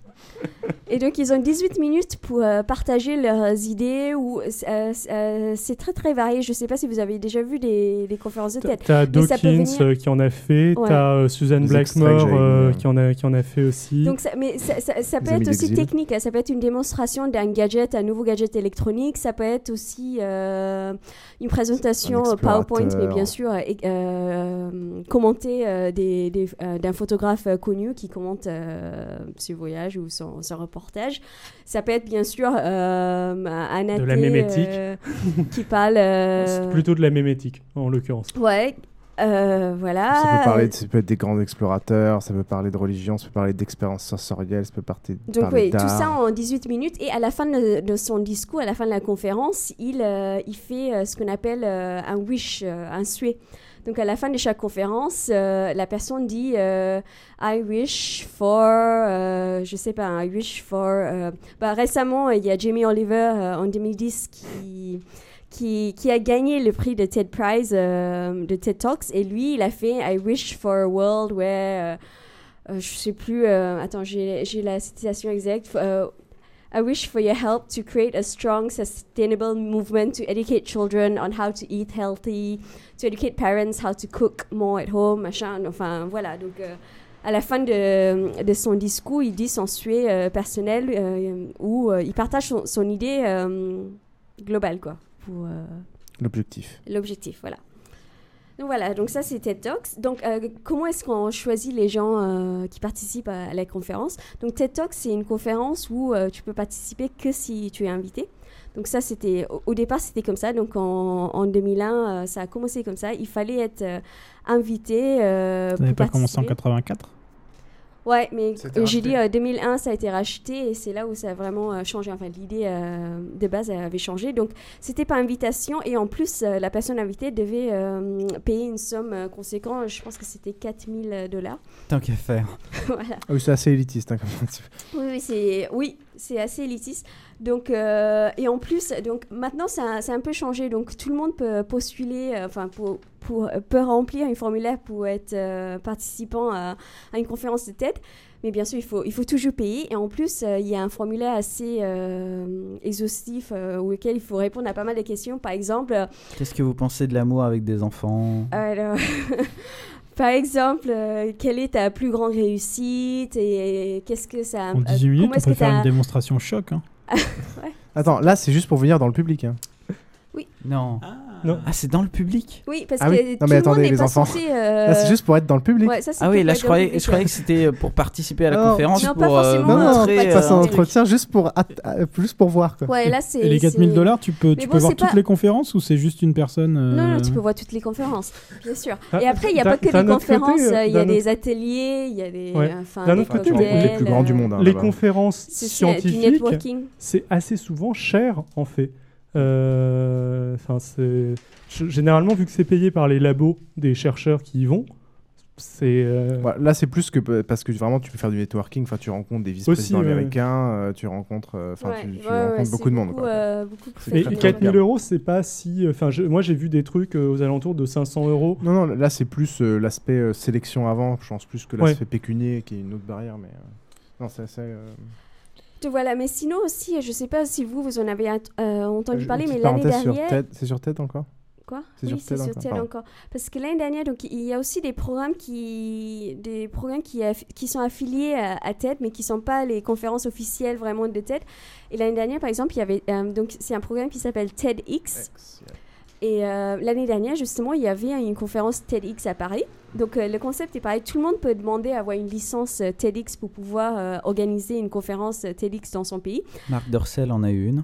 <laughs> Et donc, ils ont 18 minutes pour euh, partager leurs idées. Ou, euh, euh, c'est très, très varié. Je ne sais pas si vous avez déjà vu des, des conférences de mais ça peut Dawkins venir- qui en a fait, Ouais. t'as euh, Suzanne Blackmore euh, qui, en a, qui en a fait aussi. Donc, ça, mais ça, ça- ça Les peut être aussi technique. hein. Ça peut être une démonstration d'un gadget, un nouveau gadget électronique. Ça peut être aussi euh, une présentation Un PowerPoint, mais bien sûr, euh, commentée euh, des- des- euh, d'un photographe connu qui commente euh, ce voyage ou son, son reportage. Reportage. Ça peut être bien sûr euh, un De la athée, mémétique. euh, qui parle. euh, C'est plutôt de la mémétique, en l'occurrence. Ouais, euh, voilà. Ça peut, parler de- ça peut être des grands explorateurs, ça peut parler de religion, ça peut parler d'expériences sensorielles, ça peut parler, Donc parler oui, tout ça en 18 minutes. Et à la fin de, de son discours, à la fin de la conférence, il, euh, il fait euh, ce qu'on appelle euh, un wish, euh, un souhait. Donc à la fin de chaque conférence, euh, la personne dit euh, I wish for, euh, je sais pas, I wish for. euh, bah, récemment, il y a Jamie Oliver en 2010 qui, qui, a gagné le prix de TED Prize de TED Talks. Et lui, il a fait I wish for a world where. je sais plus. attends, j'ai la citation exacte. Euh, I wish for your help to create a strong, sustainable movement to educate children on how to eat healthy, to educate parents how to cook more at home, machin. Enfin, voilà. Donc, euh, à la fin de, de son discours, il dit son souhait euh, personnel euh, où euh, il partage son, son idée globale, quoi. L'objectif. L'objectif, voilà. Donc voilà, donc ça c'est TED Talks. Donc euh, comment est-ce qu'on choisit les gens euh, qui participent à, la conférence? Donc TED Talks c'est une conférence où euh, tu peux participer que si tu es invité. Donc ça c'était au, au départ c'était comme ça. Donc en, en 2001 euh, ça a commencé comme ça. Il fallait être invité. Ça n'avait pas commencé en participer. 84 Ouais, mais euh, j'ai dit euh, 2001, ça a été racheté et c'est là où ça a vraiment euh, changé. Enfin, l'idée euh, de base avait changé. Donc, c'était par invitation et en plus, euh, la personne invitée devait euh, payer une somme euh, conséquente. Je pense que c'était 4000 dollars. Tant qu'à faire. <laughs> voilà. Ah oui, c'est assez élitiste. hein, comme. Oui, oui, c'est oui, c'est assez élitiste. Donc euh, et en plus, donc maintenant ça, ça a un peu changé. Donc tout le monde peut postuler, euh, enfin pour, pour peut remplir un formulaire pour être euh, participant à, à une conférence de TED. Mais bien sûr, il faut, il faut toujours payer. Et en plus, euh, il y a un formulaire assez euh, exhaustif euh, auquel il faut répondre à pas mal de questions. Par exemple, euh, Qu'est-ce que vous pensez de l'amour avec des enfants? Alors, <laughs> par exemple, euh, quelle est ta plus grande réussite? Et qu'est-ce que ça... En euh, 18 minutes, comment on est-ce peut faire une démonstration choc. hein. <laughs> Ouais. Attends, là, c'est juste pour venir dans le public. hein. Oui. Non. Non. Ah, c'est dans le public Oui, parce Ah que oui. tout Non, mais le monde attendez, n'est les pas enfants. censé, <laughs> euh, Là, c'est juste pour être dans le public. Ouais, ça, Ah pour oui, là je croyais, public, je croyais que c'était pour participer à la Non, conférence Non, pour pas euh, Non, non, montrer. euh, d'entretien, juste pour, at- <laughs> euh, juste pour voir. Quoi. Ouais, là, c'est... Et les c'est- 4000 dollars, tu peux, tu bon, peux voir toutes pas- les conférences ou c'est juste une personne euh, Non, non, tu peux voir toutes les conférences, bien sûr. Ah, Et après, il n'y a pas que des conférences, euh, euh, il y a des ateliers, il y a des... D'un autre côté, tu rencontres les plus grands du monde. hein, les conférences scientifiques, c'est assez souvent cher en fait. Euh, Enfin, c'est g- généralement vu que c'est payé par les labos des chercheurs qui y vont, c'est euh, Ouais, là, c'est plus que parce que vraiment, tu peux faire du networking. Enfin, tu rencontres des vice-présidents ouais, américains, euh, tu rencontres, euh, enfin, Ouais, tu, tu ouais, ouais, rencontres beaucoup de monde. beaucoup, quoi. euh, beaucoup de C'est et, très, et très 4000 bien. euros, c'est pas si. Enfin, je- moi j'ai vu des trucs euh, aux alentours de 500 euros. Non, non, là, c'est plus euh, l'aspect euh, sélection avant, je pense plus que Ouais. l'aspect pécunier qui est une autre barrière. Mais euh, non, c'est assez. Donc voilà, mais sinon aussi, je sais pas si vous, vous en avez euh, entendu parler, mais l'année dernière... C'est sur TED encore? Quoi? C'est Oui, sur c'est TED sur encore, TED pardon. encore. Parce que l'année dernière, donc il y a aussi des programmes qui, des programmes qui, qui sont affiliés à, à TED, mais qui sont pas les conférences officielles vraiment de TED. Et l'année dernière, par exemple, il y avait euh, donc c'est un programme qui s'appelle TEDx. Et euh, l'année dernière, justement, il y avait une conférence TEDx à Paris. Donc euh, le concept est pareil. Tout le monde peut demander à avoir une licence euh, TEDx pour pouvoir euh, organiser une conférence euh, TEDx dans son pays. Marc Dorcel en a eu une.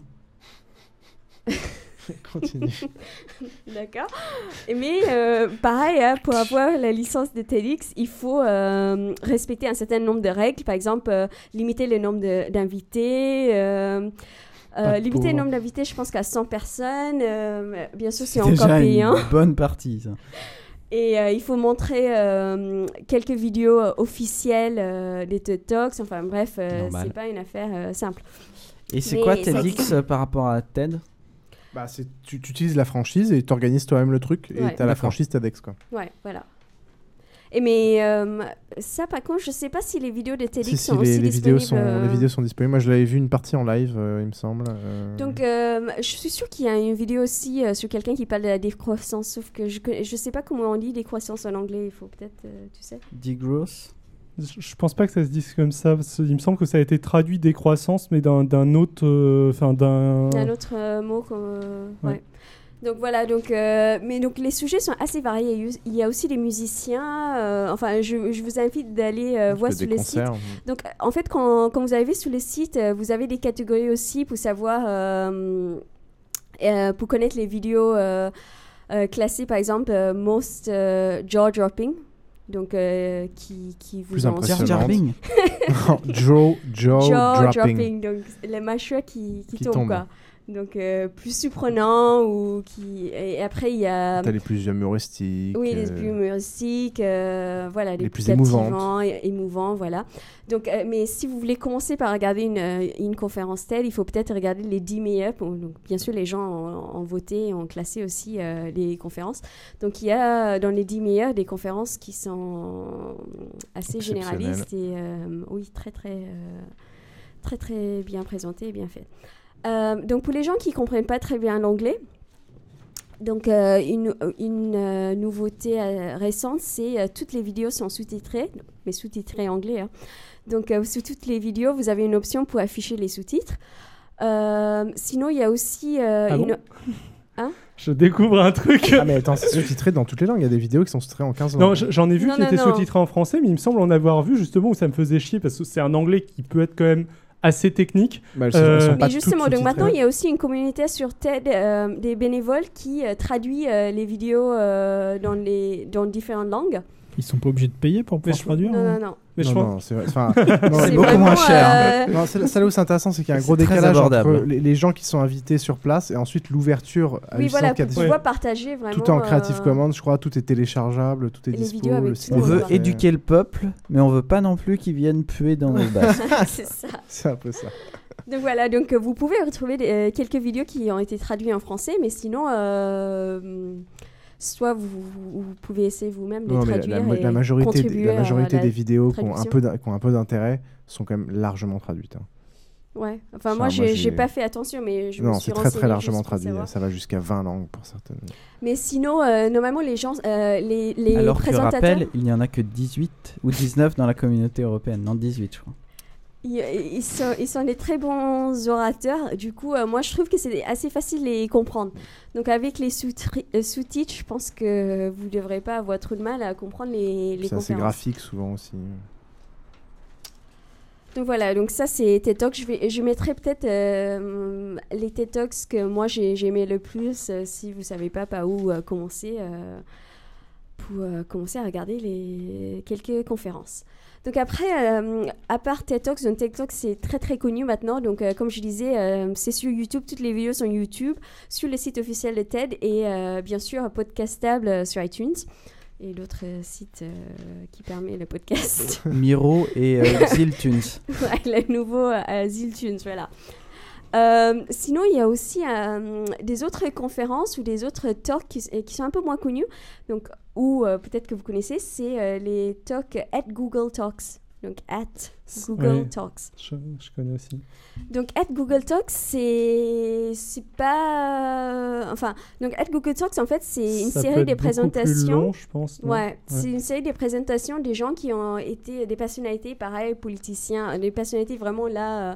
<laughs> Continue. <laughs> D'accord. Mais euh, pareil, hein, pour avoir la licence de TEDx, il faut euh, respecter un certain nombre de règles. Par exemple, euh, limiter le nombre d'invités. Euh, limiter le pour- nombre d'invités, je pense qu'à 100 personnes. euh, bien sûr, c'est encore déjà payant. une bonne partie. Ça. Et euh, il faut montrer euh, quelques vidéos officielles euh, des TED Talks. Enfin bref, euh, c'est pas une affaire euh, simple. Et c'est quoi TEDx par rapport à TED? Bah, c'est- tu, tu utilises la franchise et tu organises toi-même le truc et Ouais. tu as la franchise TEDx. Quoi. Ouais, voilà. Et mais euh, ça, par contre, je sais pas si les vidéos de TEDx Si, si, sont les, aussi les vidéos disponibles. sont, euh, les vidéos sont disponibles. Moi, je l'avais vu une partie en live, euh, il me semble. euh, Donc, euh, je suis sûre qu'il y a une vidéo aussi euh, sur quelqu'un qui parle de la décroissance, sauf que je ne sais pas comment on dit décroissance en anglais. Il faut peut-être, euh, tu sais. Degrowth? Je pense pas que ça se dise comme ça. Il me semble que ça a été traduit décroissance, mais d'un autre. euh, Enfin, d'un. Un autre euh, mot comme. euh, Ouais. ouais. Donc voilà, donc, euh, mais donc les sujets sont assez variés. Il y a aussi des musiciens. euh, enfin, je, je vous invite d'aller euh, voir sur les sites. Donc en fait, quand, quand vous arrivez sur les sites, vous avez des catégories aussi pour savoir, euh, euh, pour connaître les vidéos euh, euh, classées, par exemple, euh, most euh, jaw dropping. Donc, euh, qui, qui vous Plus ont impressionnante. Non, <laughs> <laughs> jaw- jaw dropping. donc les mâchoires qui, qui, Qui tombent, tombent. quoi. Donc, euh, plus surprenant ou qui... Et après, il y a... T'as les plus humoristiques. Oui, les euh, plus humoristiques, euh, voilà, les, les plus, plus et- émouvants, voilà. Donc, euh, mais si vous voulez commencer par regarder une, une conférence telle, il faut peut-être regarder les 10 meilleurs. Donc, bien sûr, les gens ont, ont voté et ont classé aussi les conférences. Donc, il y a dans les 10 meilleurs des conférences qui sont assez généralistes et oui, très, très, très, très bien présentées et bien faites. Euh, donc, pour les gens qui comprennent pas très bien l'anglais, donc, euh, une, une, euh, nouveauté euh, récente, c'est euh, toutes les vidéos sont sous-titrées, mais sous-titrées anglais. hein. Donc, euh, sous toutes les vidéos, vous avez une option pour afficher les sous-titres. Euh, sinon, il y a aussi euh, Ah une. bon? <laughs> Hein? Je découvre un truc. Ah mais attends, c'est sous-titré dans toutes les langues. Il y a des vidéos qui sont sous-titrées en 15 langues. Non, j'en ai vu Non, qui non, étaient non. sous-titrés en français, mais il me semble en avoir vu justement où ça me faisait chier parce que c'est un anglais qui peut être quand même assez technique. Bah, elles sont- elles sont pas Mais justement, donc maintenant, il y a aussi une communauté sur TED euh, des bénévoles qui euh, traduit euh, les vidéos euh, dans, les, dans différentes langues. Ils sont pas obligés de payer pour pouvoir traduire Non, hein non, non. Mais je non, pense- non, c'est vrai. Enfin, <laughs> non, C'est beaucoup moins cher. euh, Non, c'est là- où c'est intéressant, c'est qu'il y a un gros décalage abordable. entre les, les gens qui sont invités sur place et ensuite l'ouverture à Oui, voilà, a- pouvoir partager vraiment. Tout est en Creative euh, Commons, je crois, tout est téléchargeable, tout est les dispo. le site On veut éduquer le peuple, mais on veut pas non plus qu'ils viennent puer dans nos <laughs> bases. c'est ça. C'est un peu ça. Donc voilà, donc euh, vous pouvez retrouver des- euh, quelques vidéos qui ont été traduites en français, mais sinon, euh, soit vous, vous- pouvez essayer vous-même de Non, traduire la, et la majorité, des- contribuer la majorité la des vidéos qui ont un peu d'in- qui ont un peu d'intérêt sont quand même largement traduites. hein. Ouais, enfin Enfin, moi moi, j'ai pas fait attention, mais je me Non, suis c'est très très largement traduit. savoir. Ça va jusqu'à 20 langues pour certaines. Mais sinon, euh, normalement les gens, euh, les, les Alors que présentateurs, rappel, il n'y en a que 18 ou 19 dans la communauté européenne. Non, 18 je crois. Ils, sont, ils sont des très bons orateurs. Du coup, euh, moi je trouve que c'est assez facile de les comprendre. Donc avec les euh, sous-titres, je pense que vous ne devrez pas avoir trop de mal à comprendre les, les C'est assez conférences. graphique souvent aussi. Donc voilà, donc ça c'est TED Talks. Je, vais, je mettrai peut-être euh, les TED Talks que moi j'ai j'ai aimé le plus euh, si vous savez pas par où commencer pour commencer à regarder les quelques conférences. Donc après, euh, à part TED Talks, donc TED Talks c'est très très connu maintenant. Donc euh, comme je disais, euh, c'est sur YouTube, toutes les vidéos sont YouTube, sur le site officiel de TED et bien sûr podcastable sur iTunes et l'autre site qui permet le podcast. <laughs> Miro et <laughs> Ziltunes. Ouais, le nouveau Ziltunes, voilà. Euh, sinon, il y a aussi euh, des autres conférences ou des autres talks qui, qui sont un peu moins connus, donc, ou euh, peut-être que vous connaissez, c'est euh, les talks at Google Talks. Donc, at Google. Talks. Je, je connais aussi. Donc, at Google Talks, c'est c'est pas. Enfin, donc, at Google Talks, en fait, c'est une Ça peut série être de beaucoup plus présentations. long, je pense, Ouais, Ouais. c'est une série de présentations des gens qui ont été des personnalités, pareil, politiciens, des personnalités vraiment là euh,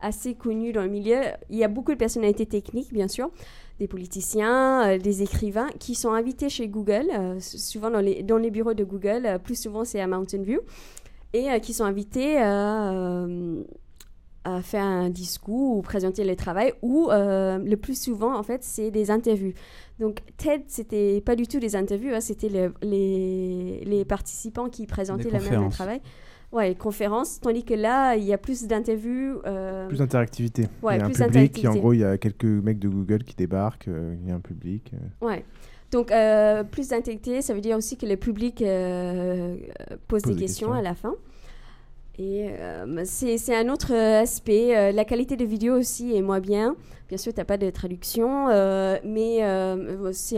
assez connues dans le milieu. Il y a beaucoup de personnalités techniques, bien sûr, des politiciens, euh, des écrivains qui sont invités chez Google, euh, souvent dans les, dans les bureaux de Google, euh, plus souvent c'est à Mountain View, et qui sont invités à, faire un discours ou présenter le travail, ou le plus souvent, en fait, c'est des interviews. Donc TED, c'était pas du tout des interviews, hein, c'était le- les, les participants qui présentaient la même le travail. Ouais, conférences, tandis que là, il y a plus d'interviews. euh, Plus d'interactivité. Ouais, il y a un plus public, et en d'interactivité. gros, il y a quelques mecs de Google qui débarquent, euh, il y a un public. euh. Ouais. Donc, euh, plus d'intégrité, ça veut dire aussi que le public pose, des, questions, à la fin. Et euh, c'est c'est un autre euh, aspect. Euh, la qualité de vidéo aussi est moins bien. Bien sûr, tu n'as pas de traduction, euh, mais c'est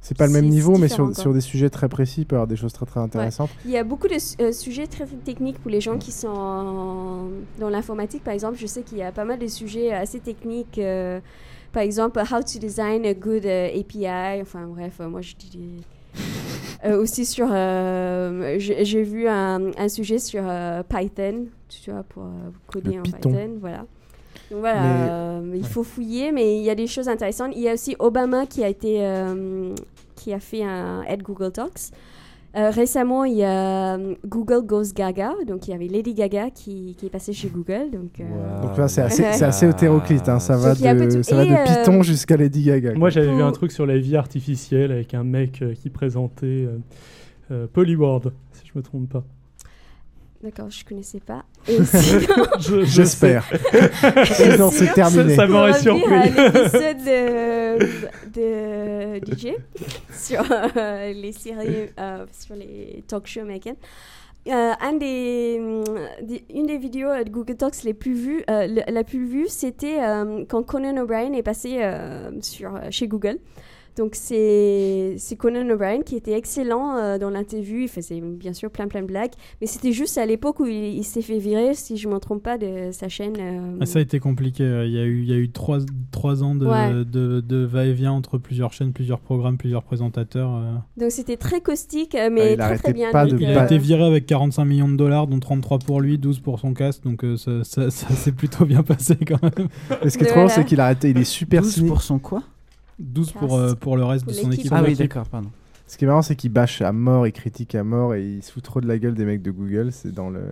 C'est pas le même niveau, mais sur, des sujets très précis, il peut y avoir des choses très très intéressantes. Il y a beaucoup de su- sujets très, très techniques pour les gens qui sont en- dans l'informatique. Par exemple, je sais qu'il y a pas mal de sujets assez techniques. par exemple, how to design a good API. Enfin bref, euh, moi je dis... Euh, aussi sur... euh, j'ai vu un, un sujet sur euh, Python, tu vois, pour coder en Python. Python. Voilà. Donc voilà, Mais- il faut fouiller, mais il y a des choses intéressantes. Il y a aussi Obama qui a été, qui a fait un Ed Google Talks. Euh, récemment, il y a euh, Google Goes Gaga, donc il y avait Lady Gaga qui, qui est passée chez Google. Donc, euh, Donc là, <laughs> c'est assez, hétéroclite. hein. Ça va de, tout. ça va Et, de euh, Python jusqu'à Lady Gaga. quoi. Moi, j'avais vu un truc sur la vie artificielle avec un mec qui présentait euh, euh, Polyworld, si je me trompe pas. D'accord, je connaissais pas. Et <laughs> sinon- J'espère. <laughs> Sinon, c'est terminé. Ça, ça m'aurait surpris. à l'épisode de, de <laughs> DJ sur euh, les séries, euh, sur les talk shows américaines. Euh, un des, des- une des vidéos de Google Talks les plus vues, euh, la plus vue, c'était euh, quand Conan O'Brien est passé euh, sur, chez Google. Donc c'est c'est Conan O'Brien qui était excellent euh, dans l'interview. Il faisait bien sûr plein plein de blagues, mais c'était juste à l'époque où il, il s'est fait virer, si je ne me trompe pas, de sa chaîne. euh, Ah, ça a été compliqué. Il y a eu, il y a eu trois, trois ans de, Ouais. de, de va-et-vient entre plusieurs chaînes, plusieurs programmes, plusieurs présentateurs. euh. Donc c'était très caustique, Ah, mais il très très bien. pas de Il a été viré avec 45 millions de dollars, dont 33 pour lui, 12 pour son cast. Donc euh, ça, ça, ça s'est plutôt bien <laughs> passé quand même. Et ce qui est trop drôle, c'est qu'il a arrêté. Il est super 12 cynique. pour son quoi? 12 pour, euh, pour le reste Pour de son équipe. Ah oui, d'accord, pardon. Ce qui est marrant, c'est qu'il bâche à mort, il critique à mort et il se fout trop de la gueule des mecs de Google. C'est dans le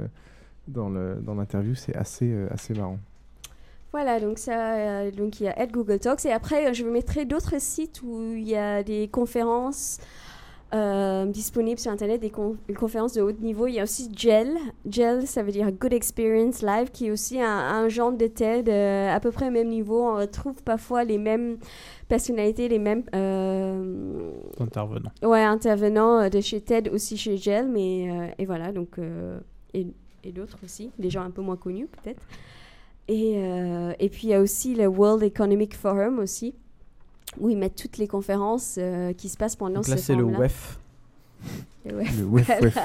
dans le dans l'interview, c'est assez euh, assez marrant. Voilà, donc ça, euh, donc il y a Ed Google Talks et après je mettrai d'autres sites où il y a des conférences euh, disponibles sur internet, des, con- des conférences de haut niveau. Il y a aussi GEL, GEL, ça veut dire Good Experience Live, qui est aussi un, un genre de TED euh, à peu près au même niveau. On retrouve parfois les mêmes personnalités, les mêmes euh, Intervenant. Ouais, intervenants euh, de chez TED aussi chez GEL, mais euh, et voilà donc et, et d'autres aussi, des gens un peu moins connus peut-être. Et, et puis il y a aussi le World Economic Forum aussi, où ils mettent toutes les conférences qui se passent pendant Donc ce là, c'est le. WEF. Le WEF.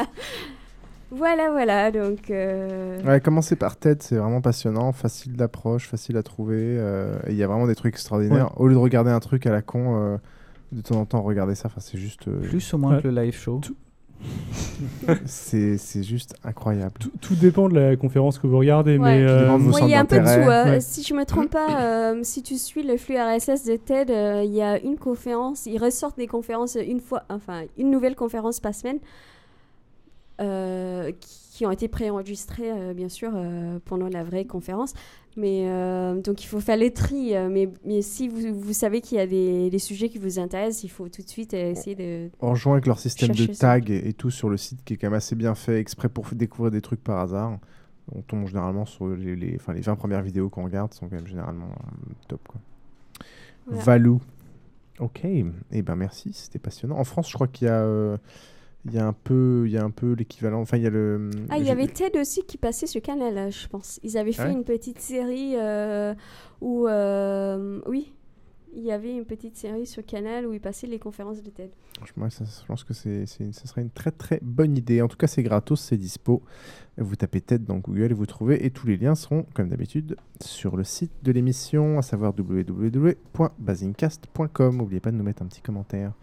Voilà. Voilà, donc. euh, Ouais, commencer par TED, c'est vraiment passionnant, facile d'approche, facile à trouver. euh, et il y a vraiment des trucs extraordinaires. Au lieu de regarder un truc à la con, euh, de temps en temps regarder ça, enfin c'est juste. euh, Plus ou moins Ouais. que le live show. <laughs> c'est c'est juste incroyable. Tout, tout dépend de la conférence que vous regardez, Ouais. mais Tout il y a un peu de tout. euh, Ouais. Si je me trompe pas, euh, si tu suis le flux RSS de TED, euh, il y a une conférence, ils ressortent des conférences une fois, enfin une nouvelle conférence par semaine, euh, qui ont été préenregistrées euh, bien sûr euh, pendant la vraie conférence. Mais euh, donc il faut faire les tri. mais, mais si vous, vous savez qu'il y a des, des sujets qui vous intéressent, il faut tout de suite essayer de. On rejoint avec leur système de chercher ça. tag et, et tout sur le site qui est quand même assez bien fait, exprès pour découvrir des trucs par hasard. On tombe généralement sur les, les, enfin, les 20 premières vidéos qu'on regarde sont quand même généralement top. Quoi. Voilà. Valou. Ok, eh ben merci, c'était passionnant. En France, je crois qu'il y a, euh, il y a un peu, il y a un peu l'équivalent. Enfin, il y a le. Ah, il y avait TED aussi qui passait sur Canal, euh, je pense. Ils avaient fait Ouais. une petite série euh, où. euh, oui, il y avait une petite série sur Canal où ils passaient les conférences de TED. Ça- je pense que c'est, ça serait une très très bonne idée. En tout cas, c'est gratos, c'est dispo. Vous tapez tête dans Google et vous trouvez. Et tous les liens seront, comme d'habitude, sur le site de l'émission, à savoir www.basincast.com. N'oubliez pas de nous mettre un petit commentaire.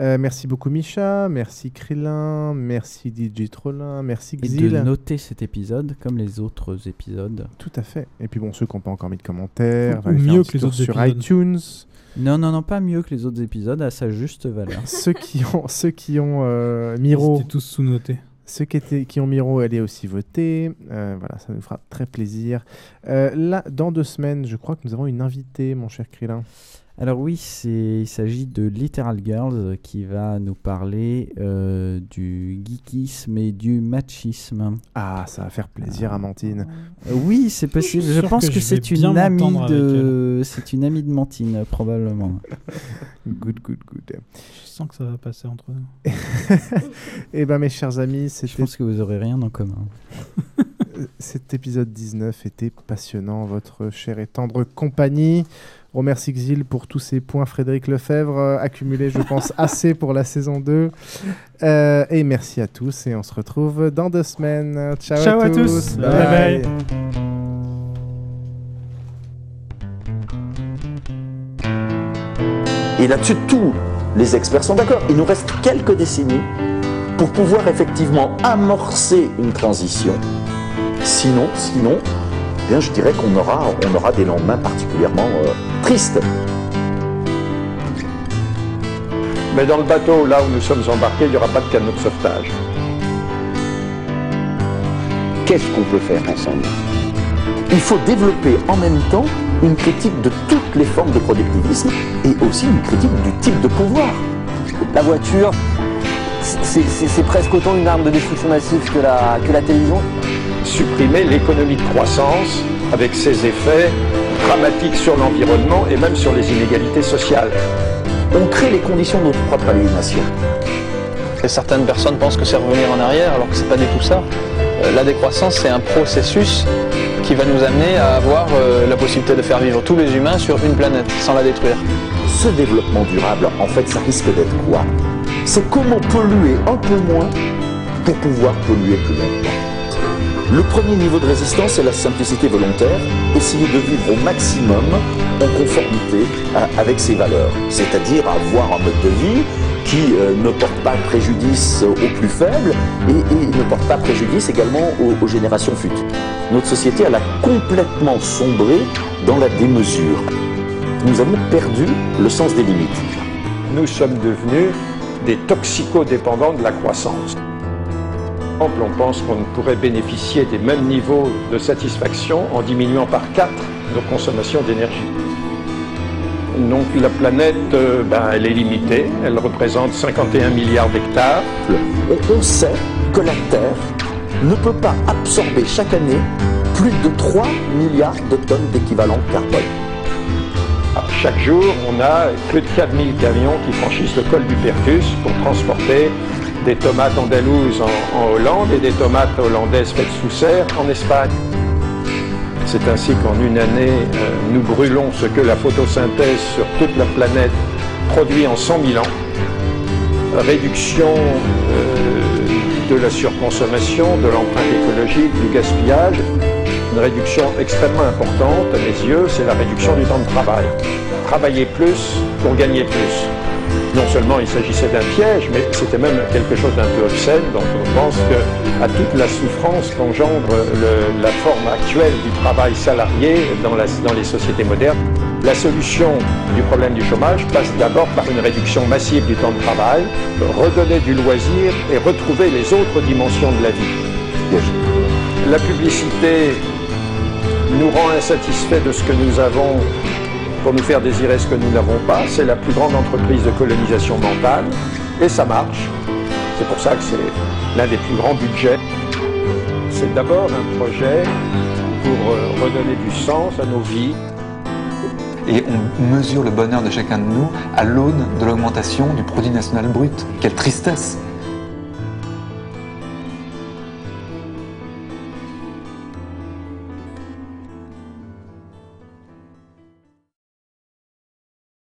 Euh, merci beaucoup Micha, merci Krillin, merci DJ Trollin, merci Et Xil. de noter cet épisode comme les autres épisodes. Tout à fait. Et puis bon, ceux qui n'ont pas encore mis de commentaires, Ou mieux que les autres sur épisodes. iTunes. Non, non, non, pas mieux que les autres épisodes, à sa juste valeur. <laughs> ceux qui ont, ceux qui ont euh, Miro. Ils tous sous-notés. Ceux qui, étaient, qui ont Miro, allez aussi voter. Euh, voilà, ça nous fera très plaisir. Euh, là, dans deux semaines, je crois que nous avons une invitée, mon cher Krillin. Alors oui, c'est, il s'agit de Literal Girls euh, qui va nous parler euh, du geekisme et du machisme. Ah, ça va faire plaisir à Mantine. Euh, oui, c'est possible. Je Je pense que que, je c'est une amie de, c'est une amie de Mantine probablement. <laughs> Good, good, good. Je sens que ça va passer entre nous. <laughs> Eh ben, mes chers amis, Je c'était pense que vous aurez rien en commun. Cet épisode 19 était passionnant, votre chère et tendre compagnie. On remercie Xil pour tous ces points Frédéric Lefebvre, euh, accumulés, je pense, <laughs> assez pour la saison 2. Euh, et merci à tous, et on se retrouve dans deux semaines. Ciao, Ciao à, à tous. tous. Bye bye. Et là-dessus, tous les experts sont d'accord. Il nous reste quelques décennies pour pouvoir effectivement amorcer une transition. Sinon, sinon, bien, je dirais qu'on aura, on aura des lendemains particulièrement euh, tristes. Mais dans le bateau, là où nous sommes embarqués, il n'y aura pas de canot de sauvetage. Qu'est-ce qu'on peut faire ensemble? Il faut développer en même temps une critique de toutes les formes de productivisme et aussi une critique du type de pouvoir. La voiture, c'est- presque autant une arme de destruction massive que la, que la télévision. Supprimer l'économie de croissance avec ses effets dramatiques sur l'environnement et même sur les inégalités sociales. On crée les conditions de notre propre aliénation. Et certaines personnes pensent que c'est revenir en arrière, alors que c'est pas du tout ça. Euh, la décroissance, c'est un processus qui va nous amener à avoir euh, la possibilité de faire vivre tous les humains sur une planète, sans la détruire. Ce développement durable, en fait, ça risque d'être quoi? C'est comment polluer un peu moins pour pouvoir polluer plus longtemps. Le premier niveau de résistance, c'est la simplicité volontaire, essayer de vivre au maximum en conformité avec ses valeurs, c'est-à-dire avoir un mode de vie qui euh, ne porte pas préjudice aux plus faibles et, ne porte pas préjudice également aux générations futures. Notre société, elle a complètement sombré dans la démesure. Nous avons perdu le sens des limites. Nous sommes devenus des toxicodépendants de la croissance. Par exemple, on pense qu'on pourrait bénéficier des mêmes niveaux de satisfaction en diminuant par 4 nos consommations d'énergie. Donc la planète, euh, ben, elle est limitée, elle représente 51 milliards d'hectares. On, on sait que la Terre ne peut pas absorber chaque année plus de 3 milliards de tonnes d'équivalent carbone. Chaque jour, on a plus de 4000 camions qui franchissent le col du Pertus pour transporter des tomates andalouses en, en Hollande et des tomates hollandaises faites sous serre en Espagne. C'est ainsi qu'en une année, euh, nous brûlons ce que la photosynthèse sur toute la planète produit en 100 000 ans. Réduction euh, de la surconsommation, de l'empreinte écologique, du gaspillage. Une réduction extrêmement importante à mes yeux, c'est la réduction du temps de travail. Travailler plus pour gagner plus. Non seulement il s'agissait d'un piège, mais c'était même quelque chose d'un peu obscène, donc on pense que à toute la souffrance qu'engendre la forme actuelle du travail salarié dans, la- dans les sociétés modernes, la solution du problème du chômage passe d'abord par une réduction massive du temps de travail, redonner du loisir et retrouver les autres dimensions de la vie. La publicité nous rend insatisfaits de ce que nous avons pour nous faire désirer ce que nous n'avons pas. C'est la plus grande entreprise de colonisation mentale et ça marche. C'est pour ça que c'est l'un des plus grands budgets. C'est d'abord un projet pour euh, redonner du sens à nos vies. Et on mesure le bonheur de chacun de nous à l'aune de l'augmentation du produit national brut. Quelle tristesse